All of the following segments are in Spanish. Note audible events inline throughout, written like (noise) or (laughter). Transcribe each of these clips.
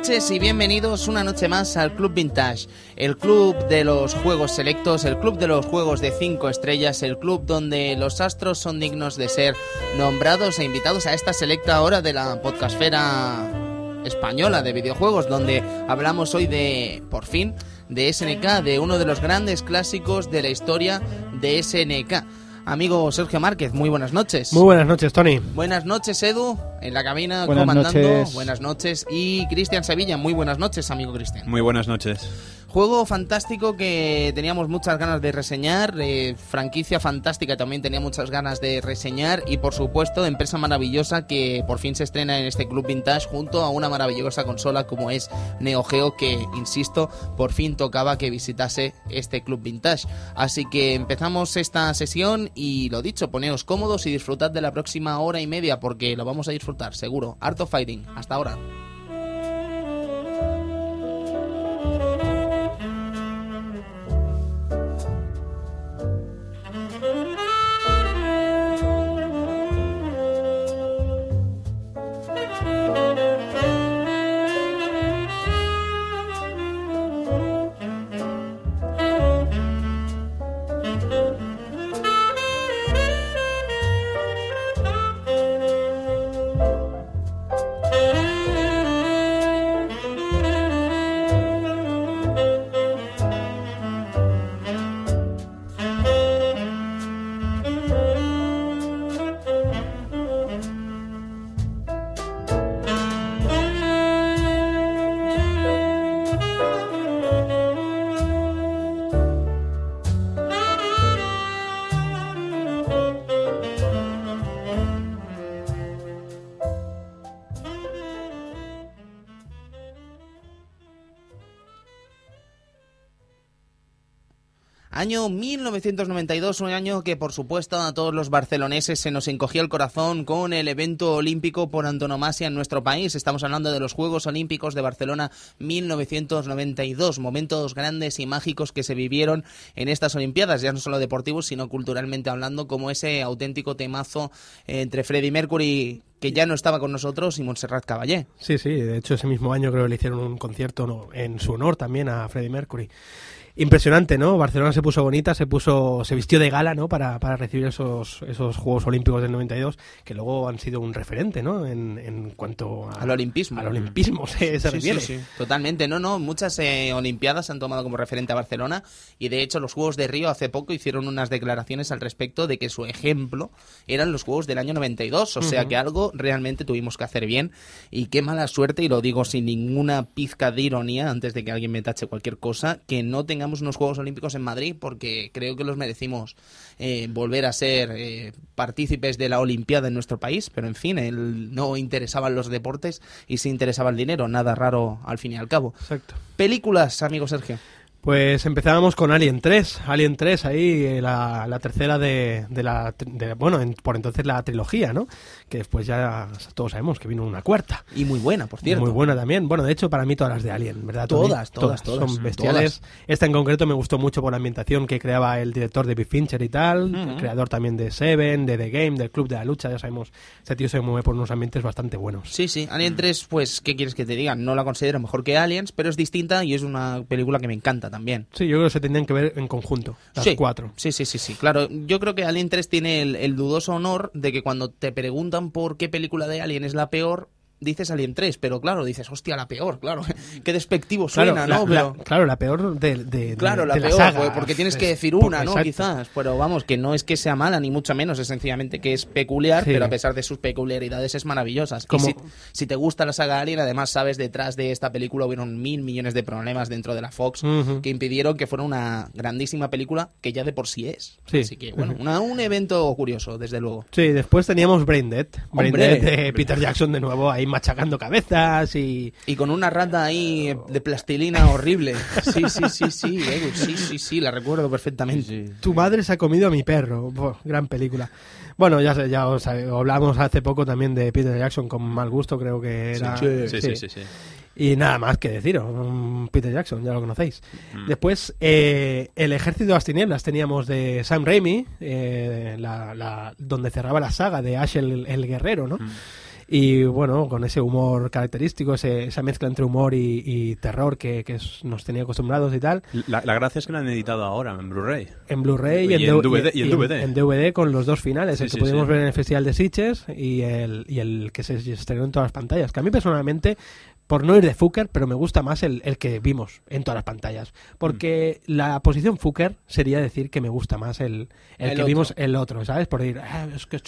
noches y bienvenidos una noche más al Club Vintage, el club de los juegos selectos, el club de los juegos de 5 estrellas, el club donde los astros son dignos de ser nombrados e invitados a esta selecta hora de la podcastfera española de videojuegos, donde hablamos hoy de, por fin, de SNK, de uno de los grandes clásicos de la historia de SNK. Amigo Sergio Márquez, muy buenas noches. Muy buenas noches, Tony. Buenas noches, Edu, en la cabina Buenas comandando. noches. Buenas noches. Y Cristian Sevilla, muy buenas noches, amigo Cristian. Muy buenas noches. Juego fantástico que teníamos muchas ganas de reseñar, eh, franquicia fantástica también tenía muchas ganas de reseñar y por supuesto empresa maravillosa que por fin se estrena en este Club Vintage junto a una maravillosa consola como es Neo Geo que, insisto, por fin tocaba que visitase este Club Vintage. Así que empezamos esta sesión y lo dicho, poneos cómodos y disfrutad de la próxima hora y media porque lo vamos a disfrutar, seguro. Art of Fighting, hasta ahora. Año 1992, un año que por supuesto a todos los barceloneses se nos encogía el corazón con el evento olímpico por antonomasia en nuestro país. Estamos hablando de los Juegos Olímpicos de Barcelona 1992, momentos grandes y mágicos que se vivieron en estas Olimpiadas, ya no solo deportivos, sino culturalmente hablando, como ese auténtico temazo entre Freddie Mercury que ya no estaba con nosotros y Montserrat Caballé. Sí, sí, de hecho ese mismo año creo que le hicieron un concierto en su honor también a Freddie Mercury. Impresionante, ¿no? Barcelona se puso bonita, se puso, se vistió de gala, ¿no? Para, para recibir esos, esos Juegos Olímpicos del 92, que luego han sido un referente, ¿no? En, en cuanto a- Al olimpismo. Al olimpismo (laughs) se, se Sí, refiere. sí, sí, totalmente. No, no, muchas eh, Olimpiadas se han tomado como referente a Barcelona y de hecho los Juegos de Río hace poco hicieron unas declaraciones al respecto de que su ejemplo eran los Juegos del año 92, o sea que algo realmente tuvimos que hacer bien y qué mala suerte, y lo digo sin ninguna pizca de ironía antes de que alguien me tache cualquier cosa, que no tengamos unos Juegos Olímpicos en Madrid porque creo que los merecimos eh, volver a ser eh, partícipes de la Olimpiada en nuestro país, pero en fin, él no interesaban los deportes y se interesaba el dinero, nada raro al fin y al cabo. Exacto. Películas, amigo Sergio. Pues empezábamos con Alien 3, Alien 3 ahí, eh, la, la tercera de, de la, de- bueno, en- por entonces la trilogía, ¿no? Que después ya todos sabemos que vino una cuarta. Y muy buena, por cierto. Muy buena también. Bueno, de hecho, para mí todas las de Alien, ¿verdad? Todas, todas, todas, Son bestiales. Esta en concreto me gustó mucho por la ambientación que creaba el director de Big Fincher y tal, el creador también de Seven, de The Game, del Club de la Lucha, ya sabemos, este tío se mueve por unos ambientes bastante buenos. Sí, sí. Alien 3, pues, ¿qué quieres que te diga? No la considero mejor que Aliens, pero es distinta y es una película que me encanta también. Sí, yo creo que se tendrían que ver en conjunto, las sí, cuatro. Sí, sí, sí, sí. Claro, yo creo que Alien 3 tiene el, el dudoso honor de que cuando te preguntan por qué película de Alien es la peor, dices Alien 3, pero claro, dices, hostia, la peor, claro. (laughs) Qué despectivo suena, claro, ¿no? la, Pero- la- claro, la peor de, de- Claro, de- la de peor, saga. pues, porque tienes que decir porque- una, ¿no? exacto. Quizás, pero vamos, que no es que sea mala, ni mucho menos, es sencillamente que es peculiar, Sí. pero a pesar de sus peculiaridades es maravillosa. Como- si, si te gusta la saga Alien, además sabes, detrás de esta película hubieron mil millones de problemas dentro de la Fox que impidieron que fuera una grandísima película que ya de por sí es. Sí. Así que, bueno, una- un evento curioso, desde luego. Sí, después teníamos Brain Dead. Brain Hombre. Dead de Peter Jackson de nuevo ahí machacando cabezas y... Y con una rata ahí de plastilina horrible. Sí, sí, sí, sí, sí, sí, sí, la recuerdo perfectamente. Tu madre se ha comido a mi perro. Buah, gran película. Bueno, ya, ya os hablamos hace poco también de Peter Jackson con mal gusto, creo que era. Sí, sí, sí, sí. Y nada más que deciros, Peter Jackson, ya lo conocéis. Mm. Después, eh, El Ejército de las Tinieblas teníamos de Sam Raimi, eh, la- la- donde cerraba la saga de Ash el, el Guerrero, ¿no? Mm. Y bueno, con ese humor característico, ese- esa mezcla entre humor y, y terror que, nos tenía acostumbrados y tal, La, la gracia es que lo han editado ahora en Blu-ray. en Blu-ray y, Y en, DVD, y en DVD. en DVD con los dos finales, Sí, el que sí, pudimos sí. ver en el Festival de Sitges y el, y el que se estrenó en todas las pantallas, que a mí personalmente, por no ir de Fuker, pero me gusta más el, el que vimos en todas las pantallas, porque Mm. la posición Fuker sería decir que me gusta más el, el, El que otro. vimos el otro, ¿sabes? Por ir, ah, es que...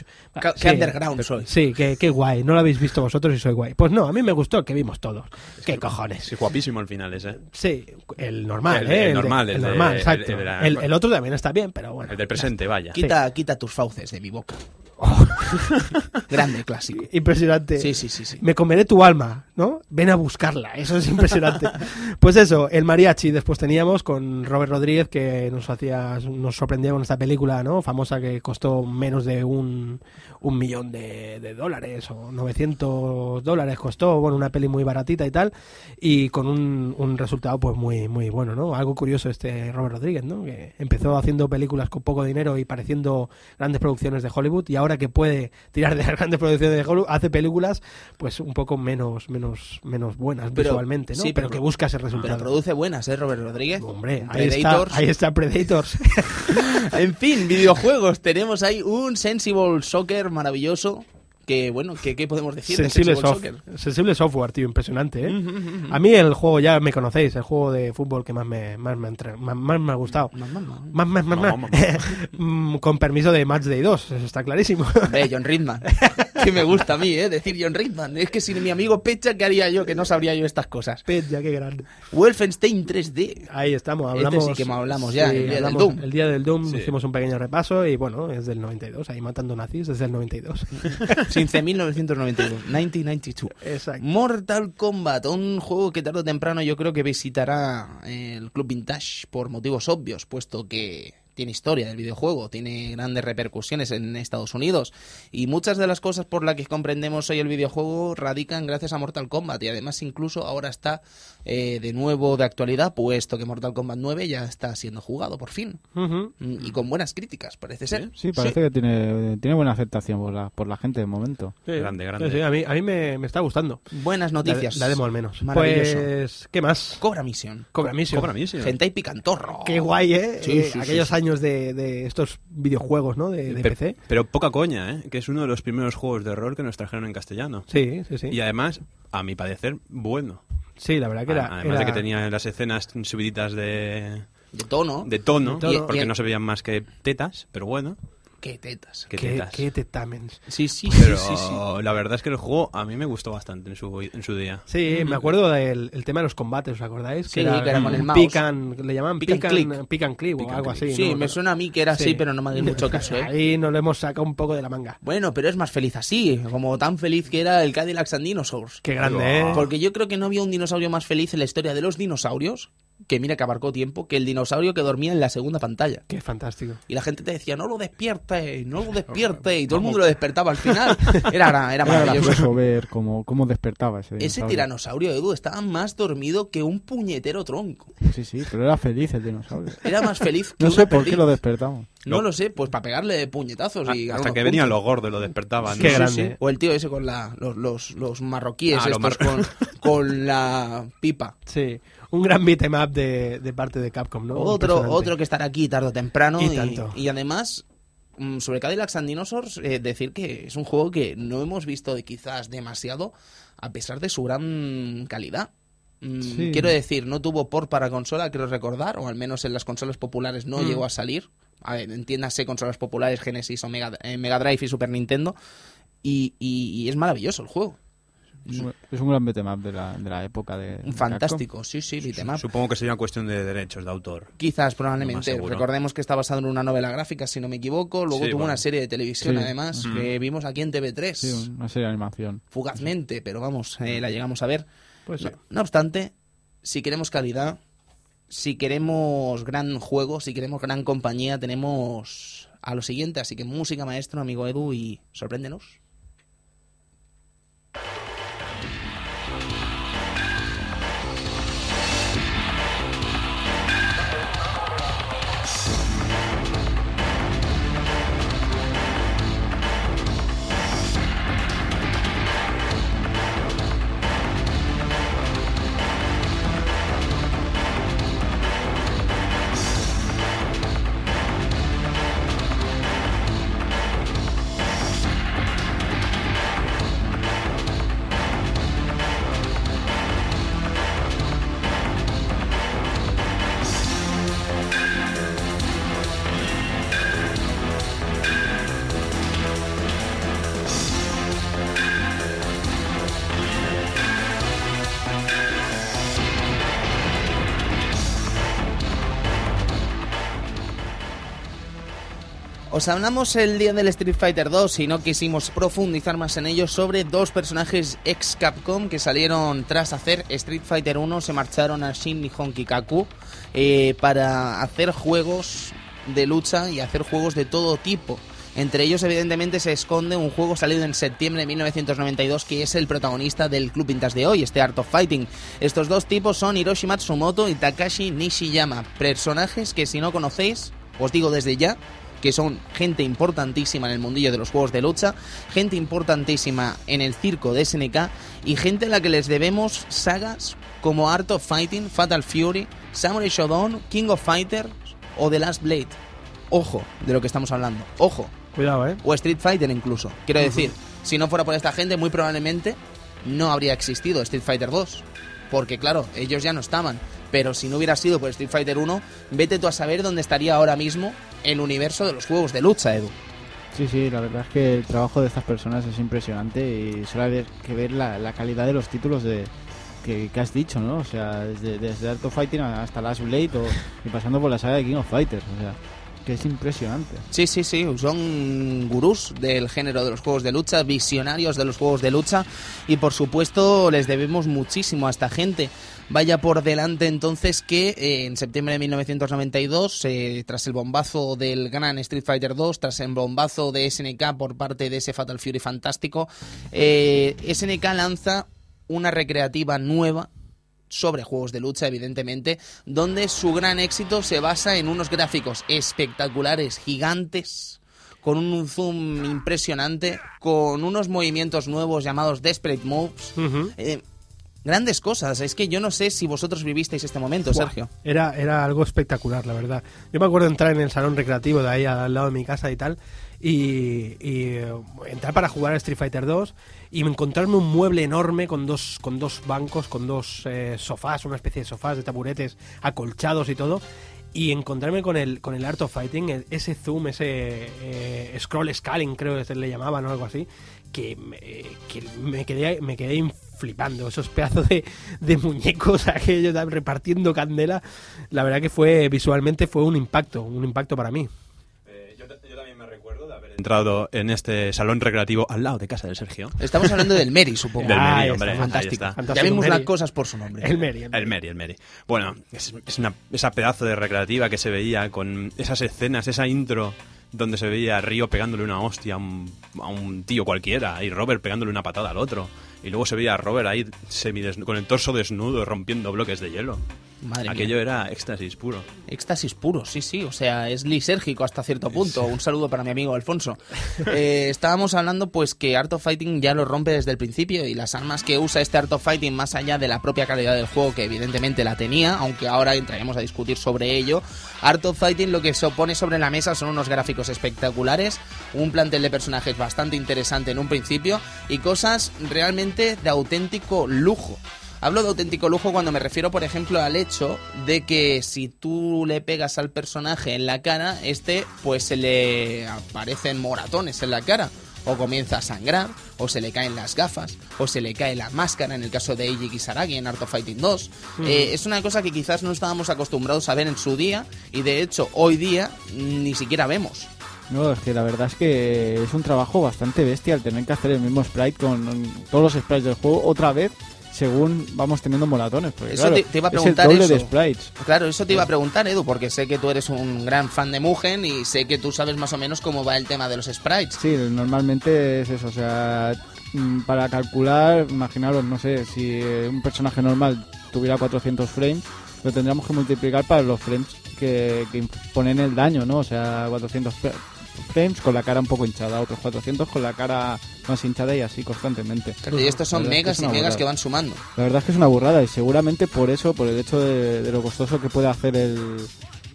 Ca- sí, qué underground soy. Sí, que, qué guay, no lo habéis visto vosotros y soy guay. Pues no, a mí me gustó el que vimos todos. ¿Qué cojones? Sí, guapísimo al final ese. Sí, el normal, El- ¿eh? el normal, el el normal, el- exacto. el El, el otro también está bien, pero bueno. El del presente, vaya. Quita, quita tus fauces de mi boca. (laughs) Grande clásico. Impresionante. Sí, sí, sí, sí. Me comeré tu alma, ¿no? Ven a buscarla, eso es impresionante. (laughs) pues eso, el mariachi después teníamos con Robert Rodríguez que nos hacía, nos sorprendía con esta película, ¿no? Famosa que costó menos de un, un millón de, de dólares o 900 dólares costó, bueno, una peli muy baratita y tal, y con un, un resultado pues muy, muy bueno, ¿no? Algo curioso este Robert Rodríguez, ¿no? Que empezó haciendo películas con poco dinero y pareciendo grandes producciones de Hollywood y ahora que puede tirar de las grandes producciones de Hollywood, hace películas pues un poco menos menos menos buenas Pero- visualmente, ¿no? sí, pero, pero- que busca ese Pero resultado. produce buenas, ¿eh, Robert Rodríguez? Hombre, ahí está, ahí está Predators. (laughs) en fin, videojuegos. Tenemos ahí un Sensible Soccer maravilloso. Que bueno, ¿qué, qué podemos decir de sensible, soft- software, tío, impresionante, ¿eh? A mí el juego ya me conocéis, el juego de fútbol que más me más me, entre- más, más me ha gustado. Más, más, más, más. Mamá, (laughs) Con permiso de Match Day 2, eso está clarísimo. Ve, John Ridman. (laughs) que me gusta a mí, ¿eh? Decir John Ridman. Es que sin mi amigo Pecha, ¿qué haría yo? Que no sabría yo estas cosas. ya qué grande. Wolfenstein 3D. Ahí estamos, Este hablamos. sí que hablamos ya, el día del Doom. El día del Doom Sí. hicimos un pequeño repaso y bueno, es del 92, ahí matando nazis desde el 92. 15.992. 1992. Exacto. Mortal Kombat, un juego que tarde o temprano yo creo que visitará el Club Vintage por motivos obvios, puesto que tiene historia del videojuego, tiene grandes repercusiones en Estados Unidos y muchas de las cosas por las que comprendemos hoy el videojuego radican gracias a Mortal Kombat y además incluso ahora está eh, de nuevo de actualidad, puesto que Mortal Kombat 9 ya está siendo jugado por fin. Mm, y con buenas críticas, parece ser. Sí, parece que tiene, tiene buena aceptación por la, por la gente de momento. Sí. Grande, grande. Sí, sí, a mí, a mí me, me está gustando. Buenas noticias. La, de- la demo al menos. Maravilloso. Pues, ¿qué más? Cobra misión. Cobra Mission. Cobra sí. Gente y picantorro. Qué guay, ¿eh? Sí, Eh, aquellos sí. años de, de estos videojuegos, ¿no? De, de Pero, PC. pero poca coña, ¿eh? Que es uno de los primeros juegos de rol que nos trajeron en castellano. Sí, sí, sí. Y además, a mi parecer, bueno. Sí, la verdad que era... Además de que tenía las escenas subiditas de, De tono. de tono, De tono. porque y- no se veían más que tetas, pero bueno, Qué tetas. Qué, tetas. qué. Sí, sí, Pero sí, sí, sí. la verdad es que el juego a mí me gustó bastante en su, en su día. Sí, me acuerdo del el tema de los combates, ¿os acordáis? Sí, que era con el mouse. Pick and- le llamaban Pick pick, and and, click. pick and click Pick o algo click. así. Sí, ¿no? me suena a mí que era Sí. así, pero no me hagáis mucho (laughs) caso, ¿eh? Ahí nos lo hemos sacado un poco de la manga. Bueno, pero es más feliz así, como tan feliz que era el Cadillacs and Dinosaurs. Qué grande, ¿eh? Porque yo creo que no había un dinosaurio más feliz en la historia de los dinosaurios, que mira que abarcó tiempo, que el dinosaurio que dormía en la segunda pantalla. Qué fantástico. Y la gente te decía, no lo despierte, no lo despierte, y todo el mundo lo despertaba al final. Era, era Era maravilloso. gracioso ver cómo, cómo despertaba ese Ese dinosaurio. tiranosaurio, Edu, estaba más dormido que un puñetero tronco. Sí, sí, pero era feliz el dinosaurio. Era más feliz que No sé por qué lo despertamos. No Lo- lo sé, pues para pegarle puñetazos y ganar hasta que venían los gordos y lo despertaban. Qué ¿no? grande. O el tío ese con la, los, los, los marroquíes Ah, los estos con, con la pipa. Sí, un gran beat'em up de, de parte de Capcom, ¿no? Otro, otro que estará aquí tarde o temprano. Y Y, tanto. y además, mm, sobre Cadillacs and Dinosaurs, eh, decir que es un juego que no hemos visto de quizás demasiado, a pesar de su gran calidad. Mm, Sí. Quiero decir, no tuvo por para consola, quiero recordar, o al menos en las consolas populares no Mm. llegó a salir. A ver, entiéndase consolas populares, Genesis o Mega, eh, Mega Drive y Super Nintendo. Y, y- y es maravilloso el juego. Es un, gran beat'em up de la, de la época de. de Un fantástico, sí, sí, beat'em up. Supongo que sería una cuestión de derechos de autor. Quizás, probablemente. Recordemos que está basado en una novela gráfica, si no me equivoco. Luego Sí, tuvo bueno. una serie de televisión, Sí. además, Mm. que vimos aquí en TV3. Capcom. Sí, una serie de animación. Fugazmente, pero vamos, eh, la llegamos a ver. Pues sí. no, no obstante, si queremos calidad, si queremos gran juego, si queremos gran compañía, tenemos a lo siguiente. Así que música, maestro, amigo Edu, y sorpréndenos. Os hablamos el día del Street Fighter 2 y no quisimos profundizar más en ello sobre dos personajes ex Capcom que salieron tras hacer Street Fighter 1, se marcharon a Shin Nihon Kikaku eh, para hacer juegos de lucha y hacer juegos de todo tipo. Entre ellos, evidentemente, se esconde un juego salido en septiembre de 1992 que es el protagonista del Club Pintas de hoy, este Art of Fighting. Estos dos tipos son Hiroshi Matsumoto y Takashi Nishiyama, personajes que si no conocéis, os digo desde ya, que son gente importantísima en el mundillo de los juegos de lucha, gente importantísima en el circo de SNK y gente a la que les debemos sagas como Art of Fighting, Fatal Fury, Samurai Shodown, King of Fighters o The Last Blade. Ojo de lo que estamos hablando, ojo. Cuidado, ¿eh? O Street Fighter incluso. Quiero decir, si no fuera por esta gente, muy probablemente no habría existido Street Fighter 2. Porque claro, ellos ya no estaban. Pero si no hubiera sido por Street Fighter 1, vete tú a saber dónde estaría ahora mismo el universo de los juegos de lucha, Edu. Sí, sí, la verdad es que el trabajo de estas personas es impresionante y solo hay que ver la, la calidad de los títulos de, que, que has dicho, ¿no? O sea, desde, desde Art of Fighting hasta Last Blade o, y pasando por la saga de King of Fighters, o sea, que es impresionante. Sí, sí, sí, son gurús del género de los juegos de lucha, visionarios de los juegos de lucha y por supuesto les debemos muchísimo a esta gente. Vaya por delante entonces que eh, en septiembre de 1992, eh, tras el bombazo del gran Street Fighter 2, tras el bombazo de SNK por parte de ese Fatal Fury fantástico, eh, SNK lanza una recreativa nueva sobre juegos de lucha, evidentemente, donde su gran éxito se basa en unos gráficos espectaculares, gigantes, con un zoom impresionante, con unos movimientos nuevos llamados Desperate Moves. Eh, grandes cosas. Es que yo no sé si vosotros vivisteis este momento, Buah, Sergio. Era, era algo espectacular, la verdad. Yo me acuerdo entrar en el salón recreativo de ahí al lado de mi casa y tal, y, y, eh, entrar para jugar a Street Fighter 2 y encontrarme un mueble enorme con dos, con dos bancos, con dos eh, sofás, una especie de sofás, de taburetes acolchados y todo. Y encontrarme con el, con el Art of Fighting, el- ese zoom, ese eh, scroll scaling, creo que se le llamaban o algo así, que me, que me quedé, me quedé flipando. Esos pedazos de, de muñecos (laughs) aquellos repartiendo candela, la verdad que fue visualmente fue un impacto, un impacto para mí. Eh, yo, yo también me recuerdo de haber entrado en este salón recreativo al lado de casa del Sergio. Estamos hablando del Meri, supongo. Del Ah, Meri, ahí hombre, Fantástico. Llamemos las cosas por su nombre. El Meri. El Meri, el Meri. Bueno, es, es una, esa pedazo de recreativa que se veía con esas escenas, esa intro donde se veía a Río pegándole una hostia a un, a un tío cualquiera y Robert pegándole una patada al otro. Y luego se veía a Robert ahí con el torso desnudo rompiendo bloques de hielo. Madre mía. Aquello era éxtasis puro. Éxtasis puro, sí, sí, o sea, es lisérgico hasta cierto punto. Un saludo para mi amigo Alfonso. (laughs) Eh, estábamos hablando pues que Art of Fighting ya lo rompe desde el principio y las armas que usa este Art of Fighting más allá de la propia calidad del juego que evidentemente la tenía, aunque ahora entraremos a discutir sobre ello, Art of Fighting lo que se opone sobre la mesa son unos gráficos espectaculares, un plantel de personajes bastante interesante en un principio y cosas realmente de auténtico lujo. Hablo de auténtico lujo cuando me refiero, por ejemplo, al hecho de que si tú le pegas al personaje en la cara, este pues se le aparecen moratones en la cara. O comienza a sangrar, o se le caen las gafas, o se le cae la máscara en el caso de Eiji Kisaragi en Art of Fighting 2. Eh, es una cosa que quizás no estábamos acostumbrados a ver en su día, y de hecho hoy día ni siquiera vemos. No, es que la verdad es que es un trabajo bastante bestia el tener que hacer el mismo sprite con todos los sprites del juego otra vez según vamos teniendo moratones. Porque, Eso claro, te- te iba a es el preguntar de eso. sprites. Claro, eso te iba a preguntar, Edu, porque sé que tú eres un gran fan de Mugen y sé que tú sabes más o menos cómo va el tema de los sprites. Sí, normalmente es eso, o sea, mm, para calcular, imaginaros, no sé, si un personaje normal tuviera 400 frames, lo tendríamos que multiplicar para los frames que, que imponen el daño, ¿no? O sea, 400 fra- frames con la cara un poco hinchada, otros 400 con la cara más hinchada y así constantemente. Claro, y estos son es que megas y megas burrada. que van sumando. La verdad es que es una burrada y seguramente por eso, por el hecho de, de lo costoso que puede hacer el,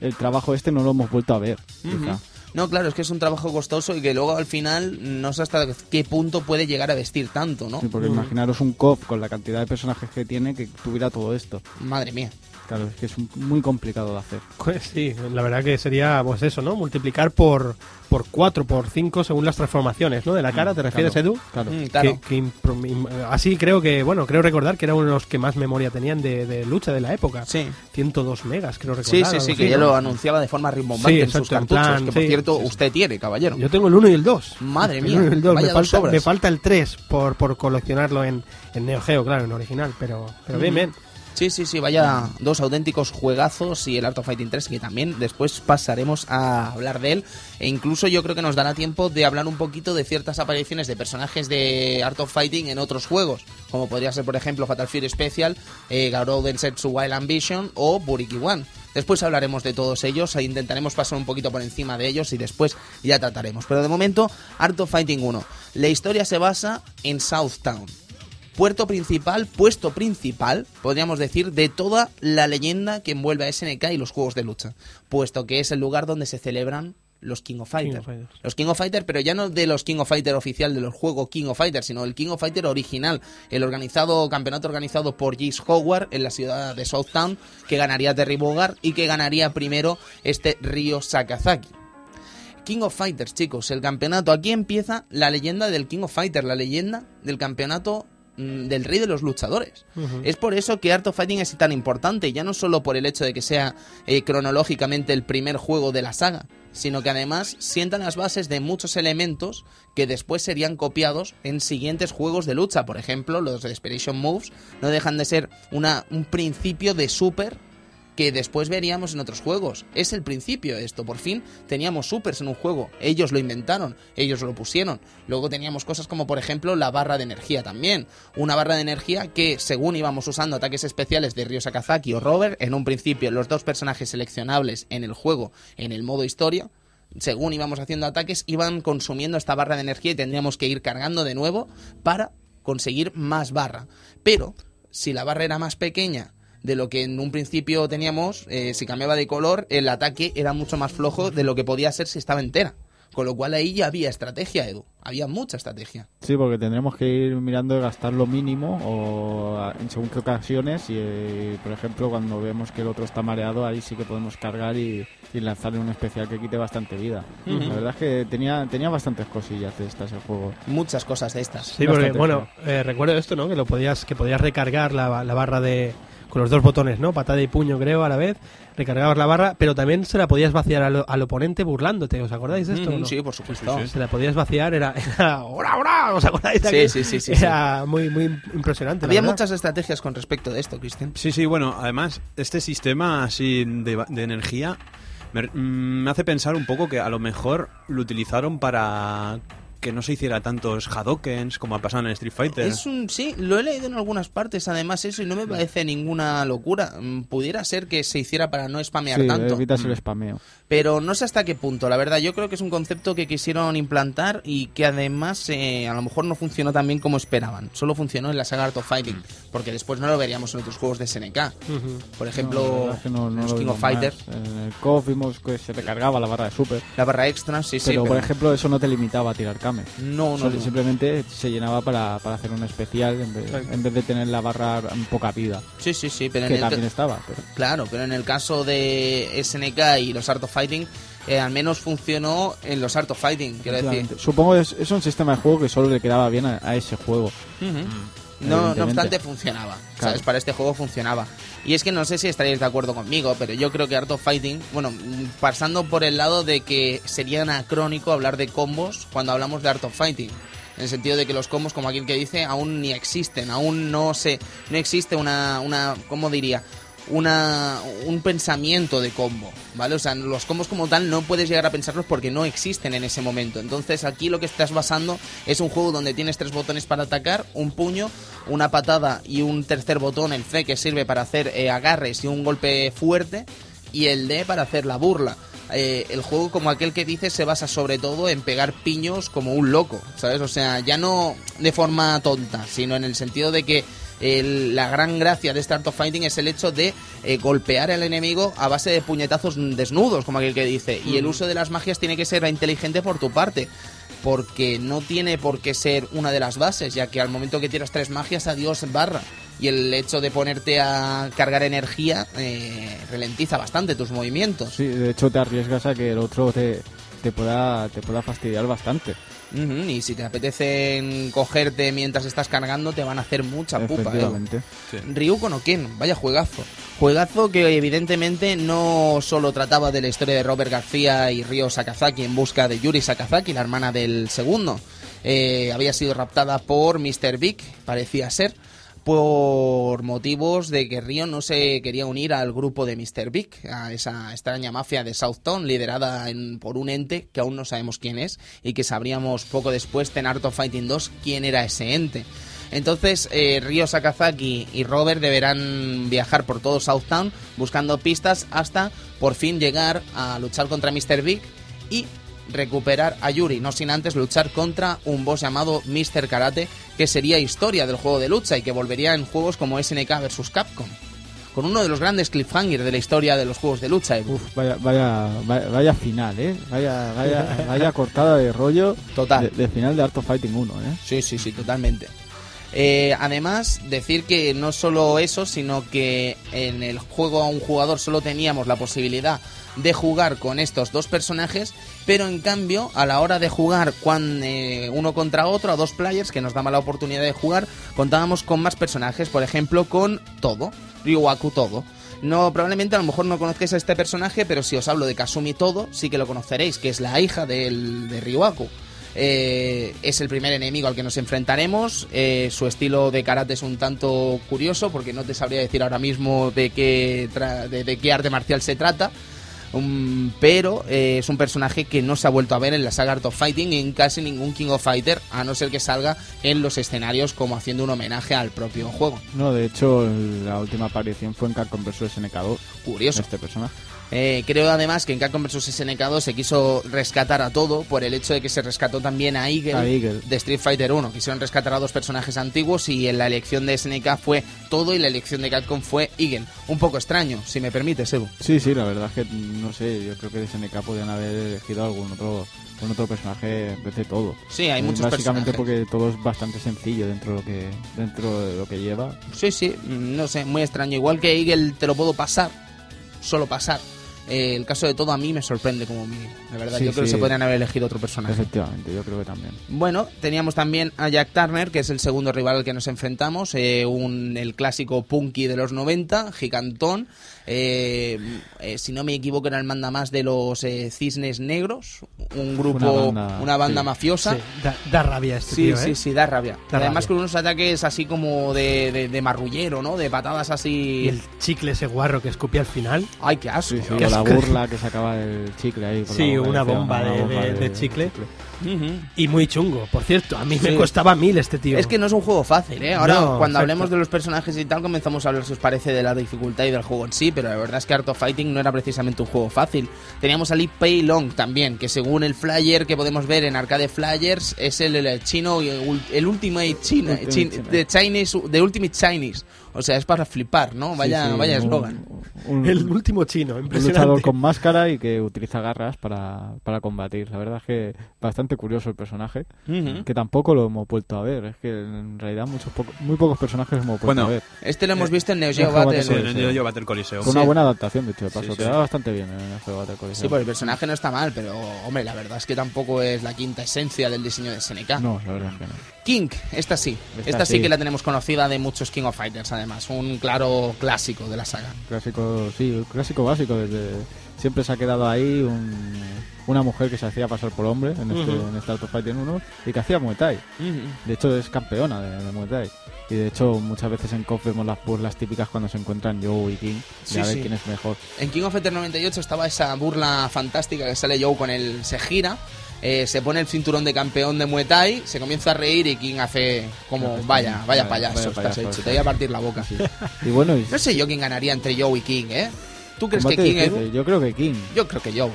el trabajo este, no lo hemos vuelto a ver. quizá. No, claro, es que es un trabajo costoso y que luego al final no sé hasta qué punto puede llegar a vestir tanto, ¿no? Sí, porque imaginaros un COF con la cantidad de personajes que tiene que tuviera todo esto. Madre mía. Claro, es que es un- muy complicado de hacer. Pues sí, la verdad que sería pues eso, ¿no? Multiplicar por por 4, por 5 según las transformaciones, ¿no? De la cara, ¿te refieres, claro. Edu? Claro. Mm, claro. Que- que así creo que, bueno, creo recordar que era uno de los que más memoria tenían de, de lucha de la época. Sí. 102 megas, creo Sí, recordar. sí, sí, así, que ya ¿no? lo anunciaba de forma rimbombante Sí, en sus en cartuchos, plan, que por sí, cierto sí, sí. usted tiene, caballero. Yo tengo el 1 y el 2. Madre El mía, uno y el 2. vaya Me, dos falta, me falta el 3 por, por coleccionarlo en, en Neo Geo, claro, en original, pero, pero bien, bien. Sí, sí, sí, vaya dos auténticos juegazos y el Art of Fighting 3 que también después pasaremos a hablar de él e incluso yo creo que nos dará tiempo de hablar un poquito de ciertas apariciones de personajes de Art of Fighting en otros juegos, como podría ser por ejemplo Fatal Fury Special, eh, Garou Wild Ambition o Buriki One. Después hablaremos de todos ellos e intentaremos pasar un poquito por encima de ellos y después ya trataremos. Pero de momento, Art of Fighting 1. La historia se basa en Southtown, puerto principal, puesto principal, podríamos decir, de toda la leyenda que envuelve a SNK y los juegos de lucha, puesto que es el lugar donde se celebran los King of Fighters. Los King of Fighters, pero ya no de los King of Fighters oficial de los juegos King of Fighters, sino el King of Fighters original, el organizado campeonato organizado por Jace Howard en la ciudad de Southtown, que ganaría Terry Bogard y que ganaría primero este Ryo Sakazaki. King of Fighters, chicos, el campeonato. Aquí empieza la leyenda del King of Fighters, la leyenda del campeonato del rey de los luchadores. Es por eso que Art of Fighting es tan importante, ya no solo por el hecho de que sea eh, cronológicamente el primer juego de la saga, sino que además sientan las bases de muchos elementos que después serían copiados en siguientes juegos de lucha. Por ejemplo, los Desperation Moves no dejan de ser una, un principio de super que después veríamos en otros juegos. Es el principio esto. Por fin teníamos supers en un juego. Ellos lo inventaron, ellos lo pusieron. Luego teníamos cosas como por ejemplo la barra de energía también. Una barra de energía que según íbamos usando ataques especiales de Ryo Sakazaki o Robert, en un principio los dos personajes seleccionables en el juego, en el modo historia, según íbamos haciendo ataques, iban consumiendo esta barra de energía y tendríamos que ir cargando de nuevo para conseguir más barra. Pero si la barra era más pequeña de lo que en un principio teníamos, eh, si cambiaba de color, el ataque era mucho más flojo de lo que podía ser si estaba entera. Con lo cual ahí ya había estrategia, Edu. Había mucha estrategia. Sí, porque tendremos que ir mirando de gastar lo mínimo o en según qué ocasiones y, eh, por ejemplo, cuando vemos que el otro está mareado, ahí sí que podemos cargar y, y lanzarle un especial que quite bastante vida. La verdad es que tenía, tenía bastantes cosillas de estas el juego. Muchas cosas de estas. Sí, porque, bueno, eh, recuerdo esto, ¿no? Que lo podías, que podías recargar la, la barra de con los dos botones, ¿no? Patada y puño, creo, a la vez. Recargabas la barra, pero también se la podías vaciar al, al oponente burlándote. ¿Os acordáis de esto? o Mm, no? Sí, por supuesto. Se la podías vaciar, era, ¡Hora, hora! ¿Os acordáis? de Sí, aquel? sí, sí, sí, Era muy, muy impresionante. Había muchas estrategias con respecto de esto, Cristian. Sí, sí, bueno, además, este sistema así de, de energía me, mm, me hace pensar un poco que a lo mejor lo utilizaron para que no se hiciera tantos Hadokens como ha pasado en el Street Fighter. Es un sí, lo he leído en algunas partes además eso y no me parece ninguna locura. Mm, Pudiera ser que se hiciera para no spamear Sí, tanto. evitas el spameo. Pero no sé hasta qué punto, la verdad. Yo creo que es un concepto que quisieron implantar y que además eh, a lo mejor no funcionó tan bien como esperaban. Solo funcionó en la saga Art of Fighting, porque después no lo veríamos en otros juegos de SNK. Por ejemplo, es que no- los lo King of. Fighters, En el KOF vimos que se recargaba la barra de super. la barra extra, sí, sí. pero, por ejemplo, eso no te limitaba a tirar Kame. no, no, Solo- no. Simplemente se llenaba para, para hacer un especial en vez, en vez de tener la barra en poca vida. Sí, sí, sí, pero en Que el también estaba. Pero... Claro, pero en el caso de SNK y los Art of Fighting, eh, al menos funcionó en los Art of Fighting, quiero decir. Supongo que es, es un sistema de juego que solo le quedaba bien a, a ese juego. No, no obstante funcionaba, Claro. ¿sabes? Para este juego funcionaba. Y es que no sé si estaréis de acuerdo conmigo, pero yo creo que Art of Fighting, bueno, pasando por el lado de que sería anacrónico hablar de combos cuando hablamos de Art of Fighting. En el sentido de que los combos, como aquel que dice, aún ni existen, aún no se, no existe una, una, ¿cómo diría? Una, un pensamiento de combo, ¿vale? O sea, los combos como tal no puedes llegar a pensarlos porque no existen en ese momento. Entonces aquí lo que estás basando es un juego donde tienes tres botones para atacar, un puño, una patada y un tercer botón, el C, que sirve para hacer eh, agarres y un golpe fuerte, y el D para hacer la burla. Eh, el juego, como aquel que dice, se basa sobre todo en pegar piños como un loco, ¿sabes? O sea, ya no de forma tonta, sino en el sentido de que el- la gran gracia de Start of Fighting es el hecho de eh, golpear al enemigo a base de puñetazos desnudos, como aquel que dice. Y el uso de las magias tiene que ser inteligente por tu parte. Porque no tiene por qué ser una de las bases, ya que al momento que tiras tres magias, adiós barra. y el hecho de ponerte a cargar energía eh, ralentiza bastante tus movimientos. Sí, de hecho te arriesgas a que el otro te, te pueda te pueda fastidiar bastante. Y si te apetece cogerte mientras estás cargando, te van a hacer mucha pupa. ¿eh? Efectivamente. Ryuko no Ken, vaya juegazo. Juegazo que evidentemente no solo trataba de la historia de Robert García y Ryo Sakazaki en busca de Yuri Sakazaki, la hermana del segundo. Eh, había sido raptada por Mr. Big, parecía ser, por motivos de que Ryo no se quería unir al grupo de Mr. Big, a esa extraña mafia de Southtown liderada por un ente que aún no sabemos quién es y que sabríamos poco después en Art of Fighting 2 quién era ese ente. Entonces, eh, Ryo Sakazaki y Robert deberán viajar por todo Southtown buscando pistas hasta por fin llegar a luchar contra Mr. Big y recuperar a Yuri, no sin antes luchar contra un boss llamado Mr. Karate, que sería historia del juego de lucha y que volvería en juegos como SNK vs. Capcom. Con uno de los grandes cliffhangers de la historia de los juegos de lucha. Uf, vaya, vaya, vaya, vaya final, ¿eh? Vaya, vaya, vaya (laughs) cortada de rollo Total. de, de final de Art of Fighting 1, ¿eh? Sí, sí, sí, totalmente. Eh, además, decir que no solo eso, sino que en el juego a un jugador solo teníamos la posibilidad de jugar con estos dos personajes, pero en cambio, a la hora de jugar cuan- eh, uno contra otro, a dos players, que nos daba la oportunidad de jugar, contábamos con más personajes, por ejemplo, con Todo, Ryuaku Todo. No, probablemente a lo mejor no conozcáis a este personaje, pero si os hablo de Kasumi Todo, sí que lo conoceréis, que es la hija del, de Ryuaku. Eh, es el primer enemigo al que nos enfrentaremos. Eh, su estilo de karate es un tanto curioso porque no te sabría decir ahora mismo de qué, tra- de, de qué arte marcial se trata. Um, pero eh, es un personaje que no se ha vuelto a ver en la saga Art of Fighting y en casi ningún King of Fighter, a no ser que salga en los escenarios como haciendo un homenaje al propio juego. No, de hecho, la última aparición fue en Capcom vs SNK2, Curioso. este personaje. Eh, creo además que en Capcom vs SNK2 se quiso rescatar a todo por el hecho de que se rescató también a Eagle, A Eagle. de Street Fighter 1. Quisieron rescatar a dos personajes antiguos y en la elección de SNK fue todo y la elección de Capcom fue Eagle. Un poco extraño, si me permites, Evo. Sí, sí, la verdad es que, no sé, yo creo que de SNK podrían haber elegido algún otro, algún otro personaje en vez de todo. Sí, hay Eh, muchos Básicamente personajes. porque todo es bastante sencillo dentro de lo que, dentro de lo que lleva. Sí, sí, mm, no sé, muy extraño. Igual que Eagle te lo puedo pasar, solo pasar. Eh, el caso de todo a mí me sorprende como mínimo. De verdad, Sí, yo creo que se podrían haber elegido otro personaje. Efectivamente, yo creo que también. Bueno, teníamos también a Jack Turner, que es el segundo rival al que nos enfrentamos, eh, un, el clásico punky de los 90, gigantón. Eh, eh, si no me equivoco, era el manda más de los eh, Cisnes Negros, un grupo, una banda, banda, sí. mafiosa. Sí, da, da rabia este Sí, tío, sí, ¿eh? sí, da rabia. Da Además rabia. con unos ataques así como de, de, de marrullero, ¿no? De patadas Y así... el chicle ese guarro que escupía al final. Ay, qué asco. Sí, con la asco. burla que sacaba el chicle ahí. Sí, una bomba una de- bomba de- de chicle. Y muy chungo, por cierto. A mí me costaba mil este tío. Es que no es un juego fácil, ¿eh? Ahora, No, cuando exacto. hablemos de los personajes y tal, comenzamos a hablar, si os parece, de la dificultad y del juego en sí, pero la verdad es que Art of Fighting no era precisamente un juego fácil. Teníamos a Lee Pei Long también, que según el flyer que podemos ver en Arcade Flyers, es el, el chino, el, el Ultimate China, Ultimate Chin- China. de Chinese, de Ultimate Chinese. O sea, es para flipar, ¿no? Vaya, Sí, sí, vaya un- eslogan. un- El último chino, Un impresionante. luchador con máscara y que utiliza garras para, para combatir. La verdad es que bastante curioso el personaje, Ujú. que tampoco lo hemos vuelto a ver. Es que en realidad muchos poco- muy pocos personajes hemos vuelto Bueno, a ver. Este lo hemos visto en Neo Geo Neo Geo Battle. Sí, Battle. Neo Geo Battle Coliseum. Con Sí. una buena adaptación, de hecho, de paso. Sí, Te sí. da bastante bien en el juego de Coliseum. Sí, pues el personaje no está mal, pero hombre, la verdad es que tampoco es la quinta esencia del diseño de SNK. No, la verdad es que no. King, esta sí. Esta Esta, sí. sí. que la tenemos conocida de muchos King of Fighters, además. Un claro clásico de la saga. Clásico, sí, un clásico básico. Desde siempre se ha quedado ahí un- una mujer que se hacía pasar por hombre en este, Ujú. en este Art of Fighting 1 y que hacía Muay Thai. De hecho, es campeona de, de Muay Thai. Y de hecho, muchas veces en KOF vemos las burlas típicas cuando se encuentran Joe y King. Sí, a ver sí. quién es mejor. En King of Fighters 98 estaba esa burla fantástica que sale Joe con el... Se gira, eh, se pone el cinturón de campeón de Muay Thai, se comienza a reír y King hace como, vaya, vaya vaya- payaso vaya estás payaso, hecho, te voy a partir la boca. Y bueno, y No sé yo quién ganaría entre Joe y King, ¿eh? ¿Tú crees que King es...? Yo creo que King. Yo creo que Joe.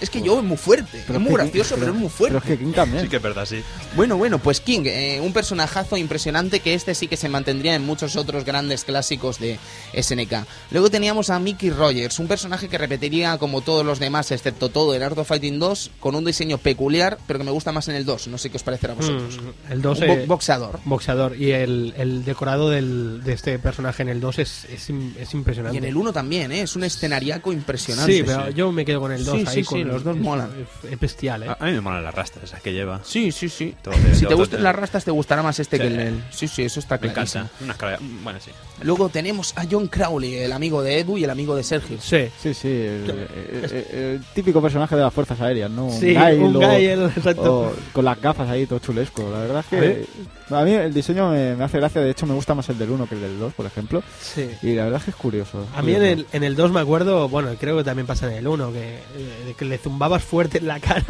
Es que yo es muy fuerte. Pero es muy que- gracioso, pero, es muy fuerte. Pero es que King también. Sí que es verdad, sí. Bueno, bueno, pues King, eh, un personajazo impresionante que este sí que se mantendría en muchos otros grandes clásicos de SNK. Luego teníamos a Mickey Rogers, un personaje que repetiría como todos los demás, excepto todo, en Art of Fighting 2, con un diseño peculiar, pero que me gusta más en el 2. No sé qué os parecerá a vosotros. Mm, el 2 Un bo- es boxeador. boxeador y el, el decorado del, de este personaje en el 2 es, es, im- es impresionante. Y en el 1 también, ¿eh? Es un escenariaco impresionante. Sí, pero yo me quedo con el 2 Sí, ahí. sí, con sí, el- los dos es- molan. Es, es bestial, ¿eh? A, a mí me molan las rastras esas que lleva. Sí, sí, sí. Todo si te gustan las rastas, te gustará más este Sí. que el del- Sí, sí, eso está Me clarísimo. encanta. Una escalera. Bueno, sí. Luego tenemos a John Crowley, el amigo de Edu y el amigo de Sergio. Sí. Sí, sí, el, el- el- el típico personaje de las fuerzas aéreas, ¿no? Sí, un o- Gael, exacto. o con las gafas ahí, todo chulesco. La verdad es que ¿Eh? A mí el diseño me, me hace gracia. De hecho, me gusta más el del 1 que el del 2, por ejemplo. Sí. Y la verdad es que es curioso. A mí en el, en el 2 me acuerdo, bueno, creo que también pasa en el 1, que, eh, que le zumbabas fuerte en la cara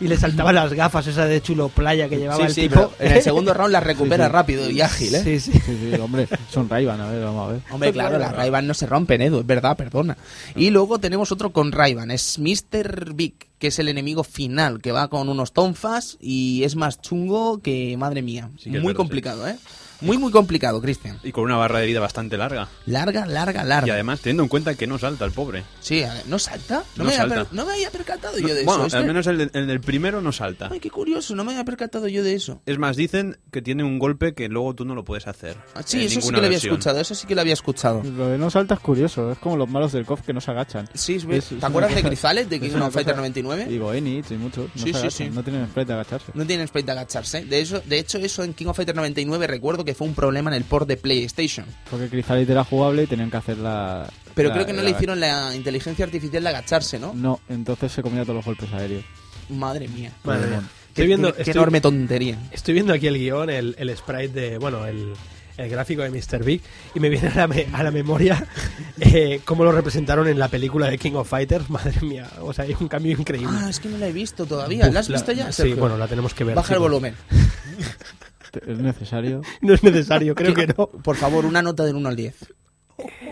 y le saltaban las gafas esa de chulo playa que llevaba Sí, el sí, tipo. pero en el segundo (laughs) round la recupera Sí, sí. rápido y ágil, ¿eh? Sí, sí. Sí, sí, hombre, son ray a ver, vamos a ver. Hombre, claro, las ray no se rompen, Edu, es verdad, perdona. Y luego tenemos otro con ray es Mr. Big, que es el enemigo final, que va con unos tonfas y es más chungo que, madre mía, Sí que es muy verdad, complicado, ¿eh? Muy, muy complicado, Cristian. Y con una barra de vida bastante larga. Larga, larga, larga. Y además, teniendo en cuenta que no salta el pobre. Sí, ¿no salta? No, No me, había salta. per- no me había percatado yo de bueno, eso. Este- al menos el, de- el del primero no salta. Ay, qué curioso, no me había percatado yo de eso. Es más, dicen que tiene un golpe que luego tú no lo puedes hacer. Ah, Sí, eso sí que lo había versión. escuchado, eso sí que lo había escuchado. Lo de no salta es curioso. Es como los malos del KOF que no se agachan. Sí, es Es- ver- es ¿te acuerdas de Crizales, de King of Fighter cosa- 99? Y Goenitz y muchos. No Sí, se sí, sí. No tienen sprite de agacharse. No tienen sprite de agacharse. De, eso, de hecho, eso en King of Fighter 99 recuerdo que fue un problema en el port de PlayStation. Porque Chrysalis era jugable y tenían que hacer la. Pero la- creo que no la- le hicieron la inteligencia artificial de agacharse, ¿no? No, entonces se comía todos los golpes aéreos. Madre mía. Madre mía. Qué- Estoy viendo, qué, qué estoy- enorme tontería. Estoy viendo aquí el guion, el, el sprite de, bueno, el, el gráfico de Mr. Big, y me viene a la, me- a la memoria (laughs) eh, cómo lo representaron en la película de King of Fighters. (laughs) Madre mía, o sea, hay un cambio increíble. Ah, es que no la he visto todavía. Uf, ¿La has visto la- ya? Sí, bueno, la tenemos que ver. Baja el volumen. (laughs) Es necesario. (laughs) No es necesario, creo que no. Por favor, una nota del 1 al 10.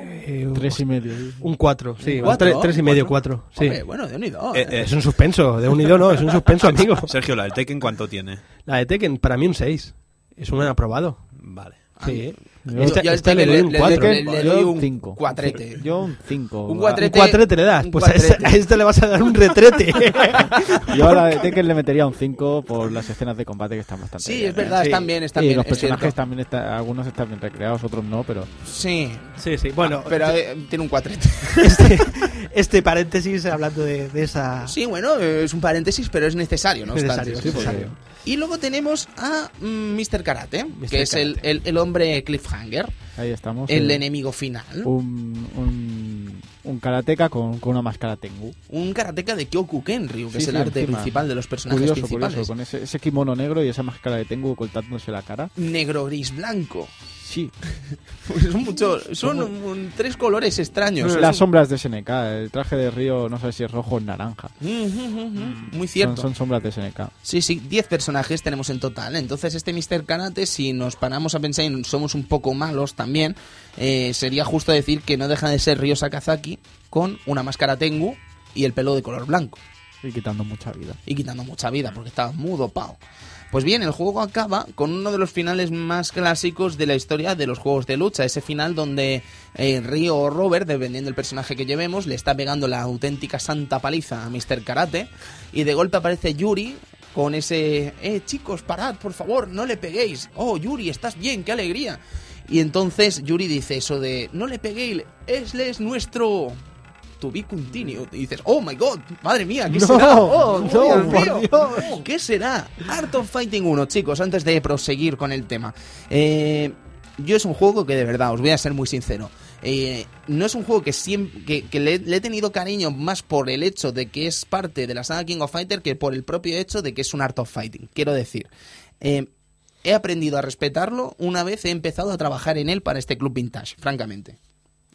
Eh, Tres y medio. un 4, sí. ¿Un un cuatro? tres, tres y medio, 4. Sí. Hombre, bueno, de unido. Eh, eh, Es un suspenso, de unido no, es un suspenso, (laughs) amigo. Sergio, la del Tekken, ¿cuánto tiene? La de Tekken, para mí un 6. Es un aprobado. Vale. Sí. Yo- Esta- Yo le Tekken doy un 4. le- le doy un cinco. cuatrete. Yo un 5. Un Un cuatrete. cuatrete le das. Pues a este, cuatrete. a este le vas a dar un retrete. (laughs) Yo a la de Tekken le metería un 5 por las escenas de combate que están bastante Sí, bien, es verdad, ¿eh? están bien, están y bien. los es personajes cierto. también están, algunos están bien recreados, otros no, pero Sí, sí, sí. Bueno, pero eh, tiene un cuatrete. (laughs) este, este paréntesis hablando de, de esa. Sí, bueno, es un paréntesis, pero es necesario, ¿no? Necesario, obstante. sí, necesario. Y luego tenemos a mm, Mr. Karate, Mr. que es el, Karate. el, el hombre cliffhanger, ahí estamos. el eh, enemigo final. un, un, un karateka con, con una máscara Tengu. Un karateka de Kyoku Kenryu, que Sí, es el sí, arte encima. principal de los personajes Curioso, principales. curioso, con ese, ese kimono negro y esa máscara de Tengu ocultándose la cara. Negro, gris, blanco. Sí, (laughs) son mucho, son un- tres colores extraños. las sombras de SNK. El traje de Río, no sé si es rojo o naranja. Mm, mm, mm, Muy cierto. son sombras de SNK. Sí, sí, 10 personajes tenemos en total. Entonces, este Mr. Karate, si nos paramos a pensar y somos un poco malos también, eh, sería justo decir que no deja de ser Ryo Sakazaki con una máscara Tengu y el pelo de color blanco. Y quitando mucha vida. Y quitando mucha vida, porque estaba mudo, pao. Pues bien, el juego acaba con uno de los finales más clásicos de la historia de los juegos de lucha. Ese final donde eh, o Robert, dependiendo del personaje que llevemos, le está pegando la auténtica santa paliza a Mr. Karate. Y de golpe aparece Yuri con ese... Eh, chicos, parad, por favor, no le peguéis. Oh, Yuri, estás bien, qué alegría. Y entonces Yuri dice eso de... No le peguéis, es nuestro... To be continued. Y dices, oh my god, madre mía, ¿qué No, será? Oh, no, Dios por mío. Dios. ¿Qué será? Art of Fighting 1, chicos, antes de proseguir con el tema. Eh, yo es un juego que de verdad, os voy a ser muy sincero. eh, no es un juego que siempre que, que le, le he tenido cariño más por el hecho de que es parte de la saga King of Fighter que por el propio hecho de que es un Art of Fighting. Quiero decir, eh, he aprendido a respetarlo una vez he empezado a trabajar en él para este club vintage, francamente.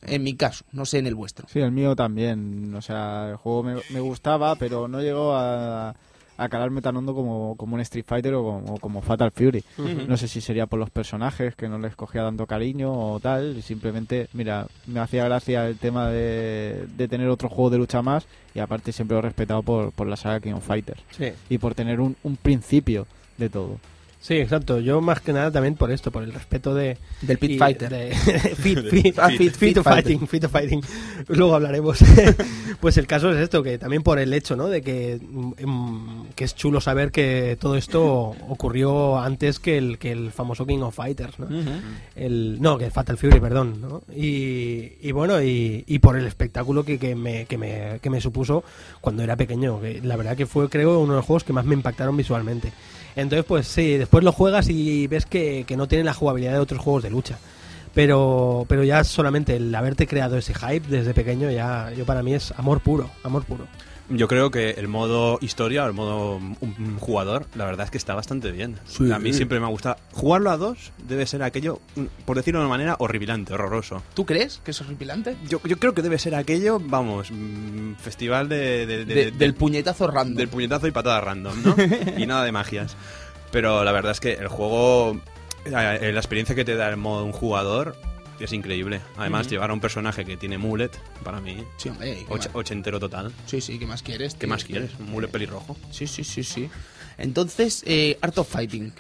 En mi caso, no sé en el vuestro. Sí, el mío también. O sea, el juego me, me gustaba, pero no llegó a, a calar Metanondo como, como un Street Fighter o como, como Fatal Fury. No sé si sería por los personajes que no les cogía tanto cariño o tal. Simplemente, mira, me hacía gracia el tema de, de tener otro juego de lucha más y aparte siempre lo he respetado por, por la saga King of Fighters Sí. y por tener un, un principio de todo. Sí, exacto. Yo más que nada también por esto, por el respeto de... Del Pit y Fighter. de- (laughs) (laughs) fit, fit, Ah, fit, fighting, fit fighting. Luego hablaremos. (laughs) pues el caso es esto, que también por el hecho, ¿no? De que, mm, que es chulo saber que todo esto ocurrió antes que el, que el famoso King of Fighters, ¿no? el no que Fatal Fury perdón ¿no? y, y bueno y, y por el espectáculo que, que, me, que, me, que me supuso cuando era pequeño que la verdad que fue creo uno de los juegos que más me impactaron visualmente entonces pues sí después lo juegas y ves que, que no tiene la jugabilidad de otros juegos de lucha. Pero pero ya solamente el haberte creado ese hype desde pequeño ya yo para mí es amor puro amor puro Yo creo que el modo historia o el modo un- un jugador, la verdad es que está bastante bien. A mí siempre me ha gustado. Jugarlo a dos debe ser aquello, mm, por decirlo de una manera, horripilante, horroroso. ¿Tú crees que eso es horripilante? Yo, yo creo que debe ser aquello, vamos, mm, festival de, de- de- De- de- del puñetazo random. del puñetazo y patada random, ¿no? (laughs) y nada de magias. Pero la verdad es que el juego, eh, la experiencia que te da el modo un jugador es increíble. Además, llevar a un personaje que tiene mullet, para mí, Sí, hombre. ¿qué och- más? ochentero total. Sí, sí, ¿qué más quieres? ¿Qué tío? más quieres? Un mullet pelirrojo. Sí, sí, sí, sí. Entonces, eh, Art of Fighting.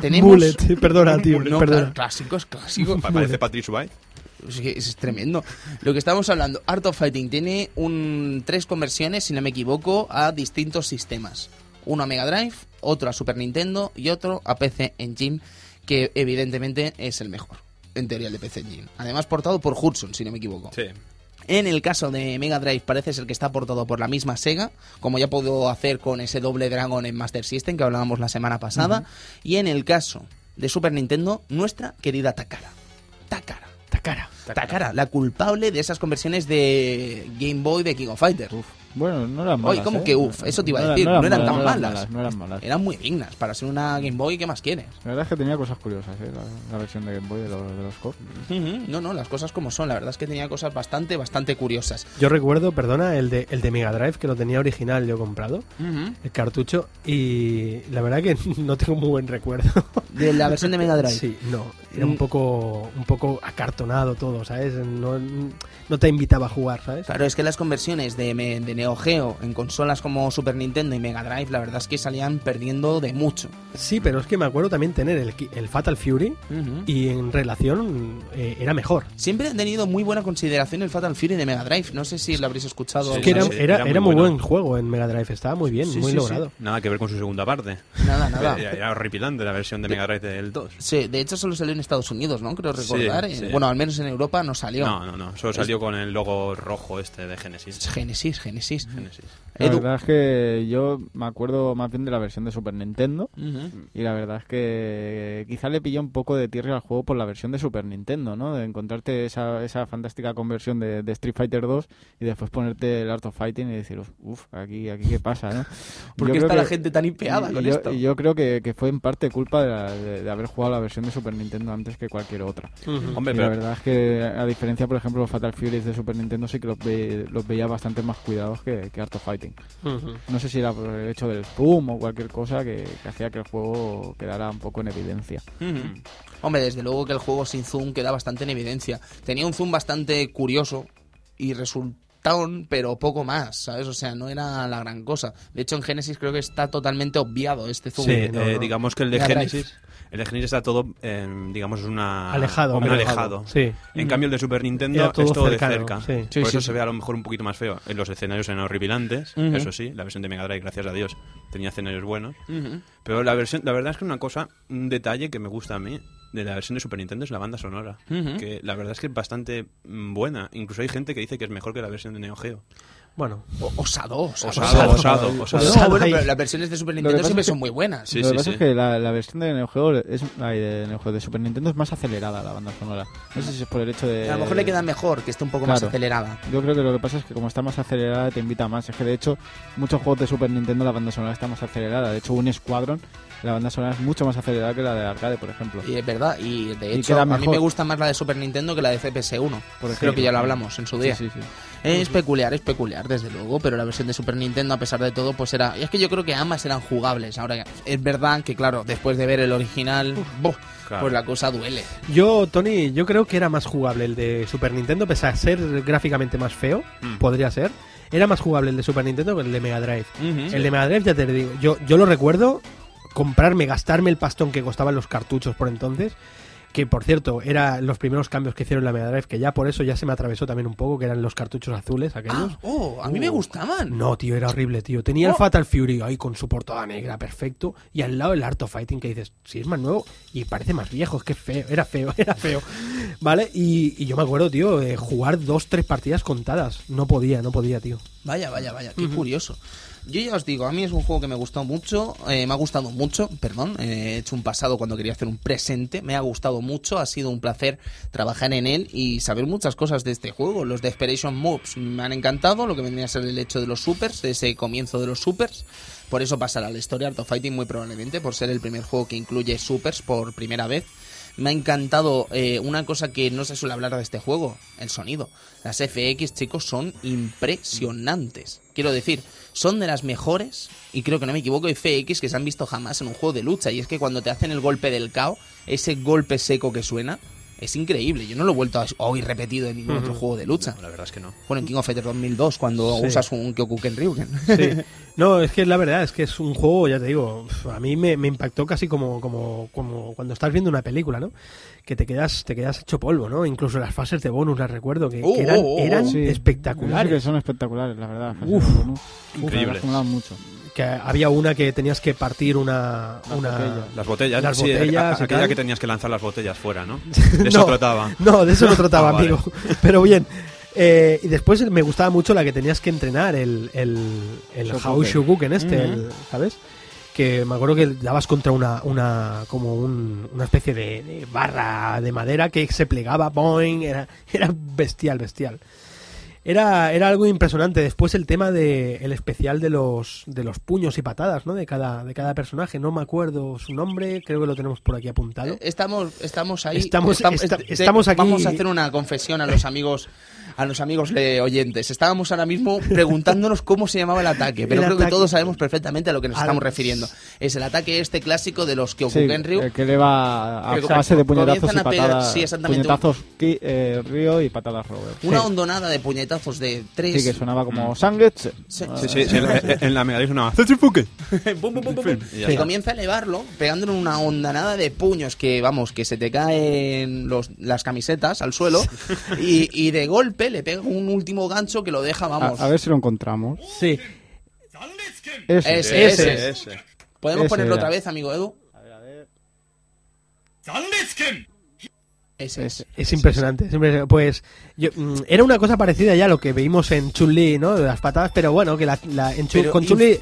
Tenemos... Bullet perdona (laughs) tío No, perdona claro, clásicos, clásicos. Pa- Parece Patrick White. Es, que es tremendo. Lo que estamos hablando, Art of Fighting tiene un tres conversiones, si no me equivoco, a distintos sistemas. Uno a Mega Drive, otro a Super Nintendo y otro a PC Engine, que evidentemente es el mejor. En teoría el de PC Engine. Además portado por Hudson, si no me equivoco. Sí. En el caso de Mega Drive parece ser que está portado por la misma Sega, como ya puedo hacer con ese doble Dragon en Master System que hablábamos la semana pasada. Y en el caso de Super Nintendo, nuestra querida Takara. Takara. Takara Takara, la culpable de esas conversiones de Game Boy de King of Fighters. Bueno, no eran malas. Oye, ¿cómo ¿eh? que uf? Eso te iba a No decir, no eran tan no malas. No eran malas. Eran muy dignas para ser una Game Boy, ¿qué más quieres? La verdad es que tenía cosas curiosas, ¿eh? La, la versión de Game Boy de los, de los No, no, las cosas como son. La verdad es que tenía cosas bastante, bastante curiosas. yo recuerdo perdona el de el de Mega Drive que lo tenía original yo comprado el cartucho y la verdad que (laughs) no tengo muy buen recuerdo. De la versión de Mega Drive. (laughs) Sí, no, era Mm. un poco un poco acartonado todo, ¿sabes? No, no te invitaba a jugar, ¿sabes? Claro, es que las conversiones de, de Neo Geo en consolas como Super Nintendo y Mega Drive, la verdad es que salían perdiendo de mucho. Sí, pero es que me acuerdo también tener el, Fatal Fury y en relación eh, era mejor. Siempre han tenido muy buena consideración el Fatal Fury de Mega Drive. No sé si lo habréis escuchado. Sí, Es que era, era, era muy era muy bueno. buen juego en Mega Drive, estaba muy bien, Sí, muy sí, logrado. Nada que ver con su segunda parte. Nada, nada. (laughs) Era, horripilante la versión de Mega Drive del 2. Sí, de hecho solo salió en Estados Unidos, ¿no? Creo recordar. Sí, sí. Bueno, al menos en Europa no salió. No, no, no. Solo salió con el logo rojo este de Genesis. Genesis, Genesis. Genesis. La Edu. verdad es que yo me acuerdo más bien de la versión de Super Nintendo. Y la verdad es que quizá le pilló un poco de tierra al juego por la versión de Super Nintendo, ¿no? De encontrarte esa, esa fantástica conversión de, de Street Fighter 2 y después ponerte el Art of Fighting y decir, uff, aquí, aquí qué pasa, ¿no? (laughs) ¿Por Yo qué creo está la que- gente tan hipeada y con yo, esto? y yo creo que, que fue en parte culpa de, la- de- de haber jugado la versión de Super Nintendo antes que cualquier otra. Hombre, Y la verdad es que, a diferencia, por ejemplo, los Fatal Furies de Super Nintendo, sí que los, ve- los veía bastante más cuidados que, que Art of Fighting. No sé si era por el hecho del zoom o cualquier cosa que, que hacía que el juego quedara un poco en evidencia. Hombre, desde luego que el juego sin zoom queda bastante en evidencia. Tenía un zoom bastante curioso y resultaron, pero poco más, ¿sabes? O sea, no era la gran cosa. De hecho, en Genesis creo que está totalmente obviado este zoom. Sí, Eh, digamos que el de Drive. El de Genesis está todo, eh, digamos, una Alejado, un alejado. Sí. En cambio, el de Super Nintendo todo es todo cercano, de cerca. sí. Por Sí, eso sí, se sí. ve a lo mejor un poquito más feo. En los escenarios eran horripilantes, eso sí. La versión de Mega Drive, gracias a Dios, tenía escenarios buenos. Ujú. Pero la versión, la verdad es que una cosa, un detalle que me gusta a mí de la versión de Super Nintendo es la banda sonora. Ujú. Que la verdad es que es bastante mm, buena. Incluso hay gente que dice que es mejor que la versión de Neo Geo. Bueno, O- Osado, osado. Osado, osado, osado. No, Osado bueno, pero las versiones de Super Nintendo siempre es que- son muy buenas. Sí, Lo que sí, pasa sí. es que la, la versión de Neo Geo es, ay, de Neo Geo, de Super Nintendo es más acelerada la banda sonora. No sé si es por el hecho de... A lo mejor le queda mejor que esté un poco más acelerada. Yo creo que lo que pasa es que como está más acelerada te invita más. Es que de hecho muchos juegos de Super Nintendo la banda sonora está más acelerada. De hecho un Squadron la banda sonora es mucho más acelerada que la de arcade, por ejemplo. Y es verdad, y de hecho a mí me gusta más la de Super Nintendo que la de CPS1. Por Creo que ya lo hablamos en su día. Sí, sí, sí. Es peculiar, es peculiar, desde luego, pero la versión de Super Nintendo, a pesar de todo, pues era... Es que yo creo que ambas eran jugables. Ahora, es verdad que, claro, después de ver el original. Claro. pues la cosa duele. Yo, Tony, yo creo que era más jugable el de Super Nintendo, pese a ser gráficamente más feo, Mm. podría ser. Era más jugable el de Super Nintendo que el de Mega Drive. El de Mega Drive, ya te digo, yo, yo lo recuerdo comprarme, gastarme el pastón que costaban los cartuchos por entonces. Que por cierto, eran los primeros cambios que hicieron en la Mega Drive, que ya por eso ya se me atravesó también un poco, que eran los cartuchos azules aquellos. Ah, oh, a mí me gustaban. No, tío, era horrible, tío. Tenía el Oh. Fatal Fury ahí con su portada negra, perfecto. Y al lado el Art of Fighting, que dices, si es más nuevo y parece más viejo, es que feo, era feo, (laughs) era feo. ¿Vale? Y, y yo me acuerdo, tío, de jugar dos, tres partidas contadas. No podía, no podía, tío. Vaya, vaya, vaya, qué curioso. Yo ya os digo, a mí es un juego que me gustó mucho, eh, me ha gustado mucho, perdón, eh, he hecho un pasado cuando quería hacer un presente, me ha gustado mucho, ha sido un placer trabajar en él y saber muchas cosas de este juego. Los Desperation Moves me han encantado, lo que vendría a ser el hecho de los supers, de ese comienzo de los supers. Por eso pasará a la historia Art of Fighting muy probablemente, por ser el primer juego que incluye supers por primera vez. Me ha encantado eh, una cosa que no se suele hablar de este juego, el sonido. Las FX, chicos, son impresionantes. Quiero decir, son de las mejores, y creo que no me equivoco, FX que se han visto jamás en un juego de lucha. Y es que cuando te hacen el golpe del KO, ese golpe seco que suena, es increíble. Yo no lo he vuelto a oír repetido en ningún otro juego de lucha. No, la verdad es que no. Bueno, en King of Fighters 2002, cuando Sí. usas un Kyokuken Ryuken. Sí. (laughs) No, es que la verdad es que es un juego, ya te digo, a mí me, me impactó casi como, como, como cuando estás viendo una película, ¿no? Que te quedas, te quedas hecho polvo, ¿no? Incluso las fases de bonus las recuerdo, que, que eran, oh, oh, eran oh. Sí. espectaculares. Sí que son espectaculares, la verdad. Uf. Uf, molan mucho. Que había una que tenías que partir una... Las una... botellas. Las botellas, Las sí, botellas aquella tal. que tenías que lanzar las botellas fuera, ¿no? (laughs) De eso No. trataba. No, de eso no (laughs) trataba, Ah, vale. amigo. Pero bien. Eh, y después me gustaba mucho la que tenías que entrenar, el, el, el Shokuken este, Ujú. el- ¿sabes? Que me acuerdo que dabas contra una, una como un- una especie de, de barra de madera que se plegaba, boing, era, era bestial, bestial. Era, era algo impresionante. Después el tema de el especial de los de los puños y patadas, ¿no? De cada de cada personaje. No me acuerdo su nombre, creo que lo tenemos por aquí apuntado. Eh, Estamos, estamos ahí. Estamos- esta- de- estamos aquí- Vamos a hacer una confesión a los amigos, a los amigos le- oyentes. Estábamos ahora mismo preguntándonos cómo se llamaba el ataque, pero El creo que todos sabemos perfectamente a lo que nos Al- estamos refiriendo. Es el ataque este clásico de los Sí, Kyokugen Ryu. el que le va a Que base de puñetazos y patadas. sí, exactamente. Puñetazos Ki- eh, Ryo y patadas Robert. Una Sí. hondonada de puñetazos de tres. Sí, que sonaba como Sangetsu. Sí. Sí, sí, sí, en, en- en la Drive sonaba Zetsufuke. Pum, (laughs) pum, pum, pum, pum. Y ya Y está. comienza a elevarlo, pegándole una hondanada de puños que, vamos, que se te caen los, las camisetas al suelo. (laughs) y, y de golpe le pega un último gancho que lo deja, A, vamos. a ver si lo encontramos. Sí. Ese. Ese, ese. Ese, ese. ¿Podemos ese ponerlo era. otra vez, amigo Edu? Ese es. Es impresionante, es impresionante. Pues yo, mm, era una cosa parecida ya a lo que vimos en Chun-Li, ¿no? De las patadas, pero bueno, que la, la- en Chun- Pero con Chun-Li,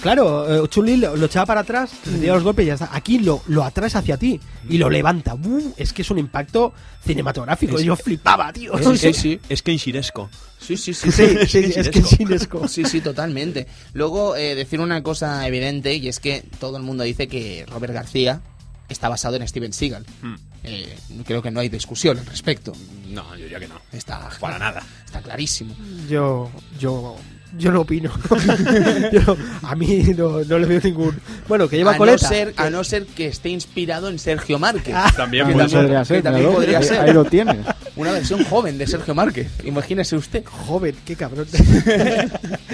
claro, eh, Chun-Li lo, lo echaba para atrás, recibía los golpes y ya está. Aquí lo, lo atraes hacia ti y lo levanta. ¡Bum! Es que es un impacto cinematográfico. Es- yo flipaba, tío. Es, Sí, es- sí, sí. es Kenshiresco. Sí, sí, sí. Sí, sí, es que (laughs) es Chinesco. chinesco. (laughs) Sí, sí, totalmente. Luego, eh, decir una cosa evidente, y es que todo el mundo dice que Robert García está basado en Steven Seagal. Hmm. Eh, creo que no hay discusión al respecto. No, yo diría que no. Está Para nada. Está clarísimo. Yo, yo, yo no opino. (laughs) Yo- a mí no, no le veo ningún. Bueno, que lleva a, no coleta. ser, a no ser que esté inspirado en Sergio Márquez. También Que podría ser, que también podría ahí, ser. ahí lo tienes. (laughs) Una versión joven de Sergio Márquez. Imagínese usted. Joven, qué cabrón. (laughs)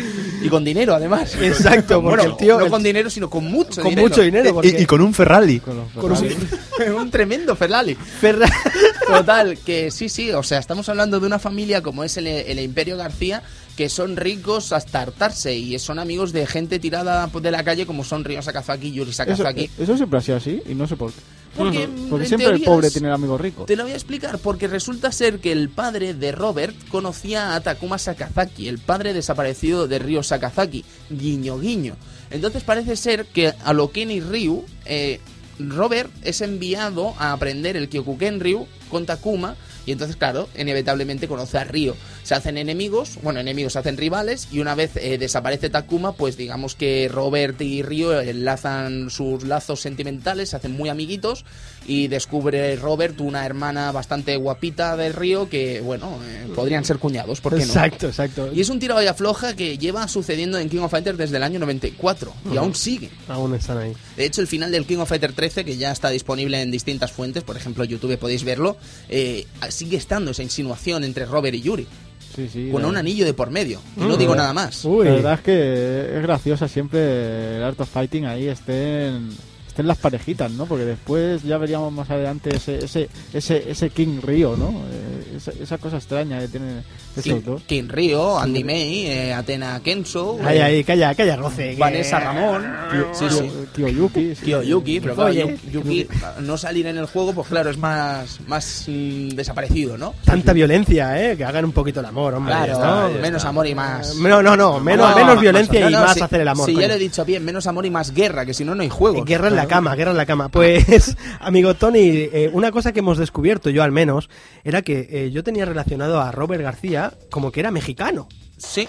Y con dinero, además. (laughs) Exacto, porque Bueno, el tío- No el- con dinero, sino con mucho con dinero. mucho dinero. Porque Y, y con un Ferrari. Con un- (laughs) tremendo Ferrari. Ferra- (laughs) Total, que sí, sí, o sea, estamos hablando de una familia como es el, el Imperio García, que son ricos hasta hartarse y son amigos de gente tirada de la calle como son Ryo Sakazaki y Yuri Eso, Sakazaki. eso siempre ha sido así y no sé por qué. Porque, siempre el pobre tiene el amigo rico. Te lo voy a explicar, porque resulta ser que el padre de Robert conocía a Takuma Sakazaki, el padre desaparecido de Ryo Sakazaki, guiño guiño. Entonces parece ser que a lo Kenny Ryu, eh, Robert es enviado a aprender el Kyokuken Ryu con Takuma, y entonces, claro, inevitablemente conoce a Ryo. Se hacen enemigos, bueno, enemigos se hacen rivales, y una vez eh, desaparece Takuma, pues digamos que Robert y Ryo enlazan sus lazos sentimentales, se hacen muy amiguitos, y descubre Robert una hermana bastante guapita del río que, bueno, eh, podrían ser cuñados, ¿por qué no? Exacto, exacto. Y es un tiro a floja que lleva sucediendo en King of Fighters desde el año 94 y aún sigue. Aún están ahí. De hecho, el final del King of Fighter 13, que ya está disponible en distintas fuentes, por ejemplo, YouTube podéis verlo, eh, sigue estando esa insinuación entre Robert y Yuri, Sí, sí. con un anillo de por medio. Y no Mm. digo nada más. Uy. La verdad es que es graciosa siempre el Art of Fighting ahí estén, estén las parejitas, ¿no? Porque después ya veríamos más adelante ese ese ese, ese King Río, ¿no? Eh, esa, esa cosa extraña que tienen esos dos. King Ryo, Andy May, eh, Atena Kenso, Ahí, eh, ahí, calla, calla, roce. Vanessa Ramón, sí, sí. Kiyoyuki. sí, Kiyoyuki, pero claro, Oye. Yuki, no salir en el juego, pues claro, es más, más mm, desaparecido, ¿no? Tanta violencia, ¿eh? Que hagan un poquito el amor, hombre. Claro, ya está, menos está. amor y más. No, no, no, menos, No, menos violencia no, y no, más sí, hacer el amor. Sí, ya lo he dicho bien, menos amor y más guerra, que si no, no hay juego. Guerra en la cama, guerra en la cama. Pues, (laughs) amigo Tony, eh, una cosa que hemos descubierto, yo al menos, era que eh, yo tenía relacionado a Robert García como que era mexicano. Sí.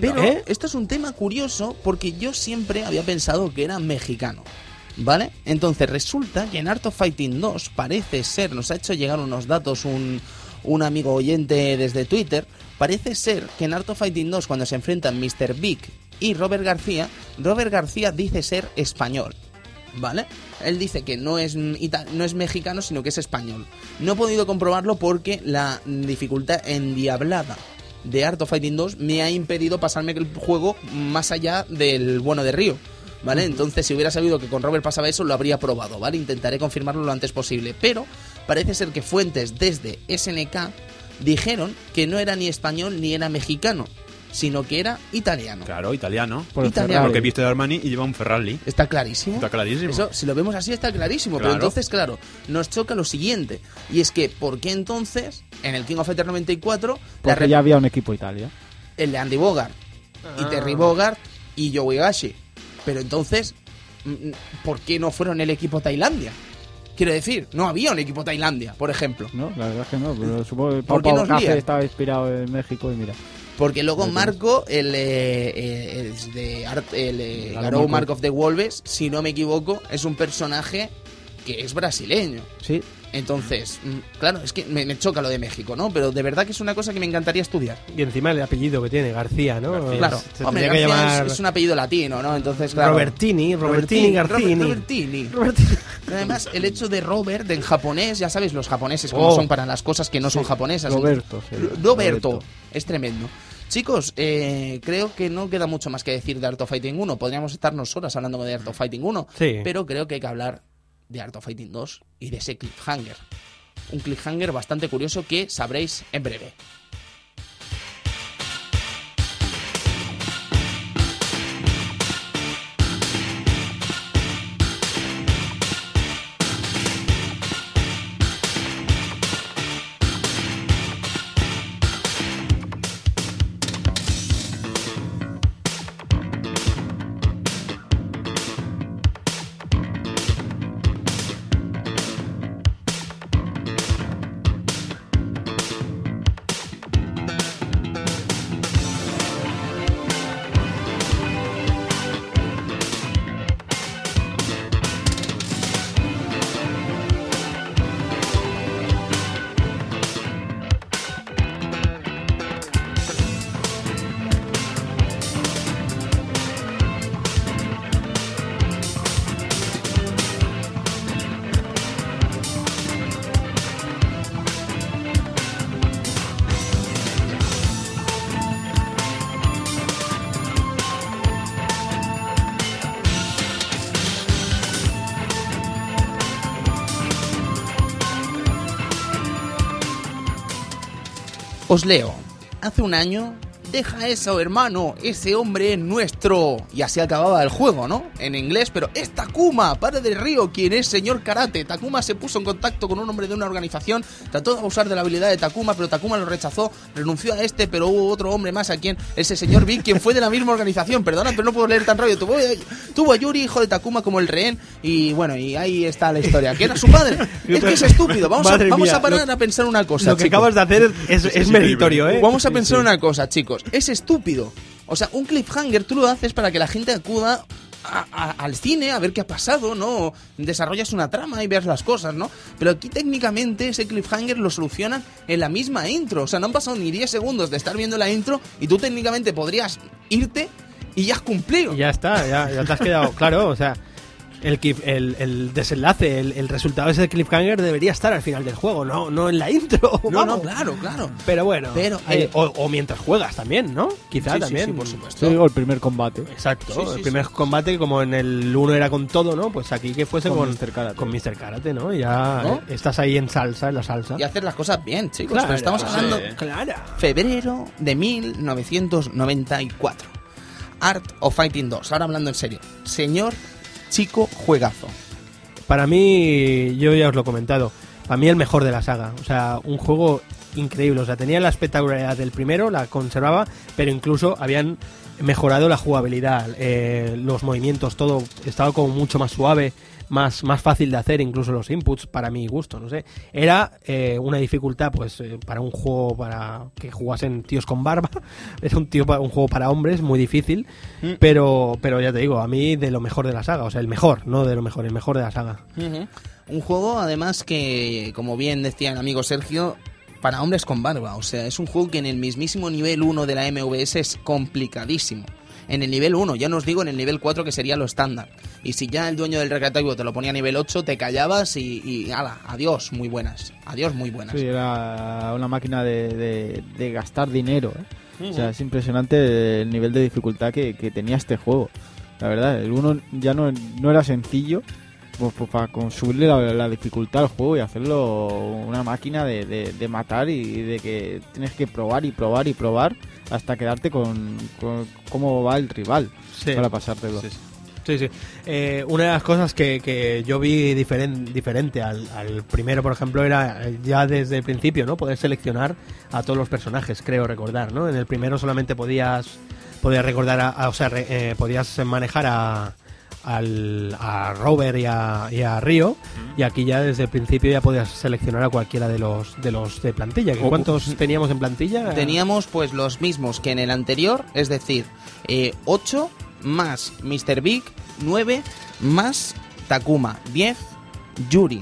Pero ¿Eh? esto es un tema curioso porque yo siempre había pensado que era mexicano. ¿Vale? Entonces resulta que en Art of Fighting 2 parece ser, nos ha hecho llegar unos datos un, un amigo oyente desde Twitter, parece ser que en Art of Fighting 2 cuando se enfrentan Mr. Big y Robert García, Robert García dice ser español. ¿Vale? Él dice que no es, no es mexicano, sino que es español. No he podido comprobarlo porque la dificultad endiablada de Art of Fighting 2 me ha impedido pasarme el juego más allá del bueno de Río. ¿Vale? Entonces, si hubiera sabido que con Robert pasaba eso, lo habría probado, ¿vale? Intentaré confirmarlo lo antes posible. Pero parece ser que fuentes desde SNK dijeron que no era ni español ni era mexicano, sino que era italiano. Claro, italiano. Por Italiano. Porque viste de Armani y lleva un Ferrari. Está clarísimo. Está clarísimo. Eso, si lo vemos así, está clarísimo. Pero entonces, claro, nos choca lo siguiente. Y es que, ¿por qué entonces, en el King of Fighters 94, la Porque ya había un equipo Italia. el de Andy Bogart y Terry Bogart y Joe Higashi? Pero entonces, mm, ¿por qué no fueron el equipo Tailandia? Quiero decir, no había un equipo Tailandia, por ejemplo. No, la verdad es que no, pero supongo que ¿Por qué Pau nos Café lían? estaba inspirado en México y mira. Porque luego Marco, el, eh, eh, es de Art- el eh, Garou Marco. Mark of the Wolves, si no me equivoco, es un personaje que es brasileño. Sí, Entonces, mm, claro, es que me, me choca lo de México, ¿no? Pero de verdad que es una cosa que me encantaría estudiar. Y encima el apellido que tiene, García, ¿no? García. Claro, Se hombre, tendría que García llamar es, es un apellido latino, ¿no? Entonces, claro. Robertini, Robertini, Garcini. Robert- Robertini. Robertini. Además, el hecho de Robert en japonés, ya sabes, los japoneses como Oh. son para las cosas que no son japonesas. Roberto. sí, Roberto. Es tremendo. Chicos, eh, creo que no queda mucho más que decir de Art of Fighting 1. Podríamos estarnos horas hablando de Art of Fighting 1. Sí. Pero creo que hay que hablar de Art of Fighting 2 y de ese cliffhanger. Un cliffhanger bastante curioso que sabréis en breve. Leo. Hace un año, deja eso, hermano, ese hombre es nuestro. Y así acababa el juego, ¿no? En inglés, pero es Takuma, padre del río, quien es señor karate. Takuma se puso en contacto con un hombre de una organización, trató de abusar de la habilidad de Takuma, pero Takuma lo rechazó, renunció a este, pero hubo otro hombre más a quien, ese señor Big, quien fue de la misma organización. Perdona, pero no puedo leer tan rápido. Tuvo, tuvo a Yuri, hijo de Takuma, como el rehén, y bueno, y ahí está la historia. ¿Que era su padre? (laughs) Es que es estúpido. Vamos, a, vamos mía, a parar lo- a pensar una cosa. Lo que chicos. acabas de hacer es, es, es meritorio, ¿eh? Vamos a Sí, pensar sí. una cosa, chicos. Es estúpido. O sea, un cliffhanger tú lo haces para que la gente acuda a- al cine a ver qué ha pasado, ¿no? Desarrollas una trama y ves las cosas, ¿no? Pero aquí técnicamente ese cliffhanger lo solucionan en la misma intro. O sea, no han pasado ni 10 segundos de estar viendo la intro y tú técnicamente podrías irte y ya has cumplido. Ya está, ya, ya te has quedado claro, o sea, el, el, el desenlace, el, el resultado de ese cliffhanger debería estar al final del juego, no, no en la (laughs) intro. No, no, claro, claro. Pero bueno, Pero, eh, eh, o, o mientras juegas también, ¿no? Quizá Sí, sí, también. sí, por supuesto. Sí, o el primer combate. Exacto, Sí, sí, el primer combate como en el 1 era con todo, ¿no? Pues aquí que fuese Con con, Mr. Karate. con Mr. Karate, ¿no? Ya ¿No? eh, estás ahí en salsa, en la salsa. Y hacer las cosas bien, chicos. Claro, Pero estamos sí. hablando Claro. febrero de 1994. Art of Fighting 2. Ahora hablando en serio. Señor chico juegazo. Para mí, yo ya os lo he comentado, para mí el mejor de la saga. O sea, un juego increíble. O sea, tenía la espectacularidad del primero, la conservaba, pero incluso habían mejorado la jugabilidad, eh, los movimientos, todo estaba como mucho más suave, más, más fácil de hacer, incluso los inputs, para mi gusto, no sé. Era eh, una dificultad, pues, eh, para un juego para que jugasen tíos con barba. (laughs) Era un, tío, un juego para hombres, muy difícil. Mm. Pero, pero ya te digo, a mí de lo mejor de la saga, o sea, el mejor, no de lo mejor, el mejor de la saga. Un juego, además, que, como bien decía el amigo Sergio, para hombres con barba. O sea, es un juego que en el mismísimo nivel 1 de la MVS es complicadísimo. En el nivel 1, ya no os digo en el nivel 4 que sería lo estándar. Y si ya el dueño del recreativo te lo ponía a nivel 8, te callabas y, y ala, adiós, muy buenas. Adiós, muy buenas. Sí, era una máquina de, de- de gastar dinero. ¿eh? O sea, es impresionante el nivel de dificultad que, que tenía este juego. La verdad, el uno ya no, no era sencillo para con- subirle la, la dificultad al juego y hacerlo una máquina de, de- de matar y de que tienes que probar y probar y probar hasta quedarte con, con cómo va el rival Sí. para pasártelo. Sí, sí. Sí. Eh, una de las cosas que, que yo vi diferen- diferente al, al primero, por ejemplo, era eh, ya desde el principio, ¿no? Poder seleccionar a todos los personajes, creo recordar, ¿no? En el primero solamente podías podías recordar, a, a- o sea, re- eh, podías manejar a, al, a Robert y a, y a Río, y aquí ya desde el principio ya podías seleccionar a cualquiera de los de los de plantilla. ¿Que O- ¿Cuántos teníamos en plantilla? Teníamos pues los mismos que en el anterior, es decir, 8 más Mr. Big, 9 más Takuma, 10, Yuri,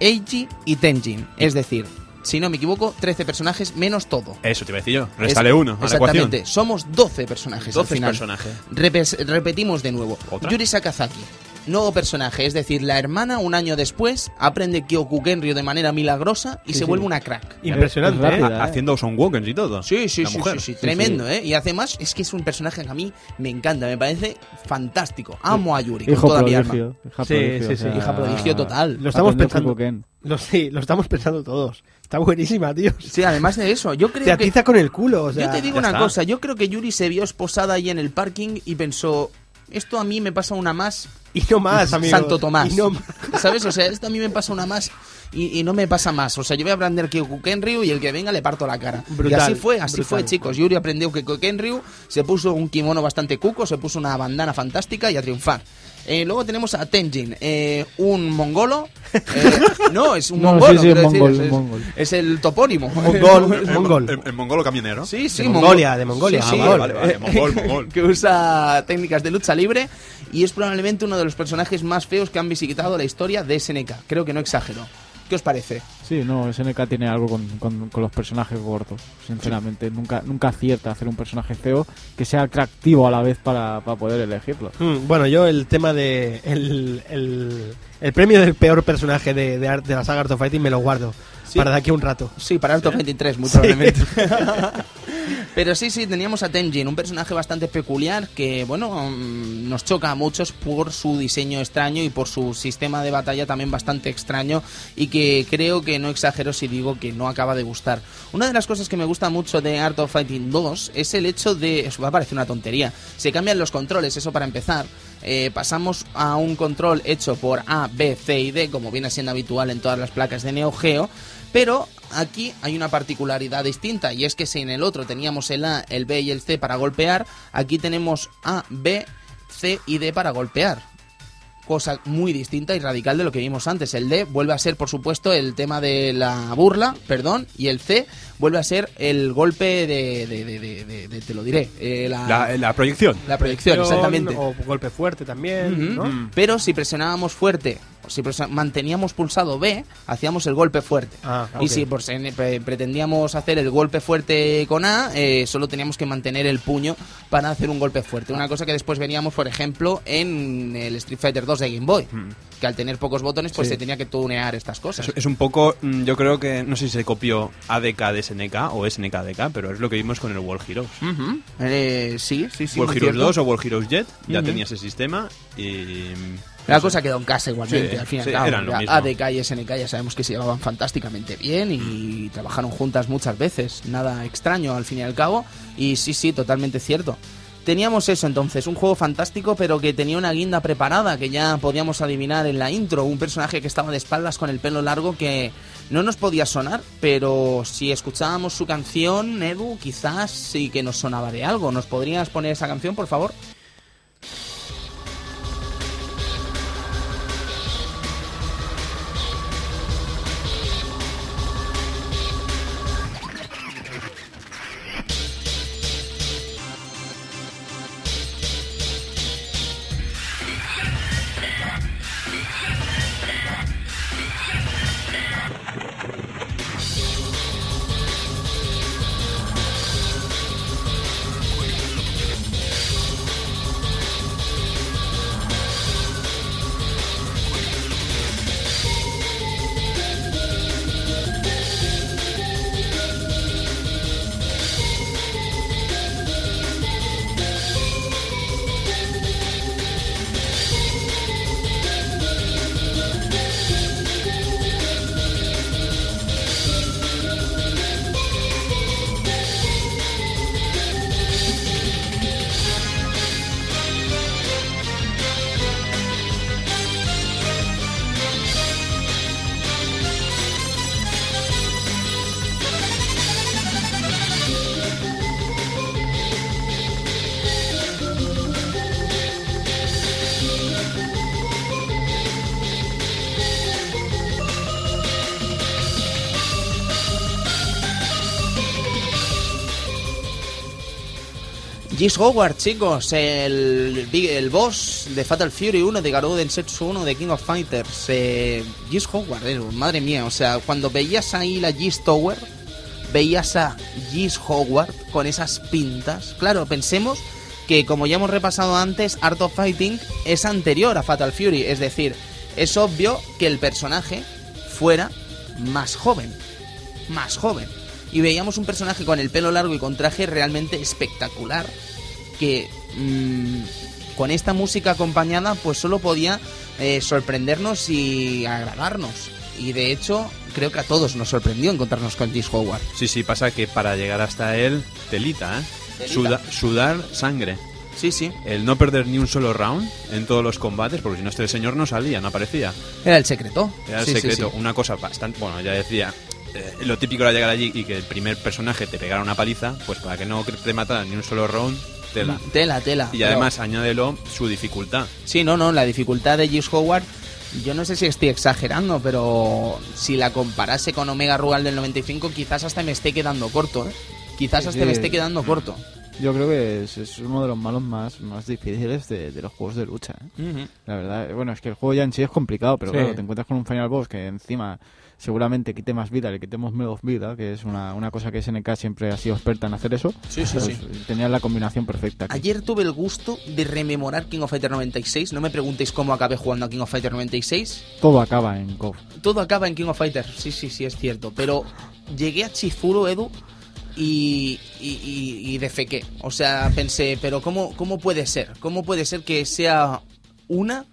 Eiji y Tenjin. Es decir, si no me equivoco, 13 personajes menos todo. Eso te iba a decir yo. Restale Es- uno a la ecuación. Exactamente, somos 12 personajes 12 al final. personajes. Repes- repetimos de nuevo. ¿Otra? Yuri Sakazaki. Nuevo personaje, es decir, la hermana un año después aprende Kyoku Genryo de manera milagrosa y Sí, se sí. vuelve una crack. Impresionante, Es ¿eh? Ha- Haciendo Son Walkers y todo. Sí, sí, sí, sí, sí, Sí, tremendo, ¿eh? Y además es que es un personaje que a mí me encanta, me parece fantástico. Amo a Yuri con Hijo toda mi alma. prodigio. Sí, prodigio, sí, o sí. sea, Hija prodigio total. Lo estamos pensando. Lo, sí, lo estamos pensando todos. Está buenísima, tío. Sí, además de eso, yo creo Te que... atiza con el culo, o sea. yo te digo una está. cosa, yo creo que Yuri se vio esposada ahí en el parking y pensó, esto a mí me pasa una más Y no más, amigo. Santo Tomás. Y no más. ¿Sabes? O sea, esto a mí me pasa una más y, y no me pasa más. O sea, yo voy a aprender Kyoku Kenryu y el que venga le parto la cara. Brutal, y así fue, así brutal. fue, chicos. Yuri aprendió Kyoku Kenryu, se puso un kimono bastante cuco, se puso una bandana fantástica y a triunfar. Eh, luego tenemos a Tenjin, eh, un mongolo. eh, (laughs) no, es un No, mongolo. sí, sí, quiero decir, mongol, es, es- mongol. es el topónimo. Mongol, (laughs) mongol. El, el mongolo camionero. Sí, sí, De. Mongolia, de Mongolia. Sí, Ah, vale, vale. Mongol, (laughs) mongol. que usa técnicas de lucha libre y es probablemente uno de los personajes más feos que han visitado la historia de SNK. Creo que no exagero. ¿Qué os parece? Sí, no, SNK tiene algo con, con- con los personajes gordos, sinceramente. Nunca, nunca acierta hacer un personaje feo que sea atractivo a la vez para, para poder elegirlo. Mm, Bueno, yo el tema de. El, el, el premio del peor personaje de, de, de la saga Art of Fighting me lo guardo Sí. para de aquí a un rato. Sí, para Alto 23, muy probablemente. (laughs) (laughs) Pero sí, sí, teníamos a Tenjin, un personaje bastante peculiar que, bueno, mm, nos choca a muchos por su diseño extraño y por su sistema de batalla también bastante extraño y que creo que no exagero si digo que no acaba de gustar. Una de las cosas que me gusta mucho de Art of Fighting 2 es el hecho de... Eso va a parecer una tontería. Se cambian los controles, eso para empezar. Eh, pasamos a un control hecho por A, B, C y D, como viene siendo habitual en todas las placas de Neo Geo. Pero aquí hay una particularidad distinta y es que si en el otro teníamos el A, el B y el C para golpear, aquí tenemos A, B, C y D para golpear. cosa muy distinta y radical de lo que vimos antes. El D vuelve a ser, por supuesto, el tema de la burla, perdón, y el C vuelve a ser el golpe de, de, de, de- de- de- te lo diré, eh, la, La, la proyección. la proyección, exactamente. O golpe fuerte también. Pero si presionábamos fuerte, si manteníamos pulsado B, hacíamos el golpe fuerte. Ah, Y si pre- pretendíamos hacer el golpe fuerte con A, eh, solo teníamos que mantener el puño para hacer un golpe fuerte. Una cosa que después veníamos, por ejemplo, en el Street Fighter 2 de Game Boy, que al tener pocos botones, pues Sí. se tenía que tunear estas cosas. Es, es un poco, mm, yo creo que, no sé si se copió ADK de SNK o SNK ADK, pero es lo que vimos con el World Heroes. Eh, sí, sí, sí. World Heroes cierto. 2 o World Heroes Jet ya Ujú. tenía ese sistema y... La cosa quedó en casa igualmente, Sí, al fin y al sí, cabo. Ya mismo. ADK y SNK ya sabemos que se llevaban fantásticamente bien y trabajaron juntas muchas veces. Nada extraño al fin y al cabo. Y sí, sí, totalmente cierto. Teníamos eso entonces, un juego fantástico pero que tenía una guinda preparada que ya podíamos adivinar en la intro, un personaje que estaba de espaldas con el pelo largo que no nos podía sonar, pero si escuchábamos su canción, Edu, quizás sí que nos sonaba de algo. ¿Nos podrías poner esa canción, por favor? Gis Howard, chicos, el, el boss de Fatal Fury 1, de Garou Densetsu 1, de King of Fighters. Eh, Gis Howard, eh, madre mía, o sea, cuando veías ahí la Gis Tower, veías a Gis Howard con esas pintas. Claro, pensemos que, como ya hemos repasado antes, Art of Fighting es anterior a Fatal Fury, es decir, es obvio que el personaje fuera más joven. Más joven. Y veíamos un personaje con el pelo largo y con traje realmente espectacular. Que mm, con esta música acompañada, pues solo podía eh, sorprendernos y agradarnos. Y de hecho, creo que a todos nos sorprendió encontrarnos con Gis Howard. Sí, sí, pasa que para llegar hasta él, telita, ¿eh? Telita. Suda- sudar sangre. Sí, sí. El no perder ni un solo round en todos los combates, porque si no este señor no salía, no aparecía. Era el secreto. Era el Sí, sí, secreto. sí. Una cosa bastante... Bueno, ya decía... eh, lo típico era llegar allí y que el primer personaje te pegara una paliza, pues para que no te matara ni un solo round, tela. Tela, tela. Y Pero- además añádelo su dificultad. Sí, no, no, la dificultad de Gis Howard, yo no sé si estoy exagerando, pero si la comparase con Omega Rugal del 95, quizás hasta me esté quedando corto, ¿eh? Quizás Sí, hasta sí. me esté quedando corto. Yo creo que es, es uno de los malos más, más difíciles de, de los juegos de lucha. ¿eh? La verdad, bueno, es que el juego ya en sí es complicado, pero Sí. claro, te encuentras con un final boss que encima seguramente quite más vida, le quitemos menos vida, que es una, una cosa que SNK siempre ha sido experta en hacer eso. Sí, sí, Pues, sí. Tenías la combinación perfecta. aquí. Ayer tuve el gusto de rememorar King of Fighter 96. No me preguntéis cómo acabé jugando a King of Fighter 96. Todo acaba en KOF. Todo acaba en King of Fighter. Sí, sí, sí, es cierto. Pero llegué a Chifuro, Edu, y, y, y, y defequé. O sea, pensé, pero ¿cómo, ¿cómo puede ser? ¿Cómo puede ser que sea una?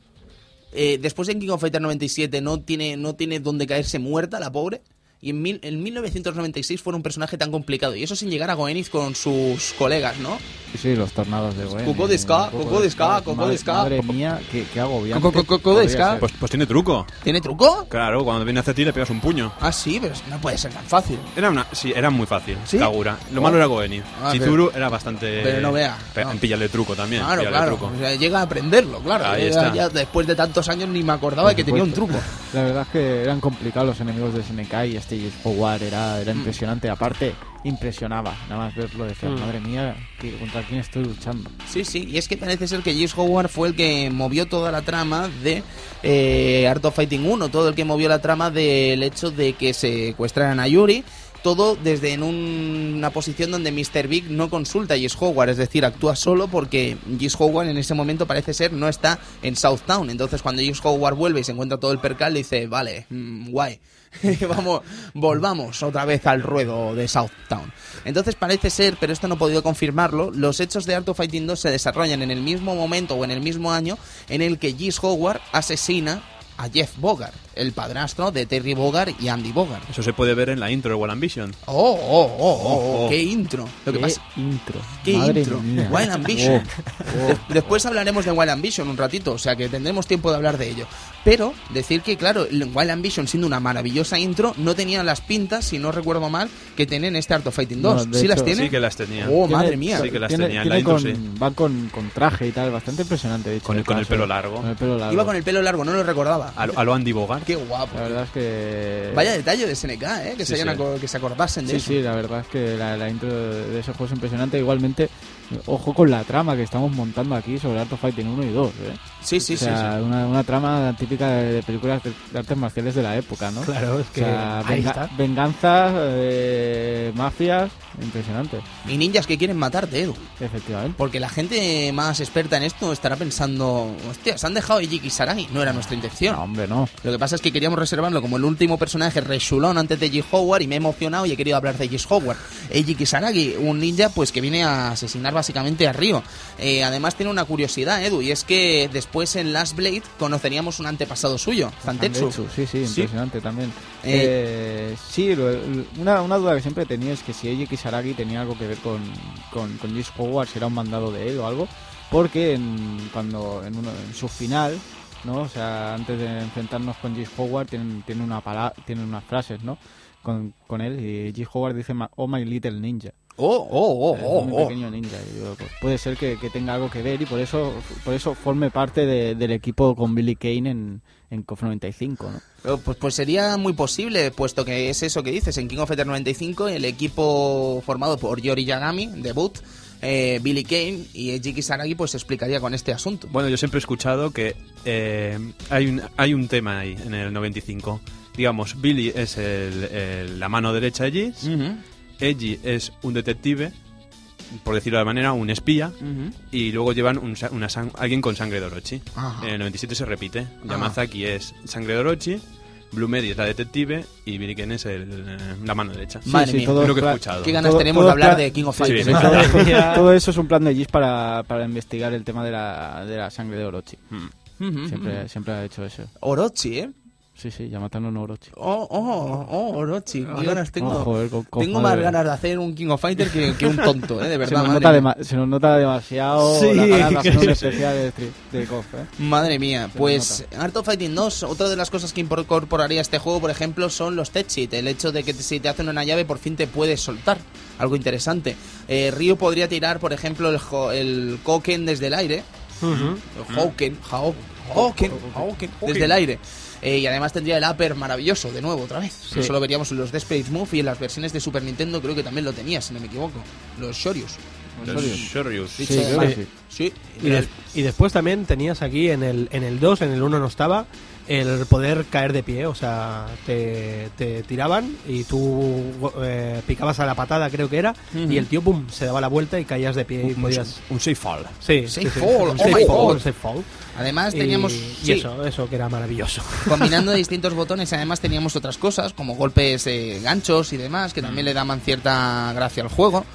Eh, después en King of Fighter 97 no tiene, no tiene donde caerse muerta la pobre. Y en, mil- en 1996 fuera un personaje tan complicado. Y eso sin llegar a Goenith con sus colegas, ¿no? Sí, sí, los tornados de Gwen. Coco de ska, Coco de ska, Coco Madre- de ska. Madre mía, qué, qué agobiante. Coco, Coco, Coco de ska. Pues, pues tiene truco. ¿Tiene truco? Claro, cuando viene hacia ti le pegas un puño. Ah, sí, pero no puede ser tan fácil. Era una, sí, era muy fácil. ¿Sí? Kagura. Lo Oh. malo era Goeni. Ah, Chizuru era bastante. pero no vea, no. Pillarle truco también. Claro, claro. truco. O sea, llega a aprenderlo, claro. Ahí está. ya después de tantos años ni me acordaba de que tenía un truco. La verdad es que eran complicados los enemigos de SNK y este Howard era, era Mm. impresionante. Aparte, impresionaba. Nada más verlo, decía, Mm. madre mía, ¿qué- ¿contra quién estoy luchando? Sí, sí, y es que parece ser que James Howard fue el que movió toda la trama de eh, Art of Fighting 1, todo el que movió la trama del hecho de que secuestraran a Yuri, todo desde en un- una posición donde Mr. Big no consulta a James Howard, es decir, actúa solo porque James Howard en ese momento parece ser no está en Southtown, entonces cuando James Howard vuelve y se encuentra todo el percal, dice, vale, mm, guay. (laughs) Vamos, volvamos otra vez al ruedo de Southtown. Entonces parece ser, pero esto no he podido confirmarlo, los hechos de Art of Fighting 2 se desarrollan en el mismo momento o en el mismo año en el que Gis Howard asesina a Jeff Bogart, el padrastro de Terry Bogart y Andy Bogart. Eso se puede ver en la intro de Wall Ambition. Oh, oh, oh, oh, Oh, oh. qué intro. Lo que ¿Qué pasa intro? ¿Qué Madre intro? mía. Wild Ambition. Oh, oh. De- Después hablaremos de Wild Ambition un ratito, o sea que tendremos tiempo de hablar de ello. Pero decir que, claro, Wild Ambition, siendo una maravillosa intro, no tenía las pintas, si no recuerdo mal, que tienen este Art of Fighting 2. No, de ¿Sí las tiene? Sí que las tenía. Oh, madre mía. Sí que las tiene- tenía en tiene la intro, con, sí. Va con, con traje y tal, bastante impresionante. de hecho, Con el- con el paso. pelo largo. Con el pelo largo. Iba con el pelo largo, no lo recordaba. A, lo- a lo Andy Bogart. Qué guapo. La verdad es que... Vaya detalle de SNK, ¿eh? Que, se, Sí, sí. que se acordasen de Sí, eso. sí, la verdad es que la, la intro de ese juego es impresionante. Igualmente, ojo con la trama que estamos montando aquí sobre Art of Fighting 1 y 2. ¿eh? Sí, sí, o sí, sea, Una, una trama típica de, de películas de, de artes marciales de la época, ¿no? Claro, es O que sea, ahí venga- está. venganzas, eh, mafias, impresionante, sí. Y ninjas que quieren matarte, Edu. efectivamente. Porque la gente más experta en esto estará pensando, hostia, se han dejado a Saragi. No era nuestra intención. No, hombre, no. Lo que pasa es que queríamos reservarlo como el último personaje rechulón antes de G. Howard y me he emocionado y he querido hablar de G. Howard. Eiji Kisaragi, un ninja pues que viene a asesinar básicamente a Ryo. Eh, además tiene una curiosidad, Edu, y es que después en Last Blade conoceríamos un antepasado suyo, Zantetsu. Zantetsu, Sí, sí, Sí. impresionante también. Eh, Eh, sí, lo- una, una duda que siempre tenía es que si Eiji Kisaragi tenía algo que ver con, con, con Howard, si era un mandado de él o algo, porque en, cuando en, uno, en su final, ¿no? O sea, antes de enfrentarnos con Jace Howard, tienen, tienen, una pala- tienen unas frases, ¿no? Con, con él, y Jace Howard dice, "Ma- oh my little ninja. Oh, oh, oh, oh, mi oh. pequeño ninja. Y yo, pues, puede ser que, que tenga algo que ver y por eso por eso forme parte de- del equipo con Billy Kane en, en KOF 95, ¿no? Pues, pues sería muy posible, puesto que es eso que dices. En King of Fighters 95, el equipo formado por Yori Yagami, debut, eh, Billy Kane y Eiji Kisaragi, pues se explicaría con este asunto. Bueno, yo siempre he escuchado que eh, hay, un, hay un tema ahí en el 95. Digamos, Billy es el- el- la mano derecha de Giz, Ujú, Eiji es un detective, por decirlo de manera, un espía, ujú. y luego llevan un sa- una sang- alguien con sangre de Orochi. Ajá. En el 97 se repite. Yamazaki es sangre de Orochi, Blue Medi es la detective y Billy Ken es el, eh, la mano derecha. Madre mía. todo lo que he escuchado. Qué ganas Todo- tenemos todo de hablar plan- de King of Fighters. sí. ¿eh? (laughs) Todo, eso es un plan de Gis para, para investigar el tema de la, de la sangre de Orochi. Mm. Ujú, Siempre, siempre ha hecho eso. Orochi, ¿eh? Sí, sí, ya mataron a Orochi. Oh, oh, oh, Orochi. Qué ganas tengo. Oh, joder, con- con- tengo más ganas de hacer un King of Fighter que, que un tonto, ¿eh? De (laughs) Se verdad, nos, madre nota dema- se nos nota demasiado Sí, la (laughs) especial de, de KOF, ¿eh? Madre mía, Se pues Art of Fighting 2, otra de las cosas que incorporaría este juego, por ejemplo, son los tech el hecho de que si te hacen una llave por fin te puedes soltar, algo interesante. Eh, Ryu podría tirar, por ejemplo, el, jo- el Koken desde el aire, Ujú. el Houken, Hau- Houken, Houken, desde el aire. Eh, y además tendría el upper maravilloso, de nuevo, otra vez. Sí. Eso lo veríamos en los Desperate Move y en las versiones de Super Nintendo creo que también lo tenía, si no me equivoco. Los Shoryus. Los Shoryus. Sí, sí. Sí, Y, des- y después también tenías aquí en el, en el 2, en el 1 no estaba, el poder caer de pie. O sea, te, te tiraban y tú eh, picabas a la patada, creo que era, y el tío, pum, se daba la vuelta y caías de pie y podías... un safe fall. Sí, Safe sí, sí, fall, un oh safe my fall, God. un safe fall. Además teníamos... Y, sí. eso, eso que era maravilloso. (laughs) combinando distintos botones y además teníamos otras cosas como golpes eh, ganchos y demás que también le daban cierta gracia al juego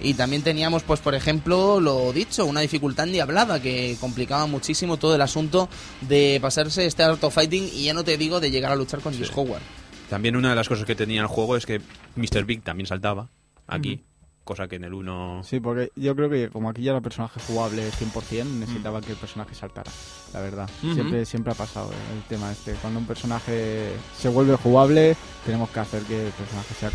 y también teníamos pues por ejemplo lo dicho una dificultad endiablada que complicaba muchísimo todo el asunto de pasarse este Art of Fighting y ya no te digo de llegar a luchar con Jace Howard También una de las cosas que tenía el juego es que Mr. Big también saltaba aquí, cosa que en el 1... Sí, porque yo creo que como aquí ya era personaje jugable 100%, necesitaba que el personaje saltara, la verdad. Siempre siempre ha pasado el tema este. Cuando un personaje se vuelve jugable, tenemos que hacer que el personaje sea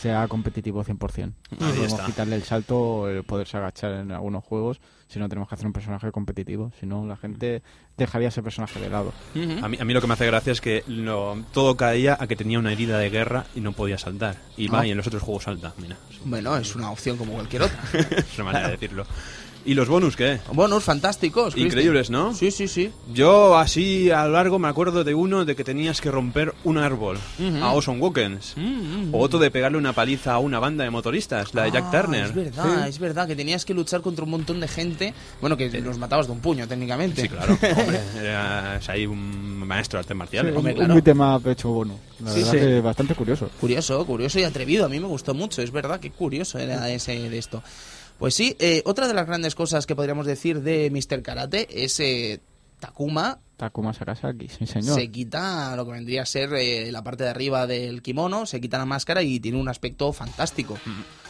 sea competitivo 100%. No podemos está. quitarle el salto o el poderse agachar en algunos juegos, si no tenemos que hacer un personaje competitivo, si no la gente dejaría ese personaje de lado. A mí, a mí lo que me hace gracia es que lo- todo caía a que tenía una herida de guerra y no podía saltar. Y va, Ah. y en los otros juegos salta, mira. Bueno, es una opción como cualquier otra. (laughs) Es una manera de decirlo. (laughs) ¿Y los bonus qué? Bonus fantásticos. Increíbles, ¿no? Sí, sí, sí. Yo así a lo largo me acuerdo de uno de que tenías que romper un árbol Ujú. a Awesome Walkens. Mm, mm, O otro de pegarle una paliza a una banda de motoristas, la de Jack Ah, Turner. Es verdad, es verdad, que tenías que luchar contra un montón de gente. Bueno, que los matabas de un puño, técnicamente. Sí, claro. (laughs) Hombre, eras ahí un maestro de artes marciales. Sí, hombre, un, claro. un beat'em up hecho bueno. La Sí, verdad sí. que bastante curioso. Curioso, curioso y atrevido. A mí me gustó mucho, es verdad, que curioso era ese de esto. Pues sí, eh, otra de las grandes cosas que podríamos decir de Mr. Karate es eh, Takuma Takuma Sakazaki, sí señor. se quita lo que vendría a ser eh, la parte de arriba del kimono, se quita la máscara y tiene un aspecto fantástico.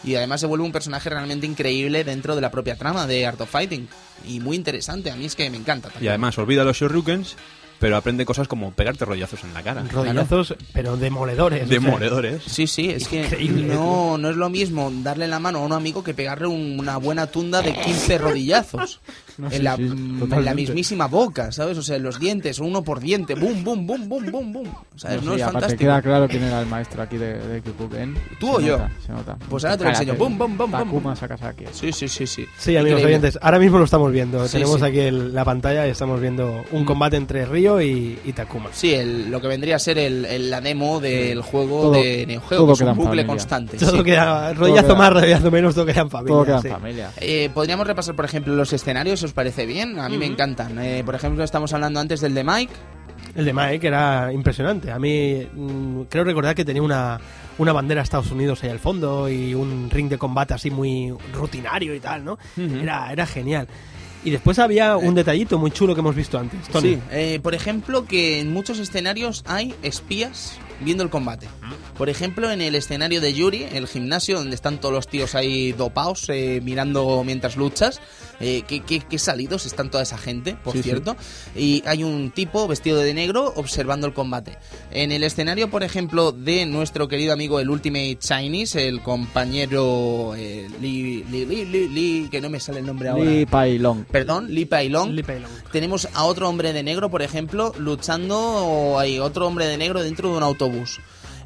Y además se vuelve un personaje realmente increíble dentro de la propia trama de Art of Fighting. Y muy interesante, a mí es que me encanta. Y Takuma. además, olvida los Shoryukens, pero aprende cosas como pegarte rollazos en la cara. Rodillazos, pero demoledores. o sea, Demoledores. Sí, sí, es que Increíble, no, no es lo mismo darle la mano a un amigo que pegarle un- una buena tunda de 15 rodillazos. No, sí, en, la, sí, mm, en la totalmente. mismísima boca, ¿sabes? O sea, en los dientes, uno por diente, boom, boom, boom, boom, boom, boom. ¿Sabes? No, No, sí, es fantástico. queda claro quién era el maestro aquí de, de Kyokugen. ¿Tú Se o yo? nota, Se nota. Pues ahora te lo enseño. Bum, bum, bum, Takuma bum. Sakazaki. Sí, sí, sí, sí. Sí, amigos Increíble. oyentes, ahora mismo lo estamos viendo. Sí, Tenemos sí. aquí el- la pantalla y estamos viendo un combate entre Ryo y, y Takuma. Sí, el- lo que vendría a ser el, el- la demo del juego Todo- de Neo Geo, todo que es un bucle constante. Todo queda rollazo queda- más, rollazo menos, todo queda en familia. Todo queda en familia. Eh, Podríamos repasar, por ejemplo, los escenarios, ¿os parece bien? A mí me encantan. Eh, por ejemplo, estamos hablando antes del de Mike. El de Mike era impresionante. A mí mm, creo recordar que tenía una, una bandera de Estados Unidos ahí al fondo y un ring de combate así muy rutinario y tal, ¿no? era, era genial. Y después había un detallito muy chulo que hemos visto antes. Tony. Sí, eh, por ejemplo, que en muchos escenarios hay espías viendo el combate. Por ejemplo, en el escenario de Yuri, el gimnasio, donde están todos los tíos ahí dopados, eh, mirando mientras luchas. Eh, ¿qué, qué, qué salidos están toda esa gente, por Sí, sí. cierto. Y hay un tipo vestido de negro observando el combate. En el escenario, por ejemplo, de nuestro querido amigo el Ultimate Chinese, el compañero eh, Lee, Lee, Lee, que no me sale el nombre ahora. Lee Pai Long. Perdón, Lee Pai Long. Lee Pai Long. Tenemos a otro hombre de negro, por ejemplo, luchando, o hay otro hombre de negro dentro de un autobús.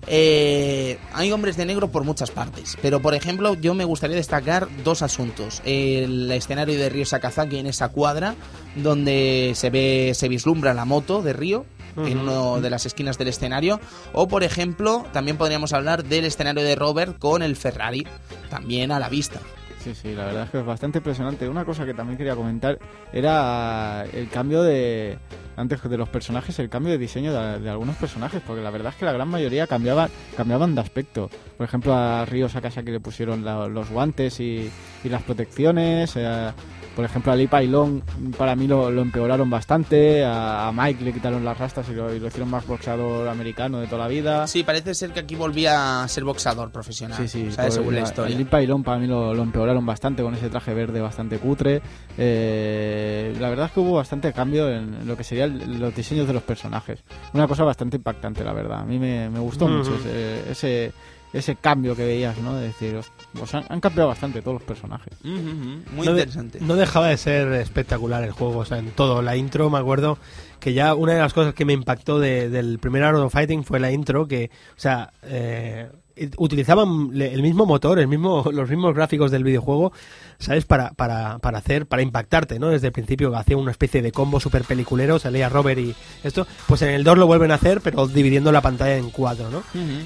Eh, hay hombres de negro por muchas partes, pero por ejemplo yo me gustaría destacar dos asuntos. El escenario de Río Sakazaki en esa cuadra, donde se ve, se vislumbra la moto de Río en una de las esquinas del escenario, o por ejemplo también podríamos hablar del escenario de Robert con el Ferrari, también a la vista. Sí, sí, la verdad es que es bastante impresionante. Una cosa que también quería comentar era el cambio de, antes de los personajes, el cambio de diseño de, algunos personajes, porque la verdad es que la gran mayoría cambiaban, cambiaban de aspecto. Por ejemplo, a Ryo Sakazaki le pusieron los guantes y, y las protecciones. eh, por ejemplo, a Lee Pai Long para mí lo, lo empeoraron bastante. A, a Mike le quitaron las rastas y lo, y lo hicieron más boxeador americano de toda la vida. Sí, parece ser que aquí volvía a ser boxador profesional, Sí, sí, ¿sabes? por- según la a- historia. a Lee Pailón para mí lo, lo empeoraron bastante con ese traje verde bastante cutre. Eh, la verdad es que hubo bastante cambio en lo que serían los diseños de los personajes. Una cosa bastante impactante, la verdad. A mí me, me gustó mucho ese, ese, ese cambio que veías, ¿no? De decir, "Os- pues han, han cambiado bastante todos los personajes. Muy no de- interesante. no dejaba de ser espectacular el juego, o sea, en todo. La intro, me acuerdo que ya una de las cosas que me impactó de- del primer Art of Fighting fue la intro, que, o sea, eh, utilizaban le- el mismo motor, el mismo, (laughs) los mismos gráficos del videojuego, ¿sabes? Para, para, para hacer, para impactarte, ¿no? Desde el principio hacía una especie de combo super peliculero, salía Robert y esto, pues en el 2 lo vuelven a hacer, pero dividiendo la pantalla en cuatro, ¿no?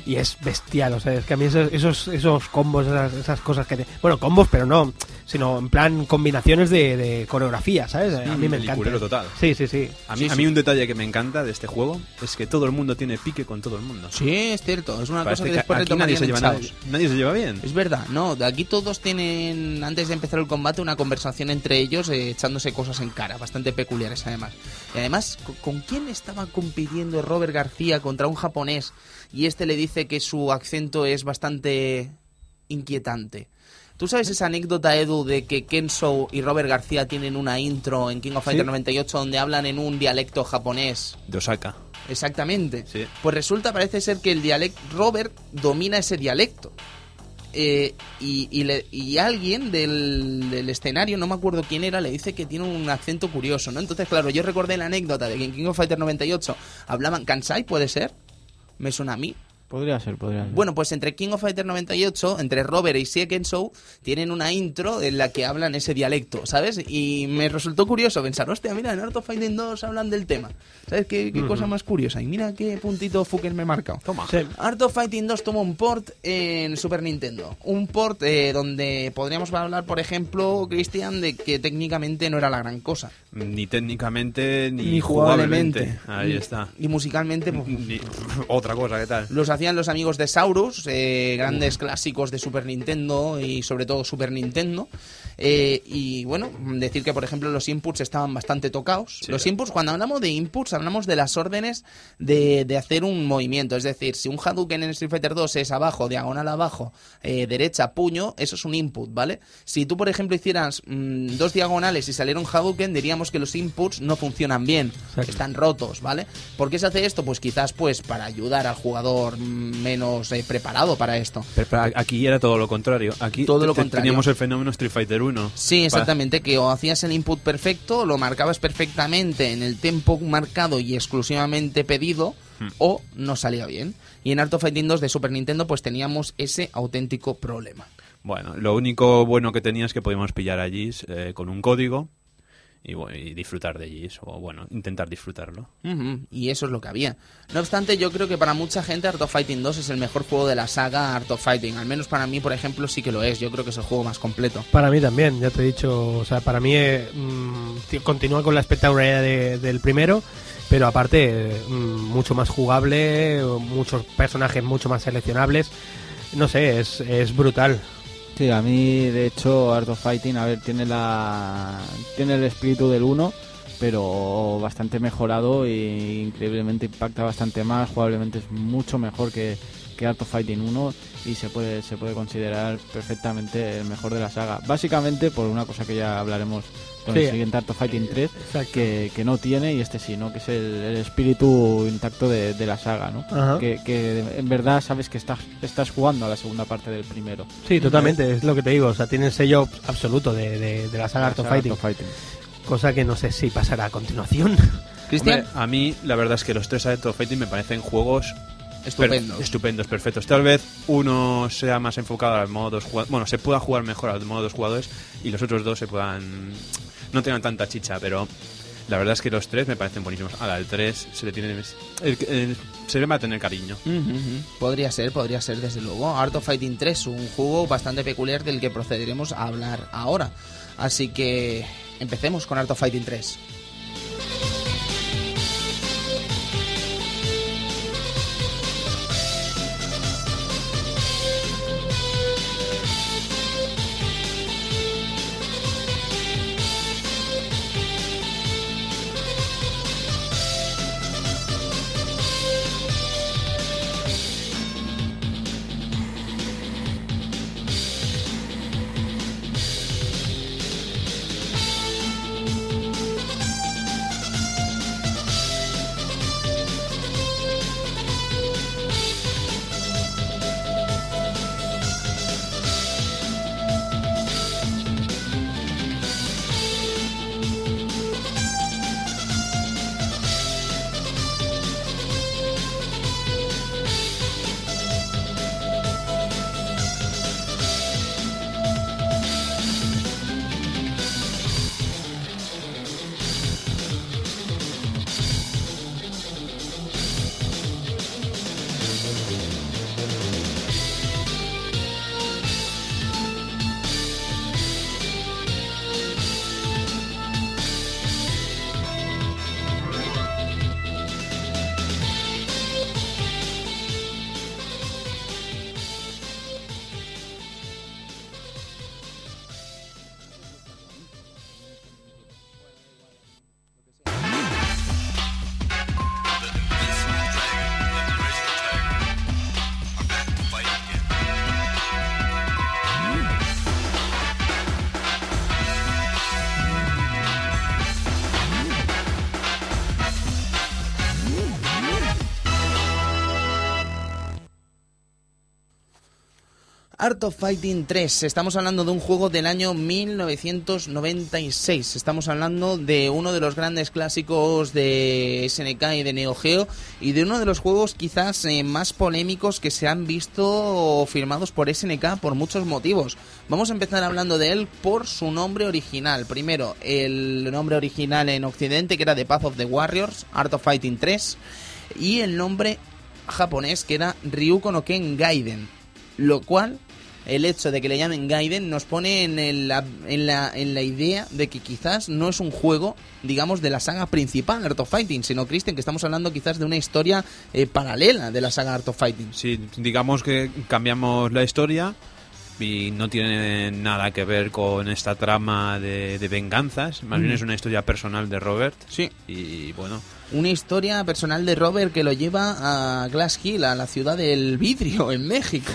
Y es bestial, o sea, es que a mí esos, esos, esos combos, esas, esas cosas que... te- bueno, combos, pero no, sino en plan combinaciones de, de coreografía, ¿sabes? A mí me encanta. peliculero total. Sí, sí, sí. A mí, Sí, a sí, mí mí un detalle que me encanta de este juego es que todo el mundo tiene pique con todo el mundo. Sí, es cierto. Es una Parece cosa que que después aquí nadie se, lleva nadie, nadie se lleva bien. Es verdad, no, de aquí todos tienen, antes de empezar el combate, una conversación entre ellos, eh, echándose cosas en cara, bastante peculiares además. Y además, ¿con, con quién estaba compitiendo Robert García contra un japonés? Y este le dice que su acento es bastante inquietante. ¿Tú sabes esa anécdota, Edu, de que Kenzo y Robert García tienen una intro en King of Fighters 98 donde hablan en un dialecto japonés? De Osaka. Exactamente. Sí. Pues resulta, parece ser que el dialecto. Robert domina ese dialecto. Eh, y, y le- y alguien del, del escenario, no me acuerdo quién era, le dice que tiene un acento curioso, ¿no? Entonces, claro, yo recordé la anécdota de que en King of Fighters 98 hablaban Kansai, ¿puede ser? Me suena a mí. Podría ser, podría ser. Bueno, pues entre King of Fighters 98, entre Robert y Sie Show, tienen una intro en la que hablan ese dialecto, ¿sabes? Y me resultó curioso pensar, hostia, mira, en Art of Fighting 2 hablan del tema. ¿Sabes qué, qué cosa más curiosa? Y mira qué puntito fucker me he marcado. Toma. Sí. Art of Fighting 2 toma un port en Super Nintendo. Un port eh, donde podríamos hablar, por ejemplo, Cristian, de que técnicamente no era la gran cosa. Ni técnicamente ni, Ni jugablemente. Ahí está. Y musicalmente, pues, Ni- otra cosa, ¿qué tal? Los hacían los amigos de Saurus, eh, grandes clásicos de Super Nintendo y sobre todo Super Nintendo. Eh, y bueno, decir que por ejemplo los inputs estaban bastante tocados. Sí. Los inputs, cuando hablamos de inputs, hablamos de las órdenes de, de hacer un movimiento. Es decir, si un Hadouken en Street Fighter 2 es abajo, diagonal abajo, eh, derecha, puño, eso es un input, ¿vale? Si tú, por ejemplo, hicieras mm, dos diagonales y saliera un Hadouken, diríamos que los inputs no funcionan bien, Exacto. están rotos, ¿vale? ¿Por qué se hace esto? Pues quizás pues para ayudar al jugador menos eh, preparado para esto. Pero, pero aquí era todo lo contrario. Aquí Todo lo contrario. teníamos el fenómeno Street Fighter 1. Sí, exactamente, que o hacías el input perfecto, lo marcabas perfectamente en el tiempo marcado y exclusivamente pedido, Hmm. o no salía bien. Y en Art of Fighting 2 de Super Nintendo pues teníamos ese auténtico problema. Bueno, lo único bueno que tenía es que podíamos pillar allí eh, con un código y, bueno, y disfrutar de allí, o bueno, intentar disfrutarlo. Y eso es lo que había. No obstante, yo creo que para mucha gente Art of Fighting 2 es el mejor juego de la saga Art of Fighting. Al menos para mí, por ejemplo, sí que lo es. Yo creo que es el juego más completo. Para mí también, ya te he dicho, o sea, para mí eh, mm, continúa con la espectacularidad de- del primero, pero aparte mm, mucho más jugable, muchos personajes mucho más seleccionables. No sé, es, es brutal. Sí, a mí de hecho Art of Fighting, a ver, tiene la tiene el espíritu del 1, pero bastante mejorado e increíblemente impacta bastante más, jugablemente es mucho mejor que, que Art of Fighting 1 y se puede se puede considerar perfectamente el mejor de la saga. Básicamente por una cosa que ya hablaremos con Sí. el siguiente Art of Fighting 3, Exacto. que, que no tiene y este sí, ¿no? Que es el, el espíritu intacto de, de la saga, ¿no? Ajá. Que, que en verdad sabes que estás, estás jugando a la segunda parte del primero. Sí, totalmente, es lo que te digo, o sea, tiene el sello absoluto de, de- de la saga Art of Saga Fighting, Fighting. cosa que no sé si pasará a continuación. (laughs) Cristian, a mí la verdad es que los tres Art of Fighting me parecen juegos per- estupendo. estupendos, perfectos. Tal vez uno sea más enfocado al modo dos jugadores. Bueno, se pueda jugar mejor al modo dos jugadores y los otros dos se puedan. No tengan tanta chicha, pero la verdad es que los tres me parecen buenísimos. Ahora, el 3 se le tiene. el- el- se le va a tener cariño. Podría ser, podría ser, desde luego. Art of Fighting 3, un juego bastante peculiar del que procederemos a hablar ahora. Así que empecemos con Art of Fighting 3. Fighting 3. Estamos hablando de un juego del año 1996. Estamos hablando de uno de los grandes clásicos de SNK y de Neo Geo y de uno de los juegos quizás eh, más polémicos que se han visto firmados por SNK por muchos motivos. Vamos a empezar hablando de él por su nombre original. Primero, el nombre original en Occidente que era The Path of the Warriors, Art of Fighting 3 y el nombre japonés que era Ryuko no Ken Gaiden, lo cual el hecho de que le llamen Gaiden nos pone en, el- la, en, la, en la idea de que quizás no es un juego, digamos, de la saga principal, Art of Fighting, sino, Christian, que estamos hablando quizás de una historia eh, paralela de la saga Art of Fighting. Sí, digamos que cambiamos la historia y no tiene nada que ver con esta trama de, de venganzas. Más bien es una historia personal de Robert. Sí. Y bueno, Una historia personal de Robert que lo lleva a Glass Hill, a la ciudad del vidrio, en México,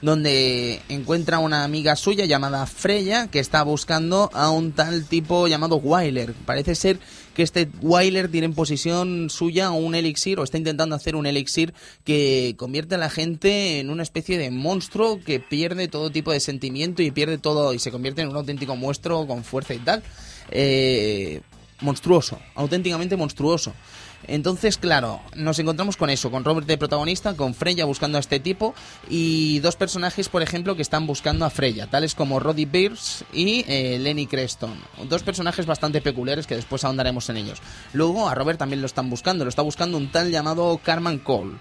donde encuentra una amiga suya llamada Freya que está buscando a un tal tipo llamado Wyler. Parece ser que este Wyler tiene en posesión suya un elixir o está intentando hacer un elixir que convierte a la gente en una especie de monstruo que pierde todo tipo de sentimiento y pierde todo y se convierte en un auténtico monstruo con fuerza y tal. Eh, monstruoso, auténticamente monstruoso. Entonces, claro, nos encontramos con eso, con Robert de protagonista, con Freya buscando a este tipo y dos personajes, por ejemplo, que están buscando a Freya, tales como Roddy Pierce y eh, Lenny Creston. Dos personajes bastante peculiares que después ahondaremos en ellos. Luego a Robert también lo están buscando, lo está buscando un tal llamado Carman Cole.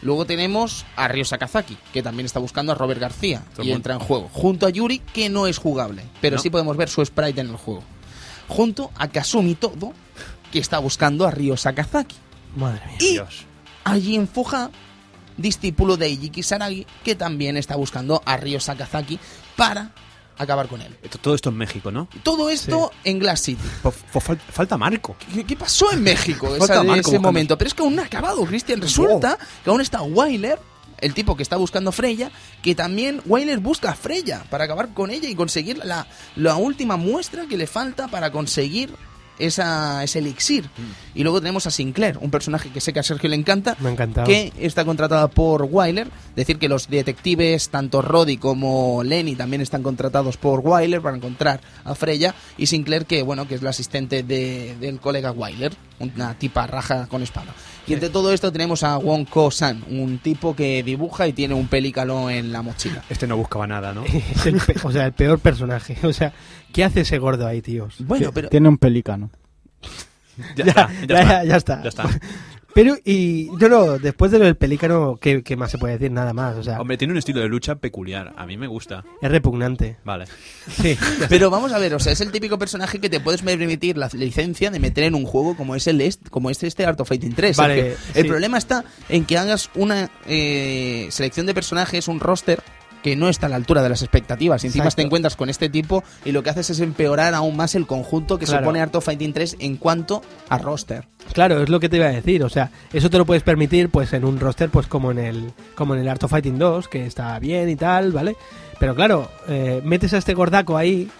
Luego tenemos a Ryo Sakazaki, que también está buscando a Robert García Todo y entra en juego. Junto a Yuri, que no es jugable, pero No. sí podemos ver su sprite en el juego. Junto a Kazumi Todo, que está buscando a Ryo Sakazaki. Madre mía. Y Dios. a Jin Fuja, discípulo de Eiji Kisaragi, que también está buscando a Ryo Sakazaki para acabar con él. Esto- todo esto en México, ¿no? Todo esto en Glass City. Po- fal- falta Marco. ¿Qué, qué pasó en México (laughs) Falta esa- Marco ese momento? Pero es que aún no ha acabado, Cristian. Resulta que aún está Wyler, el tipo que está buscando a Freya, que también Wyler busca a Freya para acabar con ella y conseguir la, la última muestra que le falta para conseguir esa, ese elixir. Y luego tenemos a Sinclair, un personaje que sé que a Sergio le encanta, Me que está contratada por Wyler. Decir que los detectives, tanto Roddy como Lenny, también están contratados por Wyler para encontrar a Freya. Y Sinclair, que bueno, que es la asistente de- del colega Wyler, una tipa raja con espada. Y entre todo esto tenemos a Wong Ko-san, un tipo que dibuja y tiene un pelícalo en la mochila. Este no buscaba nada, ¿no? (laughs) Es el pe- o sea, el peor personaje. O sea, ¿qué hace ese gordo ahí, tíos? Bueno, pero Tiene un pelícano. Ya, (laughs) Ya, está, ya, (laughs) ya, ya está. Ya está. Pero, y no, no, después de lo del pelícano, ¿qué, qué más se puede decir? Nada más. O sea, Hombre, tiene un estilo de lucha peculiar. A mí me gusta. es repugnante. Vale. Sí. (laughs) Pero vamos a ver, o sea, es el típico personaje que te puedes permitir la licencia de meter en un juego como es el est- como es este Art of Fighting 3. Vale, Sergio. el sí. problema está en que hagas una eh, selección de personajes, un roster que no está a la altura de las expectativas. Y encima Exacto. te encuentras con este tipo y lo que haces es empeorar aún más el conjunto que Claro. supone Art of Fighting 3 en cuanto a roster. Claro, es lo que te iba a decir. O sea, eso te lo puedes permitir pues en un roster pues como en el como en el Art of Fighting 2, que está bien y tal, ¿vale? Pero claro, eh, metes a este gordaco ahí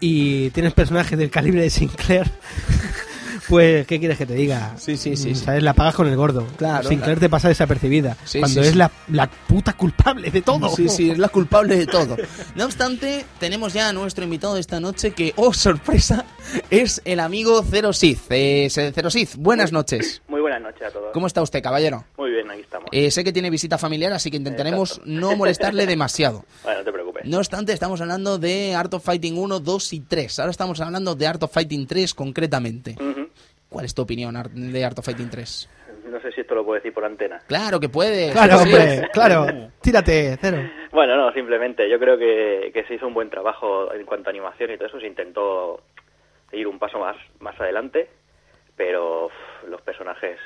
y tienes personajes del calibre de Sinclair. (laughs) Pues, ¿qué quieres que te diga? Sí, sí, sí, Mm. ¿Sabes? La pagas con el gordo. Claro, Sinclair claro. te pasa desapercibida. Sí, cuando sí, es sí. La, la puta culpable de todo. Sí, sí, es la culpable de todo. No obstante, tenemos ya a nuestro invitado de esta noche que, oh sorpresa, es el amigo Zero Sith. Eh, Zero Sith, buenas noches. Muy buenas noches a todos. ¿Cómo está usted, caballero? Muy bien, aquí estamos. Eh, sé que tiene visita familiar, así que intentaremos Exacto. no molestarle demasiado. (laughs) Bueno, no te preocupes. No obstante, estamos hablando de Art of Fighting 1, 2 y 3. Ahora estamos hablando de Art of Fighting 3 concretamente. ¿Cuál es tu opinión de Art of Fighting 3? No sé si esto lo puedo decir por antena. Claro que puedes. Claro, Sí. hombre, claro. Tírate, cero. Bueno, no, simplemente yo creo que, que se hizo un buen trabajo en cuanto a animación y todo eso. Se intentó ir un paso más, más adelante, pero los personajes,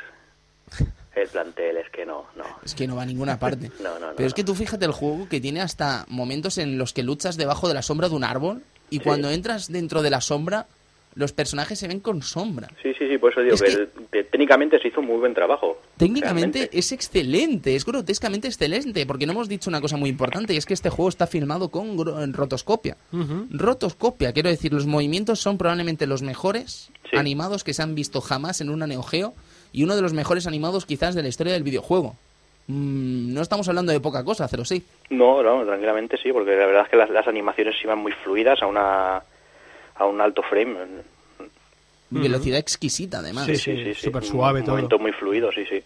el plantel es que no, no. Es que no va a ninguna parte. (laughs) No, no, no, Pero es no. que tú fíjate el juego que tiene hasta momentos en los que luchas debajo de la sombra de un árbol y Sí. cuando entras dentro de la sombra, los personajes se ven con sombra. Sí, sí, sí, por eso digo Es que, técnicamente se hizo un muy buen trabajo. Técnicamente realmente. es excelente, es grotescamente excelente, porque no hemos dicho una cosa muy importante y es que este juego está filmado con rotoscopia. Rotoscopia, quiero decir, los movimientos son probablemente los mejores Sí. animados que se han visto jamás en una Neo Geo y uno de los mejores animados quizás de la historia del videojuego. mm, no estamos hablando de poca cosa, 06. No, no, tranquilamente sí, porque la verdad es que las, las animaciones iban muy fluidas a una a un alto frame. Velocidad exquisita, además. Sí, sí, súper suave un todo. momento muy fluido, sí, sí.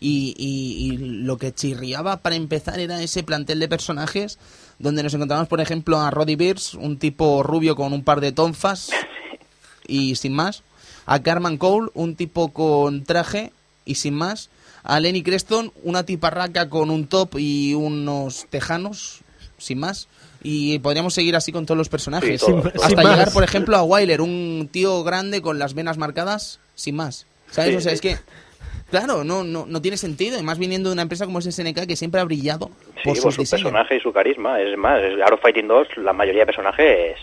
Y, y- y lo que chirriaba para empezar era ese plantel de personajes donde nos encontramos, por ejemplo, a Roddy Beers, un tipo rubio con un par de tonfas (laughs) y sin más. A Carman Cole, un tipo con traje y sin más. A Lenny Creston, una tiparraca con un top y unos tejanos, sin más. Y podríamos seguir así con todos los personajes. Sí. Hasta sin llegar, más. por ejemplo, a Wyler, un tío grande con las venas marcadas, sin más. ¿Sabes? Sí, o sea, sí. es que, claro, no, no, no tiene sentido. Además, viniendo de una empresa como es SNK, que siempre ha brillado Sí, por su diseños. personaje y su carisma. Es más, es Art of Fighting 2, la mayoría de personajes,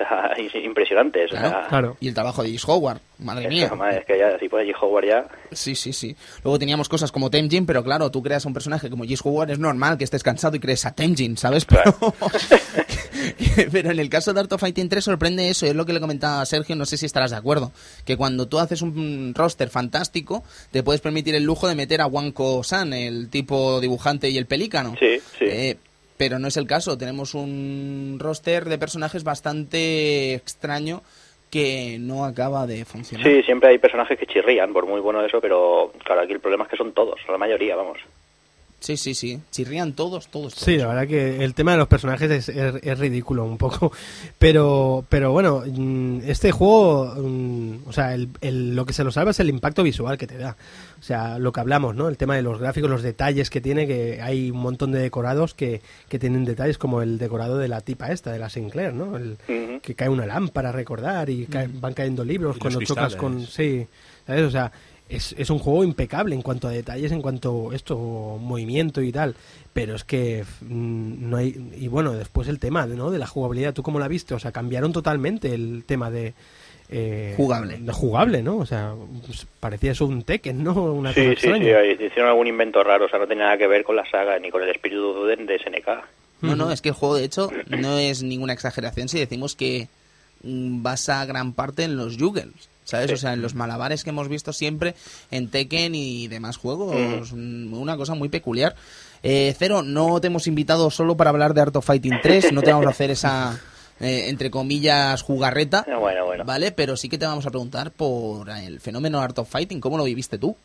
(laughs) o sea, is- impresionantes. o Claro, sea, Claro. Y el trabajo de Gis Howard, madre es, mía. que, (laughs) madre, es que ya, si pone G. Howard ya... Sí, sí, sí. Luego teníamos cosas como Temjin, pero claro, tú creas un personaje como Gis Howard, es normal que estés cansado y crees a Temjin, ¿sabes? Pero, (laughs) pero en el caso de Art of Fighting 3 sorprende eso, es lo que le comentaba a Sergio, no sé si estarás de acuerdo, que cuando tú haces un roster fantástico, te puedes permitir el lujo de meter a Wanko San, el tipo dibujante y el pelícano. Sí, sí. Eh, pero no es el caso, tenemos un roster de personajes bastante extraño que no acaba de funcionar. Sí, siempre hay personajes que chirrían, por muy bueno eso, pero claro, aquí el problema es que son todos, la mayoría, vamos. Sí, sí, sí. Chirrían todos, todos. todos. Sí, la verdad que el tema de los personajes es, es- es ridículo un poco. Pero, pero bueno, mm, este juego, mm, o sea, el- el- lo que se lo salva es el impacto visual que te da. O sea, lo que hablamos, ¿no? El tema de los gráficos, los detalles que tiene, que hay un montón de decorados que, que tienen detalles como el decorado de la tipa esta, de la Sinclair, ¿no? El, que cae una lámpara a recordar y cae- van cayendo libros Y cuando chocas con... Sí, ¿sabes? O sea, es, es un juego impecable en cuanto a detalles, en cuanto a esto, movimiento y tal. Pero es que mm, no hay... Y bueno, después el tema ¿no? de la jugabilidad, ¿tú cómo la viste? O sea, cambiaron totalmente el tema de... eh, Jugable. De jugable, ¿no? O sea, pues, parecía eso un Tekken, ¿no? Una Sí, cosa sí, extraña. sí, ahí hicieron algún invento raro, o sea, no tenía nada que ver con la saga ni con el espíritu de, de SNK. No, no, es que el juego, de hecho, no es ninguna exageración si decimos que mm, basa gran parte en los Jugels, ¿sabes? Sí. O sea, en los malabares que hemos visto siempre en Tekken y demás juegos. mm, Una cosa muy peculiar. Eh, Cero, no te hemos invitado solo para hablar de Art of Fighting 3, no te vamos a hacer esa, eh, entre comillas, jugarreta. Ah, Bueno, bueno. ¿Vale? Pero sí que te vamos a preguntar por el fenómeno Art of Fighting, ¿cómo lo viviste tú?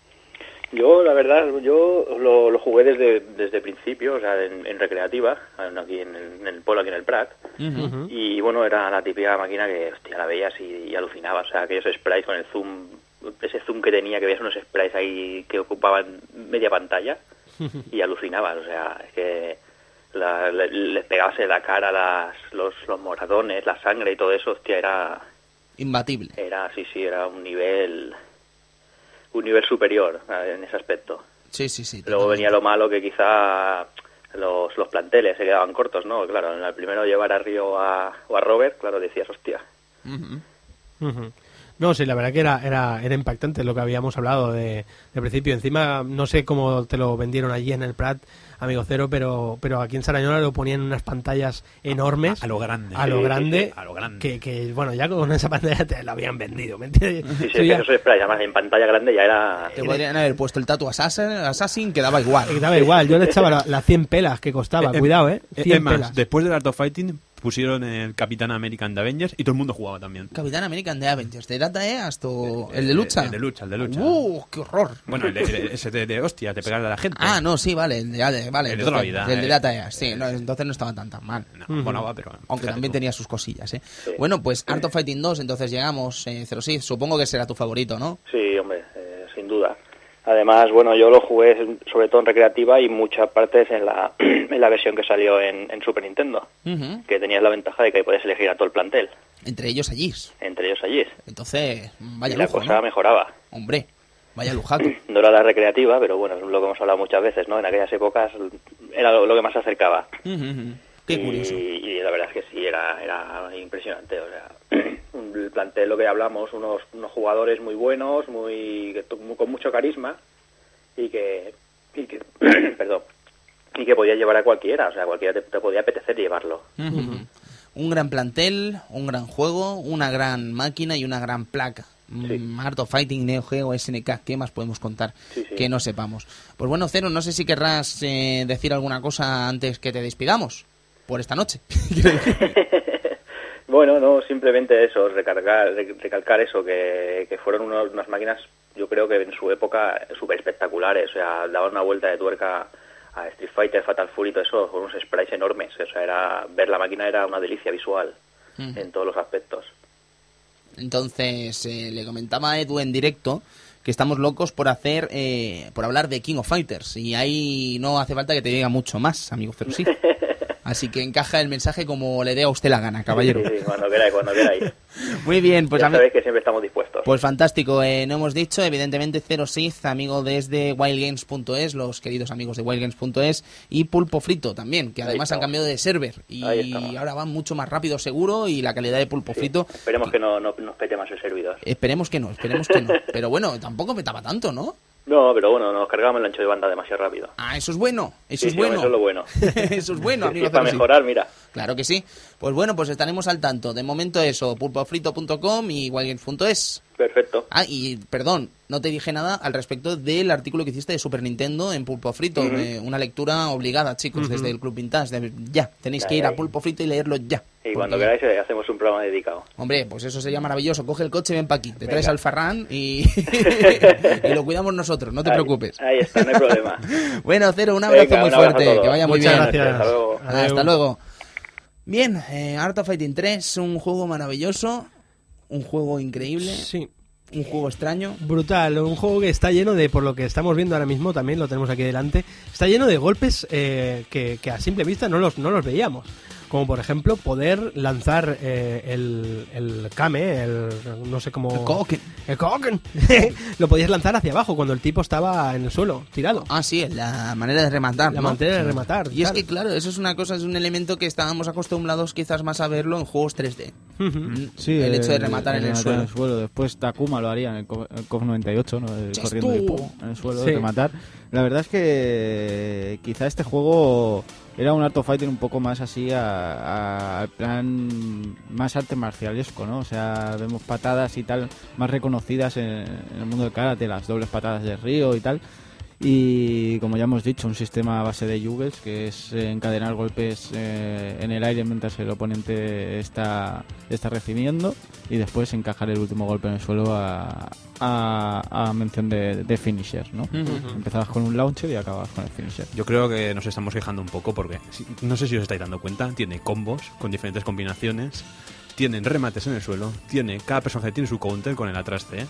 Yo, la verdad, yo lo, lo jugué desde desde el principio, o sea, en, en recreativa, aquí en el, en el pueblo, aquí en el Prat. Y bueno, era la típica máquina que, hostia, la veías y, y alucinabas. O sea, aquellos sprites con el zoom, ese zoom que tenía, que veías unos sprites ahí que ocupaban media pantalla y alucinabas. O sea, es que la- le- les pegabas en la cara las, los, los moratones, la sangre y todo eso, hostia, era, Imbatible. era, sí, sí, era un nivel, un nivel superior eh, en ese aspecto. Sí, sí, sí. Luego totalmente. venía lo malo que quizá los, los planteles se quedaban cortos, ¿no? Claro, en el primero llevar a Río a, o a Robert, claro, decías, hostia. Ujú. No, sí, la verdad que era, era, era impactante lo que habíamos hablado de, de principio. Encima, no sé cómo te lo vendieron allí en el Prat, amigo cero, pero, pero aquí en Sarañola lo ponían en unas pantallas enormes. A lo grande. A lo Sí, sí, grande. sí, a lo grande. Que, que, bueno, ya con esa pantalla te la habían vendido, ¿me entiendes? Sí, sí, Eso es sprites, además en pantalla grande ya era... Te podrían haber puesto el tatu Assassin, Assassin que daba igual. que daba igual, yo le echaba las la 100 pelas que costaba, Eh, cuidado, ¿eh? Eh, 100 Es más, pelas. después del Art of Fighting pusieron el Capitán American de Avengers y todo el mundo jugaba también. Capitán American de Avengers, de Data E hasta el de lucha. El de lucha, el de lucha. ¡Uh, qué horror! Bueno, el de, el- ese de, de hostia, te pegar a la gente. Ah, no, sí, vale, el de, vale, El de toda la vida, el de eh. Data E, sí, no, entonces no estaba tan tan mal. No, Ujú. molaba, pero. Aunque también tú. tenía sus cosillas, ¿eh? Bueno, pues Art of Fighting 2, entonces llegamos, eh, Zero Sith, supongo que será tu favorito, ¿no? Sí, hombre, eh, sin duda. Además, bueno, yo lo jugué sobre todo en recreativa y muchas partes en la, (clears throat) en la versión que salió en, en Super Nintendo, Ujú. que tenías la ventaja de que podías elegir a todo el plantel, Entre ellos allí. entre ellos allí. Entonces, vaya y la lujo, cosa ¿no? mejoraba. Hombre, vaya lujaco. (clears throat) No era la recreativa, pero bueno, es lo que hemos hablado muchas veces, ¿no? En aquellas épocas era lo, lo que más se acercaba. Qué curioso. y la verdad es que sí, era, era impresionante. O sea, (clears throat) el plantel, lo que hablamos, unos, unos jugadores muy buenos, muy, con mucho carisma y que, y que (clears throat) perdón, y que podía llevar a cualquiera. O sea, cualquiera te, te podía apetecer llevarlo. Un gran plantel, un gran juego, una gran máquina y una gran placa. Mm, Art of Fighting, Neo Geo, SNK, ¿qué más podemos contar Sí, sí. que no sepamos? Pues bueno, Cero, no sé si querrás eh, decir alguna cosa antes que te despidamos por esta noche. (laughs) (laughs) Bueno, no, simplemente eso, recargar, re- recalcar eso, que, que fueron unos- unas máquinas, yo creo que en su época súper espectaculares, o sea, daban una vuelta de tuerca a Street Fighter, Fatal Fury, todo eso, con unos sprites enormes, o sea, era, ver la máquina era una delicia visual Ujú. en todos los aspectos. Entonces, eh, le comentaba a Edu en directo que estamos locos por hacer, eh, por hablar de King of Fighters. Y ahí no hace falta que te diga mucho más, amigo Ferusí. (laughs) Así que encaja el mensaje como le dé a usted la gana, caballero. Sí, sí, cuando queráis, cuando queráis. (laughs) Muy bien, pues ya a mí- sabéis que siempre estamos dispuestos. Pues fantástico, eh, no hemos dicho, evidentemente Zero Sith, amigo desde wildgames.es, los queridos amigos de wildgames.es, y Pulpo Frito también, que además han cambiado de server y ahora van mucho más rápido seguro y la calidad de Pulpo Sí, Frito... Esperemos que no, no nos pete más el servidor. Esperemos que no, esperemos que no. (laughs) Pero bueno, tampoco petaba tanto, ¿no? No, pero bueno, nos cargamos el ancho de banda demasiado rápido. Ah, eso es bueno, eso Sí, es sí, bueno. Eso es lo bueno. (laughs) eso es bueno, amigo (laughs) es para mejorar, mira. Claro que sí. Pues bueno, pues estaremos al tanto. De momento eso, pulpofrito.com y wildgames.es. Perfecto. Ah, y perdón, no te dije nada al respecto del artículo que hiciste de Super Nintendo en Pulpo Frito. Eh, una lectura obligada, chicos, desde el Club Vintage. De- ya, tenéis que ir a Pulpo Frito y leerlo ya. Y cuando queráis eh, hacemos un programa dedicado. Hombre, pues eso sería maravilloso. Coge el coche, ven para aquí. Te Venga. traes al Farran y... (laughs) (laughs) y lo cuidamos nosotros, no te Ahí- preocupes. Ahí está, no hay problema. (laughs) Bueno, Cero, un abrazo Venga, muy un abrazo a fuerte. Que vaya muy Muchas bien. gracias. Hasta luego. Hasta luego. Bien, eh, Art of Fighting 3, un juego maravilloso, un juego increíble, Sí, un juego extraño. brutal. Un juego que está lleno de, por lo que estamos viendo ahora mismo, también lo tenemos aquí delante, está lleno de golpes eh, que, que a simple vista no los, no los veíamos. Como por ejemplo poder lanzar eh, el, el Kame, el no sé cómo... El Koken. El Koken. (laughs) lo podías lanzar hacia abajo cuando el tipo estaba en el suelo, tirado. Ah, sí, la manera de rematar. La ¿no? manera de rematar. Y es que, claro, eso es una cosa, es un elemento que estábamos acostumbrados quizás más a verlo en juegos 3D. Ujú. Mm, Sí, el hecho de rematar en el rematar suelo. Después Takuma lo haría en el Co- el COF 98, ¿no? El corriendo y estuvo. pum, en el suelo, Sí. rematar. La verdad es que quizá este juego era un Art un poco más así al plan más arte marcialesco, ¿no? O sea, vemos patadas y tal más reconocidas en, en el mundo del karate, las dobles patadas de Río y tal. Y como ya hemos dicho, un sistema a base de juggles, que es eh, encadenar golpes eh, en el aire mientras el oponente está, está recibiendo y después encajar el último golpe en el suelo a, a, a mención de, de finisher, ¿no? Empezabas con un launcher y acababas con el finisher. Yo creo que nos estamos quejando un poco porque no sé si os estáis dando cuenta, tiene combos con diferentes combinaciones, tienen remates en el suelo, tiene cada personaje tiene su counter con el atrás C.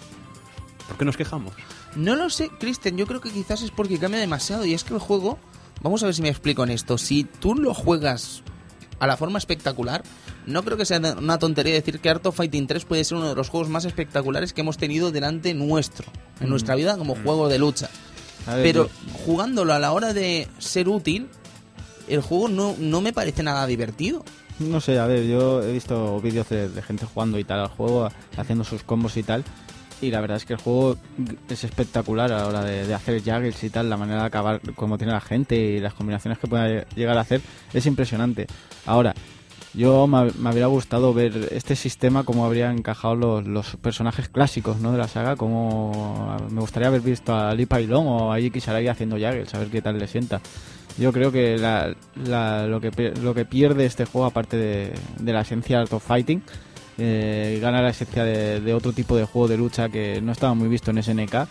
¿Por qué nos quejamos? No lo sé, Kristen, yo creo que quizás es porque cambia demasiado y es que el juego, vamos a ver si me explico en esto, si tú lo juegas a la forma espectacular, no creo que sea una tontería decir que Art of Fighting 3 puede ser uno de los juegos más espectaculares que hemos tenido delante nuestro, en nuestra vida como juego de lucha. Ver, Pero yo- jugándolo a la hora de ser útil, el juego no, no me parece nada divertido. No sé, a ver, yo he visto vídeos de, de gente jugando y tal al juego, haciendo sus combos y tal. Y la verdad es que el juego es espectacular a la hora de, de hacer juggles y tal, la manera de acabar como tiene la gente y las combinaciones que puede llegar a hacer es impresionante. Ahora, yo me, habría gustado ver este sistema, cómo habría encajado los, personajes clásicos ¿no? de la saga, como me gustaría haber visto a Lee Pailon o a Iki Sarai haciendo juggles, a ver qué tal le sienta. Yo creo que lo, que lo que pierde este juego, aparte de, de la esencia Art of Fighting, eh, gana la esencia de, de otro tipo de juego de lucha que no estaba muy visto en SNK.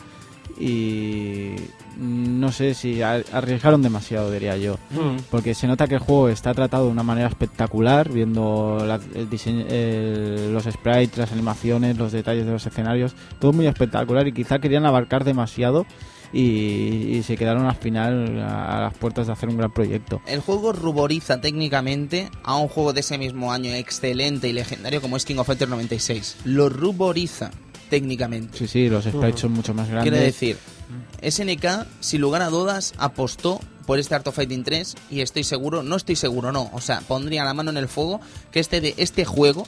Y mm, no sé si arriesgaron demasiado, diría yo. Porque se nota que el juego está tratado de una manera espectacular, viendo la- el diseño, el- los sprites, las animaciones, los detalles de los escenarios, todo muy espectacular y quizá querían abarcar demasiado y, y se quedaron al final a, a las puertas de hacer un gran proyecto. El juego ruboriza técnicamente a un juego de ese mismo año excelente y legendario como es King of Fighters 96. Lo ruboriza técnicamente. Sí, sí, los sprites son mucho más grandes. Quiere decir, SNK, sin lugar a dudas, apostó por este Art of Fighting 3 y estoy seguro, no estoy seguro, no, o sea, pondría la mano en el fuego que este, de, este juego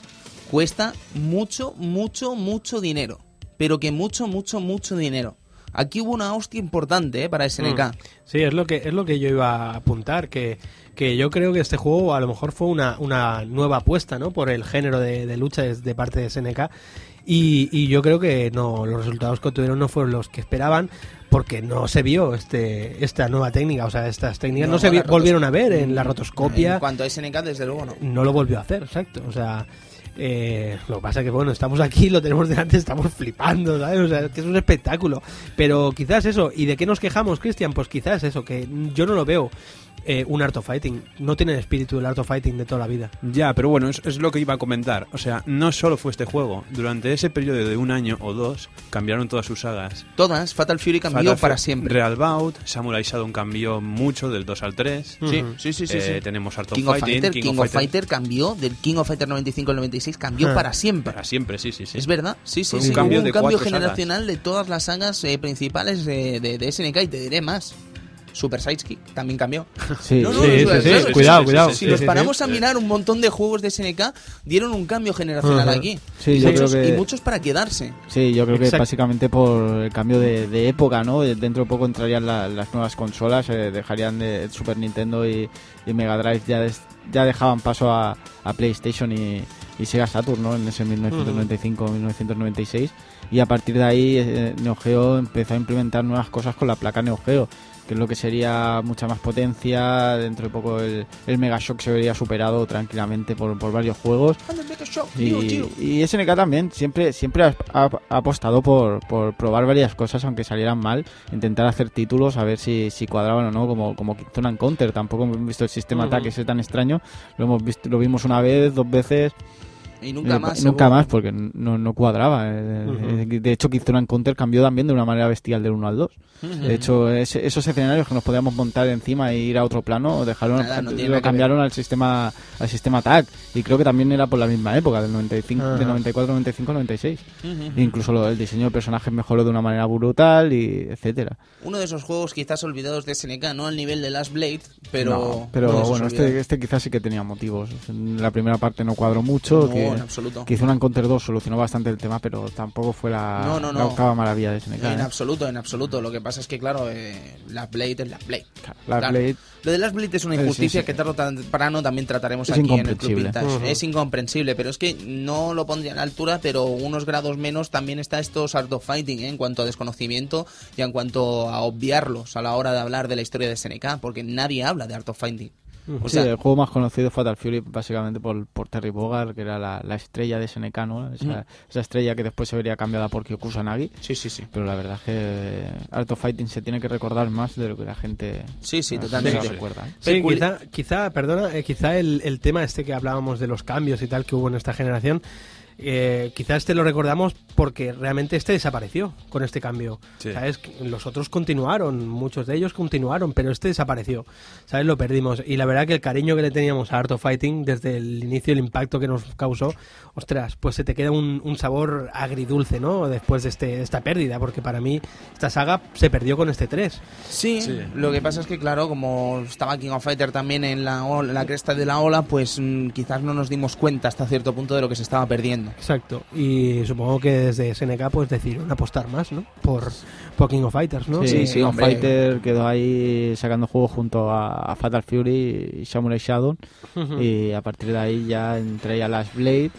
cuesta mucho, mucho, mucho dinero. Pero que mucho, mucho, mucho dinero. Aquí hubo una hostia importante ¿eh? para SNK. Sí, es lo que es lo que yo iba a apuntar, que, que yo creo que este juego a lo mejor fue una, una nueva apuesta, ¿no? Por el género de, de lucha de, de parte de SNK Y, y yo creo que no los resultados que obtuvieron no fueron los que esperaban porque no se vio este esta nueva técnica, o sea, estas técnicas no, No, se vi- volvieron a ver en la En rotoscopia, cuanto a SNK, desde luego no. no lo volvió a hacer, exacto, o sea, eh, lo que pasa que bueno, estamos aquí, lo tenemos delante, estamos flipando, ¿sabes? O sea, que es un espectáculo, pero quizás eso, ¿y de qué nos quejamos, Cristian? Pues quizás eso, que yo no lo veo eh, un Art of Fighting, no tiene el espíritu del Art of Fighting de toda la vida. Ya, pero bueno, es, es lo que iba a comentar. O sea, no solo fue este juego. Durante ese periodo de un año o dos, cambiaron todas sus sagas. Todas, Fatal Fury cambió Fatal para siempre. Real Bout, Samurai Shodown cambió mucho del 2 al 3. Sí, Ujú. sí, sí, sí. Eh, sí. Tenemos Art of King of Fighting, Fighter, King, of Fighter cambió del King of Fighter 95 al 96, cambió Ah. para siempre. Para siempre, sí, sí, sí. Es verdad, sí, sí, Fue un sí. cambio Hubo un de cambio generacional de todas las sagas eh, principales de, de, de SNK y te diré más. Super Sidekick también cambió. (laughs) Sí, No, no, Sí, no, sí, cuidado, cuidado. Si Sí, nos sí, sí. paramos a mirar un montón de juegos de SNK, dieron un cambio generacional aquí. Sí, y, yo muchos, creo que- y muchos para quedarse. Sí, yo creo que básicamente por el cambio de, de época, ¿no? Dentro de poco entrarían la- las nuevas consolas, eh, dejarían de Super Nintendo y, y Mega Drive ya, des- ya dejaban paso a, a PlayStation y, y Sega Saturn, ¿no? En ese 1995-1996 y a partir de ahí eh, Neo Geo empezó a implementar nuevas cosas con la placa Neo Geo que es lo que sería mucha más potencia, dentro de poco el, el Mega Shock se vería superado tranquilamente por, por varios juegos y, y SNK también siempre siempre ha, ha- ha apostado por, por probar varias cosas aunque salieran mal, intentar hacer títulos a ver si, si cuadraban o no, como, como Killzone and Counter. Tampoco hemos visto el sistema Ujú. ataque ese tan extraño, lo hemos visto, lo vimos una vez, dos veces, Y nunca eh, más. nunca seguro. más porque no, no cuadraba. eh, Ujú. eh, De hecho, Killzone and Counter cambió también de una manera bestial del 1 al 2. De hecho, ese- esos escenarios que nos podíamos montar encima e ir a otro plano, dejaron, Nada, no lo cambiaron al sistema al sistema TAC. Y creo que también era por la misma época, del 95, Ajá. del 94, 95, 96. Ujú. E incluso lo- el diseño de personajes mejoró de una manera brutal y etcétera. Uno de esos juegos quizás olvidados de SNK, no al nivel de Last Blade, pero. No, pero bueno, este, este quizás sí que tenía motivos. En la primera parte no cuadró mucho. No, que, en absoluto. que hizo una Counter 2 solucionó bastante el tema, pero tampoco fue la, No, no, la no. octava maravilla de SNK. En ¿eh? absoluto, en absoluto. Lo que pasa es que, claro, eh, Last Blade es Last Blade. La Claro. Blade Lo de Last Blade es una Sí, sí, injusticia sí. que tarde o temprano también trataremos Es aquí en el Club. Vintage. Es incomprensible, pero es que no lo pondría a la altura, pero unos grados menos también está estos Art of Fighting ¿eh? en cuanto a desconocimiento y en cuanto a obviarlos a la hora de hablar de la historia de SNK, porque nadie habla de Art of Fighting. O Sí, sea, el juego más conocido es Fatal Fury, básicamente por, por Terry Bogard, que era la, la estrella de SNK, ¿no? Esa, esa estrella que después se vería cambiada por Kyo Kusanagi. sí, sí, sí. Pero la verdad es que Art of Fighting se tiene que recordar más de lo que la gente, Sí, sí, totalmente. se recuerda. ¿eh? Sí, quizá, quizá, perdona, eh, quizá el, el tema este que hablábamos de los cambios y tal que hubo en esta generación, eh, quizá este lo recordamos porque realmente este desapareció con este cambio. Sí. ¿Sabes? Los otros continuaron, muchos de ellos continuaron, pero este desapareció. ¿Sabes? Lo perdimos. Y la verdad que el cariño que le teníamos a Art of Fighting desde el inicio, el impacto que nos causó, ostras, pues se te queda un, un sabor agridulce, ¿no? Después de, este, de esta pérdida, porque para mí esta saga se perdió con este 3. Sí, Sí. lo que pasa es que, claro, como estaba King of Fighter también en la, ola- la cresta de la ola, pues mm, quizás no nos dimos cuenta hasta cierto punto de lo que se estaba perdiendo. Exacto. Y supongo que desde SNK pues decidieron apostar más, ¿no? Por, por King of Fighters, ¿no? Sí, Sí, sí, sí, King of. Fighter quedó ahí sacando juegos junto a, a Fatal Fury y Samurai Shadow. Ujú. Y a partir de ahí ya entraría Last Blade,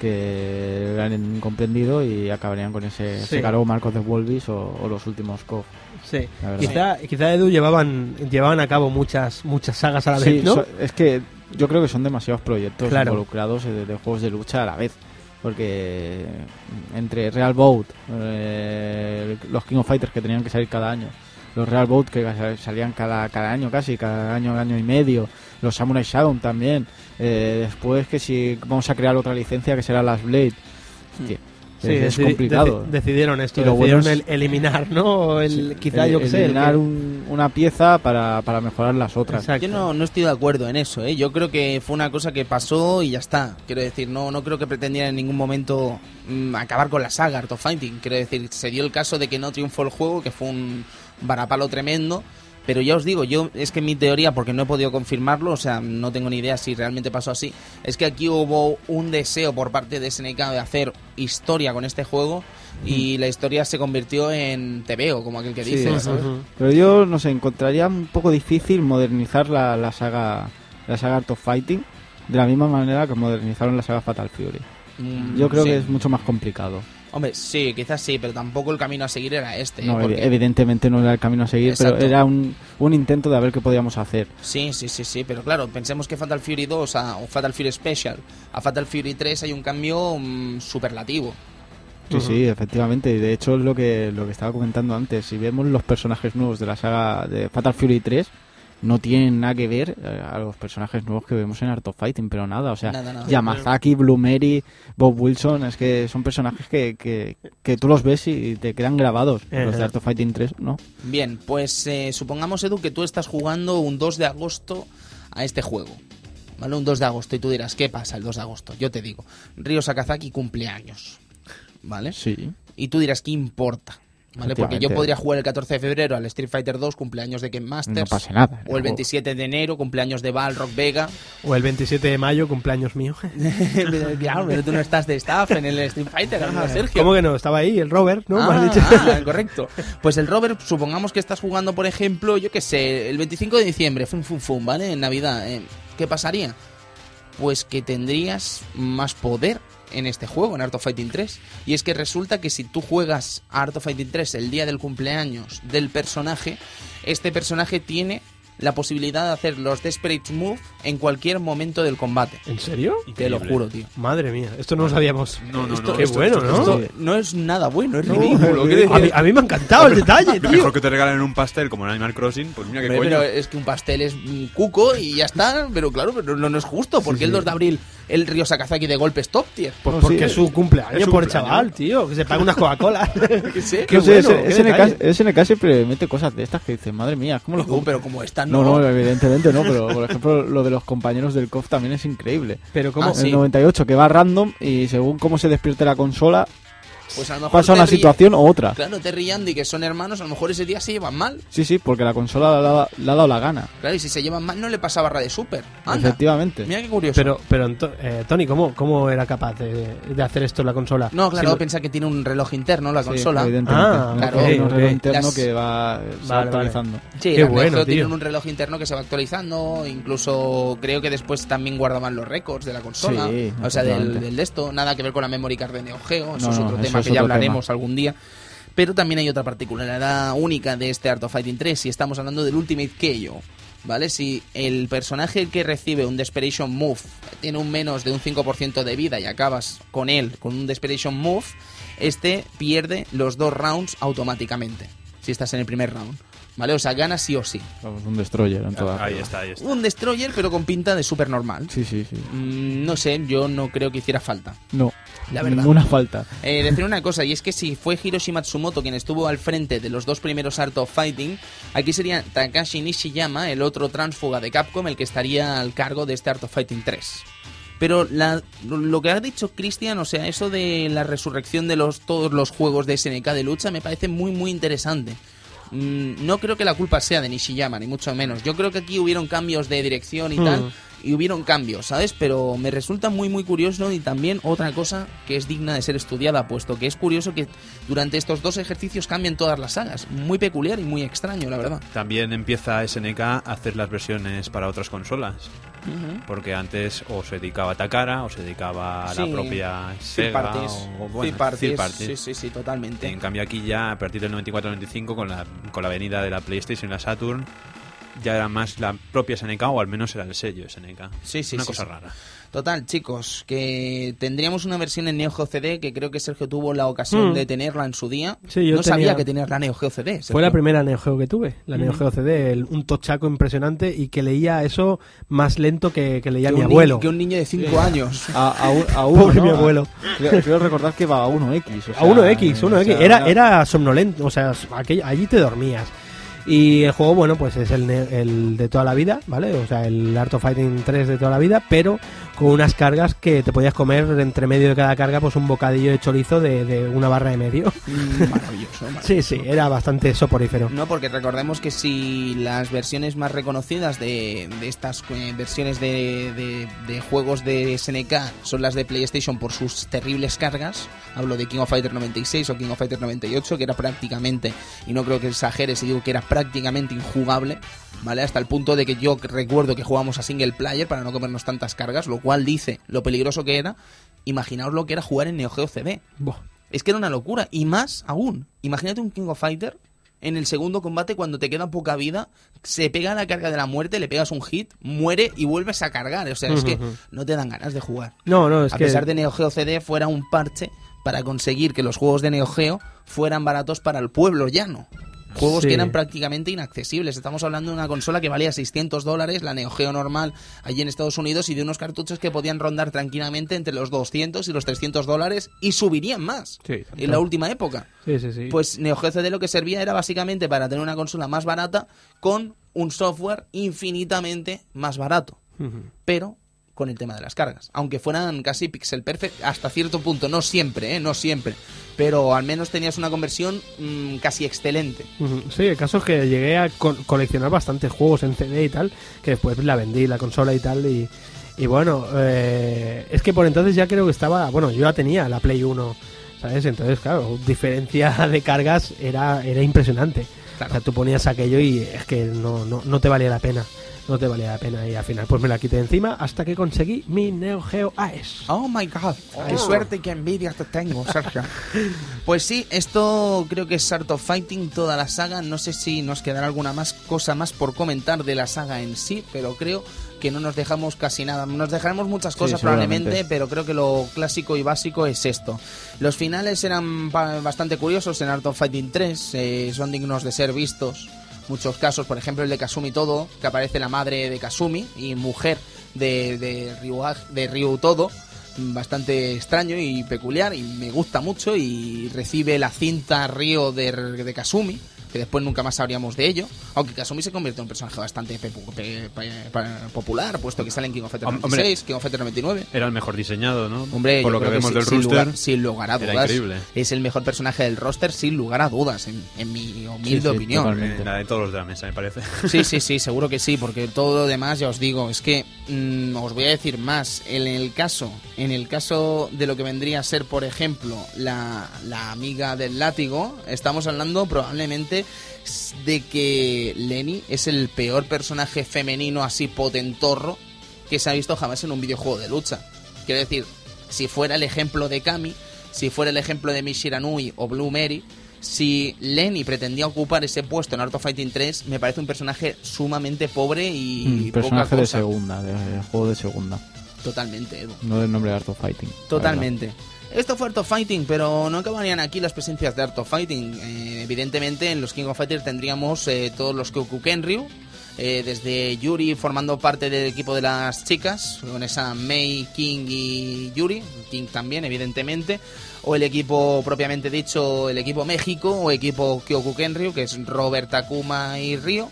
que eran incomprendido y acabarían con ese Sí. se Marcos de Wolvis o, o los últimos KOF. Sí. Quizá, quizá Edu llevaban, llevaban a cabo muchas, muchas sagas a la Sí, vez, ¿no? so- es que yo creo que son demasiados proyectos Claro. involucrados de, de juegos de lucha a la vez. Porque entre Real Boat, eh, los King of Fighters que tenían que salir cada año, los Real Boat que salían cada, cada año casi, cada año, año y medio, los Samurai Shadow también. eh, después que si vamos a crear otra licencia que será Last Blade. Sí, es, es decidi- complicado. deci- decidieron esto, Y lo decidieron bueno es- el- eliminar, ¿no? El, quizá El- yo que sé. el eliminar que- un- una pieza para, para mejorar las otras. Exacto. Yo no, no estoy de acuerdo en eso, ¿eh? Yo creo que fue una cosa que pasó y ya está. Quiero decir, no, no creo que pretendieran en ningún momento mm, acabar con la saga Art of Fighting. Quiero decir, se dio el caso de que no triunfó el juego, que fue un varapalo tremendo. Pero ya os digo, yo es que mi teoría, porque no he podido confirmarlo, o sea, no tengo ni idea si realmente pasó así, es que aquí hubo un deseo por parte de SNK de hacer historia con este juego y la historia se convirtió en TVO, como aquel que Sí, dice. Pero yo, no sé, encontraría un poco difícil modernizar la, la saga la saga Art of Fighting de la misma manera que modernizaron la saga Fatal Fury. Mm, Yo creo sí. que es mucho más complicado. Hombre, sí, quizás sí, pero tampoco el camino a seguir era este. ¿eh? No, Porque- evi- evidentemente no era el camino a seguir, Exacto. pero era un, un intento de ver qué podíamos hacer. Sí, sí, sí, sí, pero claro, pensemos que Fatal Fury 2 a, o Fatal Fury Special a Fatal Fury 3 hay un cambio mm, superlativo. Sí, sí, efectivamente. Y de hecho es lo que, lo que estaba comentando antes. Si vemos los personajes nuevos de la saga de Fatal Fury 3, no tienen nada que ver eh, a los personajes nuevos que vemos en Art of Fighting, pero nada. O sea, Nada, nada. Yamazaki, Blue Mary, Bob Wilson, es que son personajes que, que, que tú los ves y te quedan grabados. Los de. Art of Fighting 3, ¿no? Bien, pues eh, supongamos, Edu, que tú estás jugando un 2 de agosto a este juego. ¿Vale? Un 2 de agosto. Y tú dirás, ¿qué pasa el 2 de agosto? Yo te digo, Ryo Sakazaki cumpleaños. ¿Vale? Sí. Y tú dirás, ¿qué importa? ¿Vale? Porque yo podría jugar el 14 de febrero al Street Fighter 2, cumpleaños de Game Masters. No pasa nada. O el juego. 27 de enero, cumpleaños de Balrog Vega. O el 27 de mayo, cumpleaños mío. (laughs) claro, pero tú no estás de staff en el Street Fighter, amigo Sergio. ¿Cómo que no? Estaba ahí el Robert, ¿no? Ah, dicho. ah, correcto. Pues el Robert, supongamos que estás jugando, por ejemplo, yo qué sé, el 25 de diciembre, fum, fum, fum, ¿vale? En Navidad. eh, ¿Qué pasaría? Pues que tendrías más poder en este juego, en Art of Fighting 3. Y es que resulta que si tú juegas a Art of Fighting 3 el día del cumpleaños del personaje, este personaje tiene la posibilidad de hacer los Desperate Move en cualquier momento del combate. ¿En serio? Te lo juro, tío. Madre mía, esto no lo sabíamos. No, no, Esto- no. Qué esto- bueno, esto- ¿no? esto- no es nada bueno, es No, ridículo. quiero A mí, a mí me ha encantado el detalle, tío. Mejor que te regalen un pastel como en Animal Crossing, pues mira qué Hombre, coño. pero es que un pastel es un cuco y ya está, pero claro, pero no, no es justo, porque el 2 de abril el Río Sakazaki de golpe es top tier. Pues No, porque sí, es su cumpleaños, es su por cumpleaños. chaval, tío. Que se pague unas Coca-Cola. (laughs) ¿Qué sé? Qué No sé, bueno, SNK. SNK siempre mete cosas de estas que dices, madre mía, ¿cómo Uh, pero como esta No, no. evidentemente no, pero por ejemplo lo de los compañeros del COF también es increíble. Pero ¿cómo? Ah, sí. El 98 que va random y según cómo se despierte la consola pues a lo mejor pasa una Terry- situación u otra. Claro, Terry y Andy, que son hermanos, a lo mejor ese día se llevan mal. Sí, sí, porque la consola le ha, dado- le ha dado la gana. Claro, y si se llevan mal no le pasa barra de super. Anda. Efectivamente. Mira qué curioso. Pero, pero eh, Tony, ¿cómo, ¿cómo era capaz de, de hacer esto en la consola? no, claro, Sí, piensa que tiene un reloj interno la Sí, consola. evidentemente. Ah, Un claro, reloj- un reloj interno Las- que va, se va Vale, actualizando. Sí, Qué bueno, tienen un reloj interno que se va actualizando, incluso creo que después también guardaban los récords de la consola, Sí, o sea, del, de esto, nada que ver con la memory card de Neo Geo, eso No, es otro tema que ya hablaremos algún día. Pero también hay otra particularidad única de este Art of Fighting 3 y estamos hablando del Ultimate KO. ¿Vale? Si el personaje que recibe un Desperation Move tiene un menos de un 5% de vida y acabas con él con un Desperation Move, este pierde los dos rounds automáticamente. Si estás en el primer round. ¿Vale? O sea, gana sí o sí. Vamos, un destroyer en toda Ahí está, ahí está. Un destroyer, pero con pinta de super normal. Sí, sí, sí. Mm, no sé, yo no creo que hiciera falta. No, La verdad. ninguna falta. Eh, decir una cosa, y es que si fue Hiroshi Matsumoto quien estuvo al frente de los dos primeros Art of Fighting, aquí sería Takashi Nishiyama, el otro transfuga de Capcom, el que estaría al cargo de este Art of Fighting 3. Pero la- lo que ha dicho Christian, o sea, eso de la resurrección de los, todos los juegos de SNK de lucha, me parece muy, muy interesante. Mm, no creo que la culpa sea de Nishiyama, ni mucho menos. Yo creo que aquí hubieron cambios de dirección y Mm. tal, y hubieron cambios, ¿sabes? Pero me resulta muy, muy curioso y también otra cosa que es digna de ser estudiada, puesto que es curioso que durante estos dos ejercicios cambien todas las sagas. Muy peculiar y muy extraño, la verdad. También empieza SNK a hacer las versiones para otras consolas. Porque antes o se dedicaba a Takara o se dedicaba a Sí. la propia Sega parties. o bueno, parties. parties. Sí, sí, sí, totalmente. En cambio aquí ya a partir del 94-95 con la, con la venida de la PlayStation y la Saturn ya era más la propia SNK o al menos era el sello SNK. Sí, sí, Una sí, cosa sí. rara. Total, chicos, que tendríamos una versión en Neo Geo CD que creo que Sergio tuvo la ocasión Mm. de tenerla en su día. Sí, yo no sabía que tenías la Neo Geo CD. Fue la primera Neo Geo que tuve, la Neo Geo CD, el- un tochaco impresionante y que leía eso más lento que, que leía Que mi abuelo. que un niño de 5 años. (laughs) A, a, un- a (laughs) uno, Pobre ¿no? mi abuelo. Creo, creo recordar que va a 1X. o sea, A 1X, 1X. o sea, Era, era somnolento, o sea, aquello- allí te dormías. Y el juego, bueno, pues es el, el de toda la vida, ¿vale? O sea, el Art of Fighting 3 de toda la vida, pero con unas cargas que te podías comer entre medio de cada carga, pues un bocadillo de chorizo de, de una barra de medio. Mm, Maravilloso. maravilloso. (laughs) Sí, sí, era bastante soporífero. No, porque recordemos que si las versiones más reconocidas de, de estas eh, versiones de, de- de juegos de SNK son las de PlayStation por sus terribles cargas, hablo de King of Fighters 96 o King of Fighters 98, que era prácticamente, y no creo que exagere si digo que era prácticamente injugable, ¿vale? Hasta el punto de que yo recuerdo que jugábamos a single player para no comernos tantas cargas, lo cual dice lo peligroso que era. imaginaos lo que era jugar en Neo Geo CD. Buah. Es que era una locura. Y más aún, imagínate un King of Fighter en el segundo combate cuando te queda poca vida, se pega la carga de la muerte, le pegas un hit, muere y vuelves a cargar. O sea, es que no te dan ganas de jugar. No, no, es a que... pesar de Neo Geo CD fuera un parche para conseguir que los juegos de Neo Geo fueran baratos para el pueblo llano. Juegos Sí. que eran prácticamente inaccesibles. Estamos hablando de una consola que valía 600 dólares, la Neo Geo normal, allí en Estados Unidos, y de unos cartuchos que podían rondar tranquilamente entre los 200 y los 300 dólares y subirían más Sí, en la última época. Sí, sí, sí. Pues Neo Geo CD lo que servía era básicamente para tener una consola más barata con un software infinitamente más barato pero con el tema de las cargas. Aunque fueran casi pixel perfect hasta cierto punto, no siempre, ¿eh? no siempre. Pero al menos tenías una conversión mm, casi excelente. Sí, el caso es que llegué a co- coleccionar bastantes juegos en CD y tal, que después la vendí, la consola y tal, y, y bueno, eh, es que por entonces ya creo que estaba, bueno, yo ya tenía la Play 1, ¿sabes? Entonces, claro, diferencia (laughs) de cargas era, era impresionante. Claro. O sea, tú ponías aquello y es que no, no, no te valía la pena. No te valía la pena y al final pues me la quité de encima hasta que conseguí mi Neo Geo AES. Oh my god, qué suerte y qué envidia te tengo, Sergio. (laughs) pues sí, esto creo que es Art of Fighting, toda la saga. No sé si nos quedará alguna más cosa más por comentar de la saga en sí, pero creo que no nos dejamos casi nada. Nos dejaremos muchas cosas probablemente, pero creo que lo clásico y básico es esto. Los finales eran ba- bastante curiosos en Art of Fighting 3, eh, son dignos de ser vistos. Muchos casos, por ejemplo el de Kasumi Todo, que aparece la madre de Kasumi y mujer de, de, Ryu, de Ryu Todo, bastante extraño y peculiar y me gusta mucho y recibe la cinta Ryo de, de Kasumi que después nunca más sabríamos de ello aunque Kasumi se convierte en un personaje bastante popular puesto que sale en King of Fighters Hom- 96 King of Fighters 99 Era el mejor diseñado, ¿no? Hombre, Por lo que vemos del lugar, sin lugar a dudas es el mejor personaje del roster sin lugar a dudas en, mi humilde opinión La de todos los de la mesa, me parece. Sí, sí, sí, seguro que sí, porque todo lo demás, ya os digo, es que mm, os voy a decir más. En el caso, en el caso de lo que vendría a ser, por ejemplo, la, la amiga del látigo, estamos hablando probablemente de que Lenny es el peor personaje femenino así potentorro que se ha visto jamás en un videojuego de lucha. Quiero decir, si fuera el ejemplo de Kami, si fuera el ejemplo de Mishiranui o Blue Mary, si Lenny pretendía ocupar ese puesto en Art of Fighting 3, me parece un personaje sumamente pobre y Mm, poca personaje de segunda, de, de juego de segunda. Totalmente, Edu. No del nombre de Art of Fighting. Totalmente. Esto fue Art of Fighting, pero no acabarían aquí las presencias de Art of Fighting. Eh, evidentemente, en los King of Fighters tendríamos eh, todos los Kyokukenryu, eh, desde Yuri formando parte del equipo de las chicas, con esa Mei, King y Yuri, King también, evidentemente, o el equipo propiamente dicho, el equipo México, o equipo Kyokukenryu, que es Robert, Takuma y Ryo,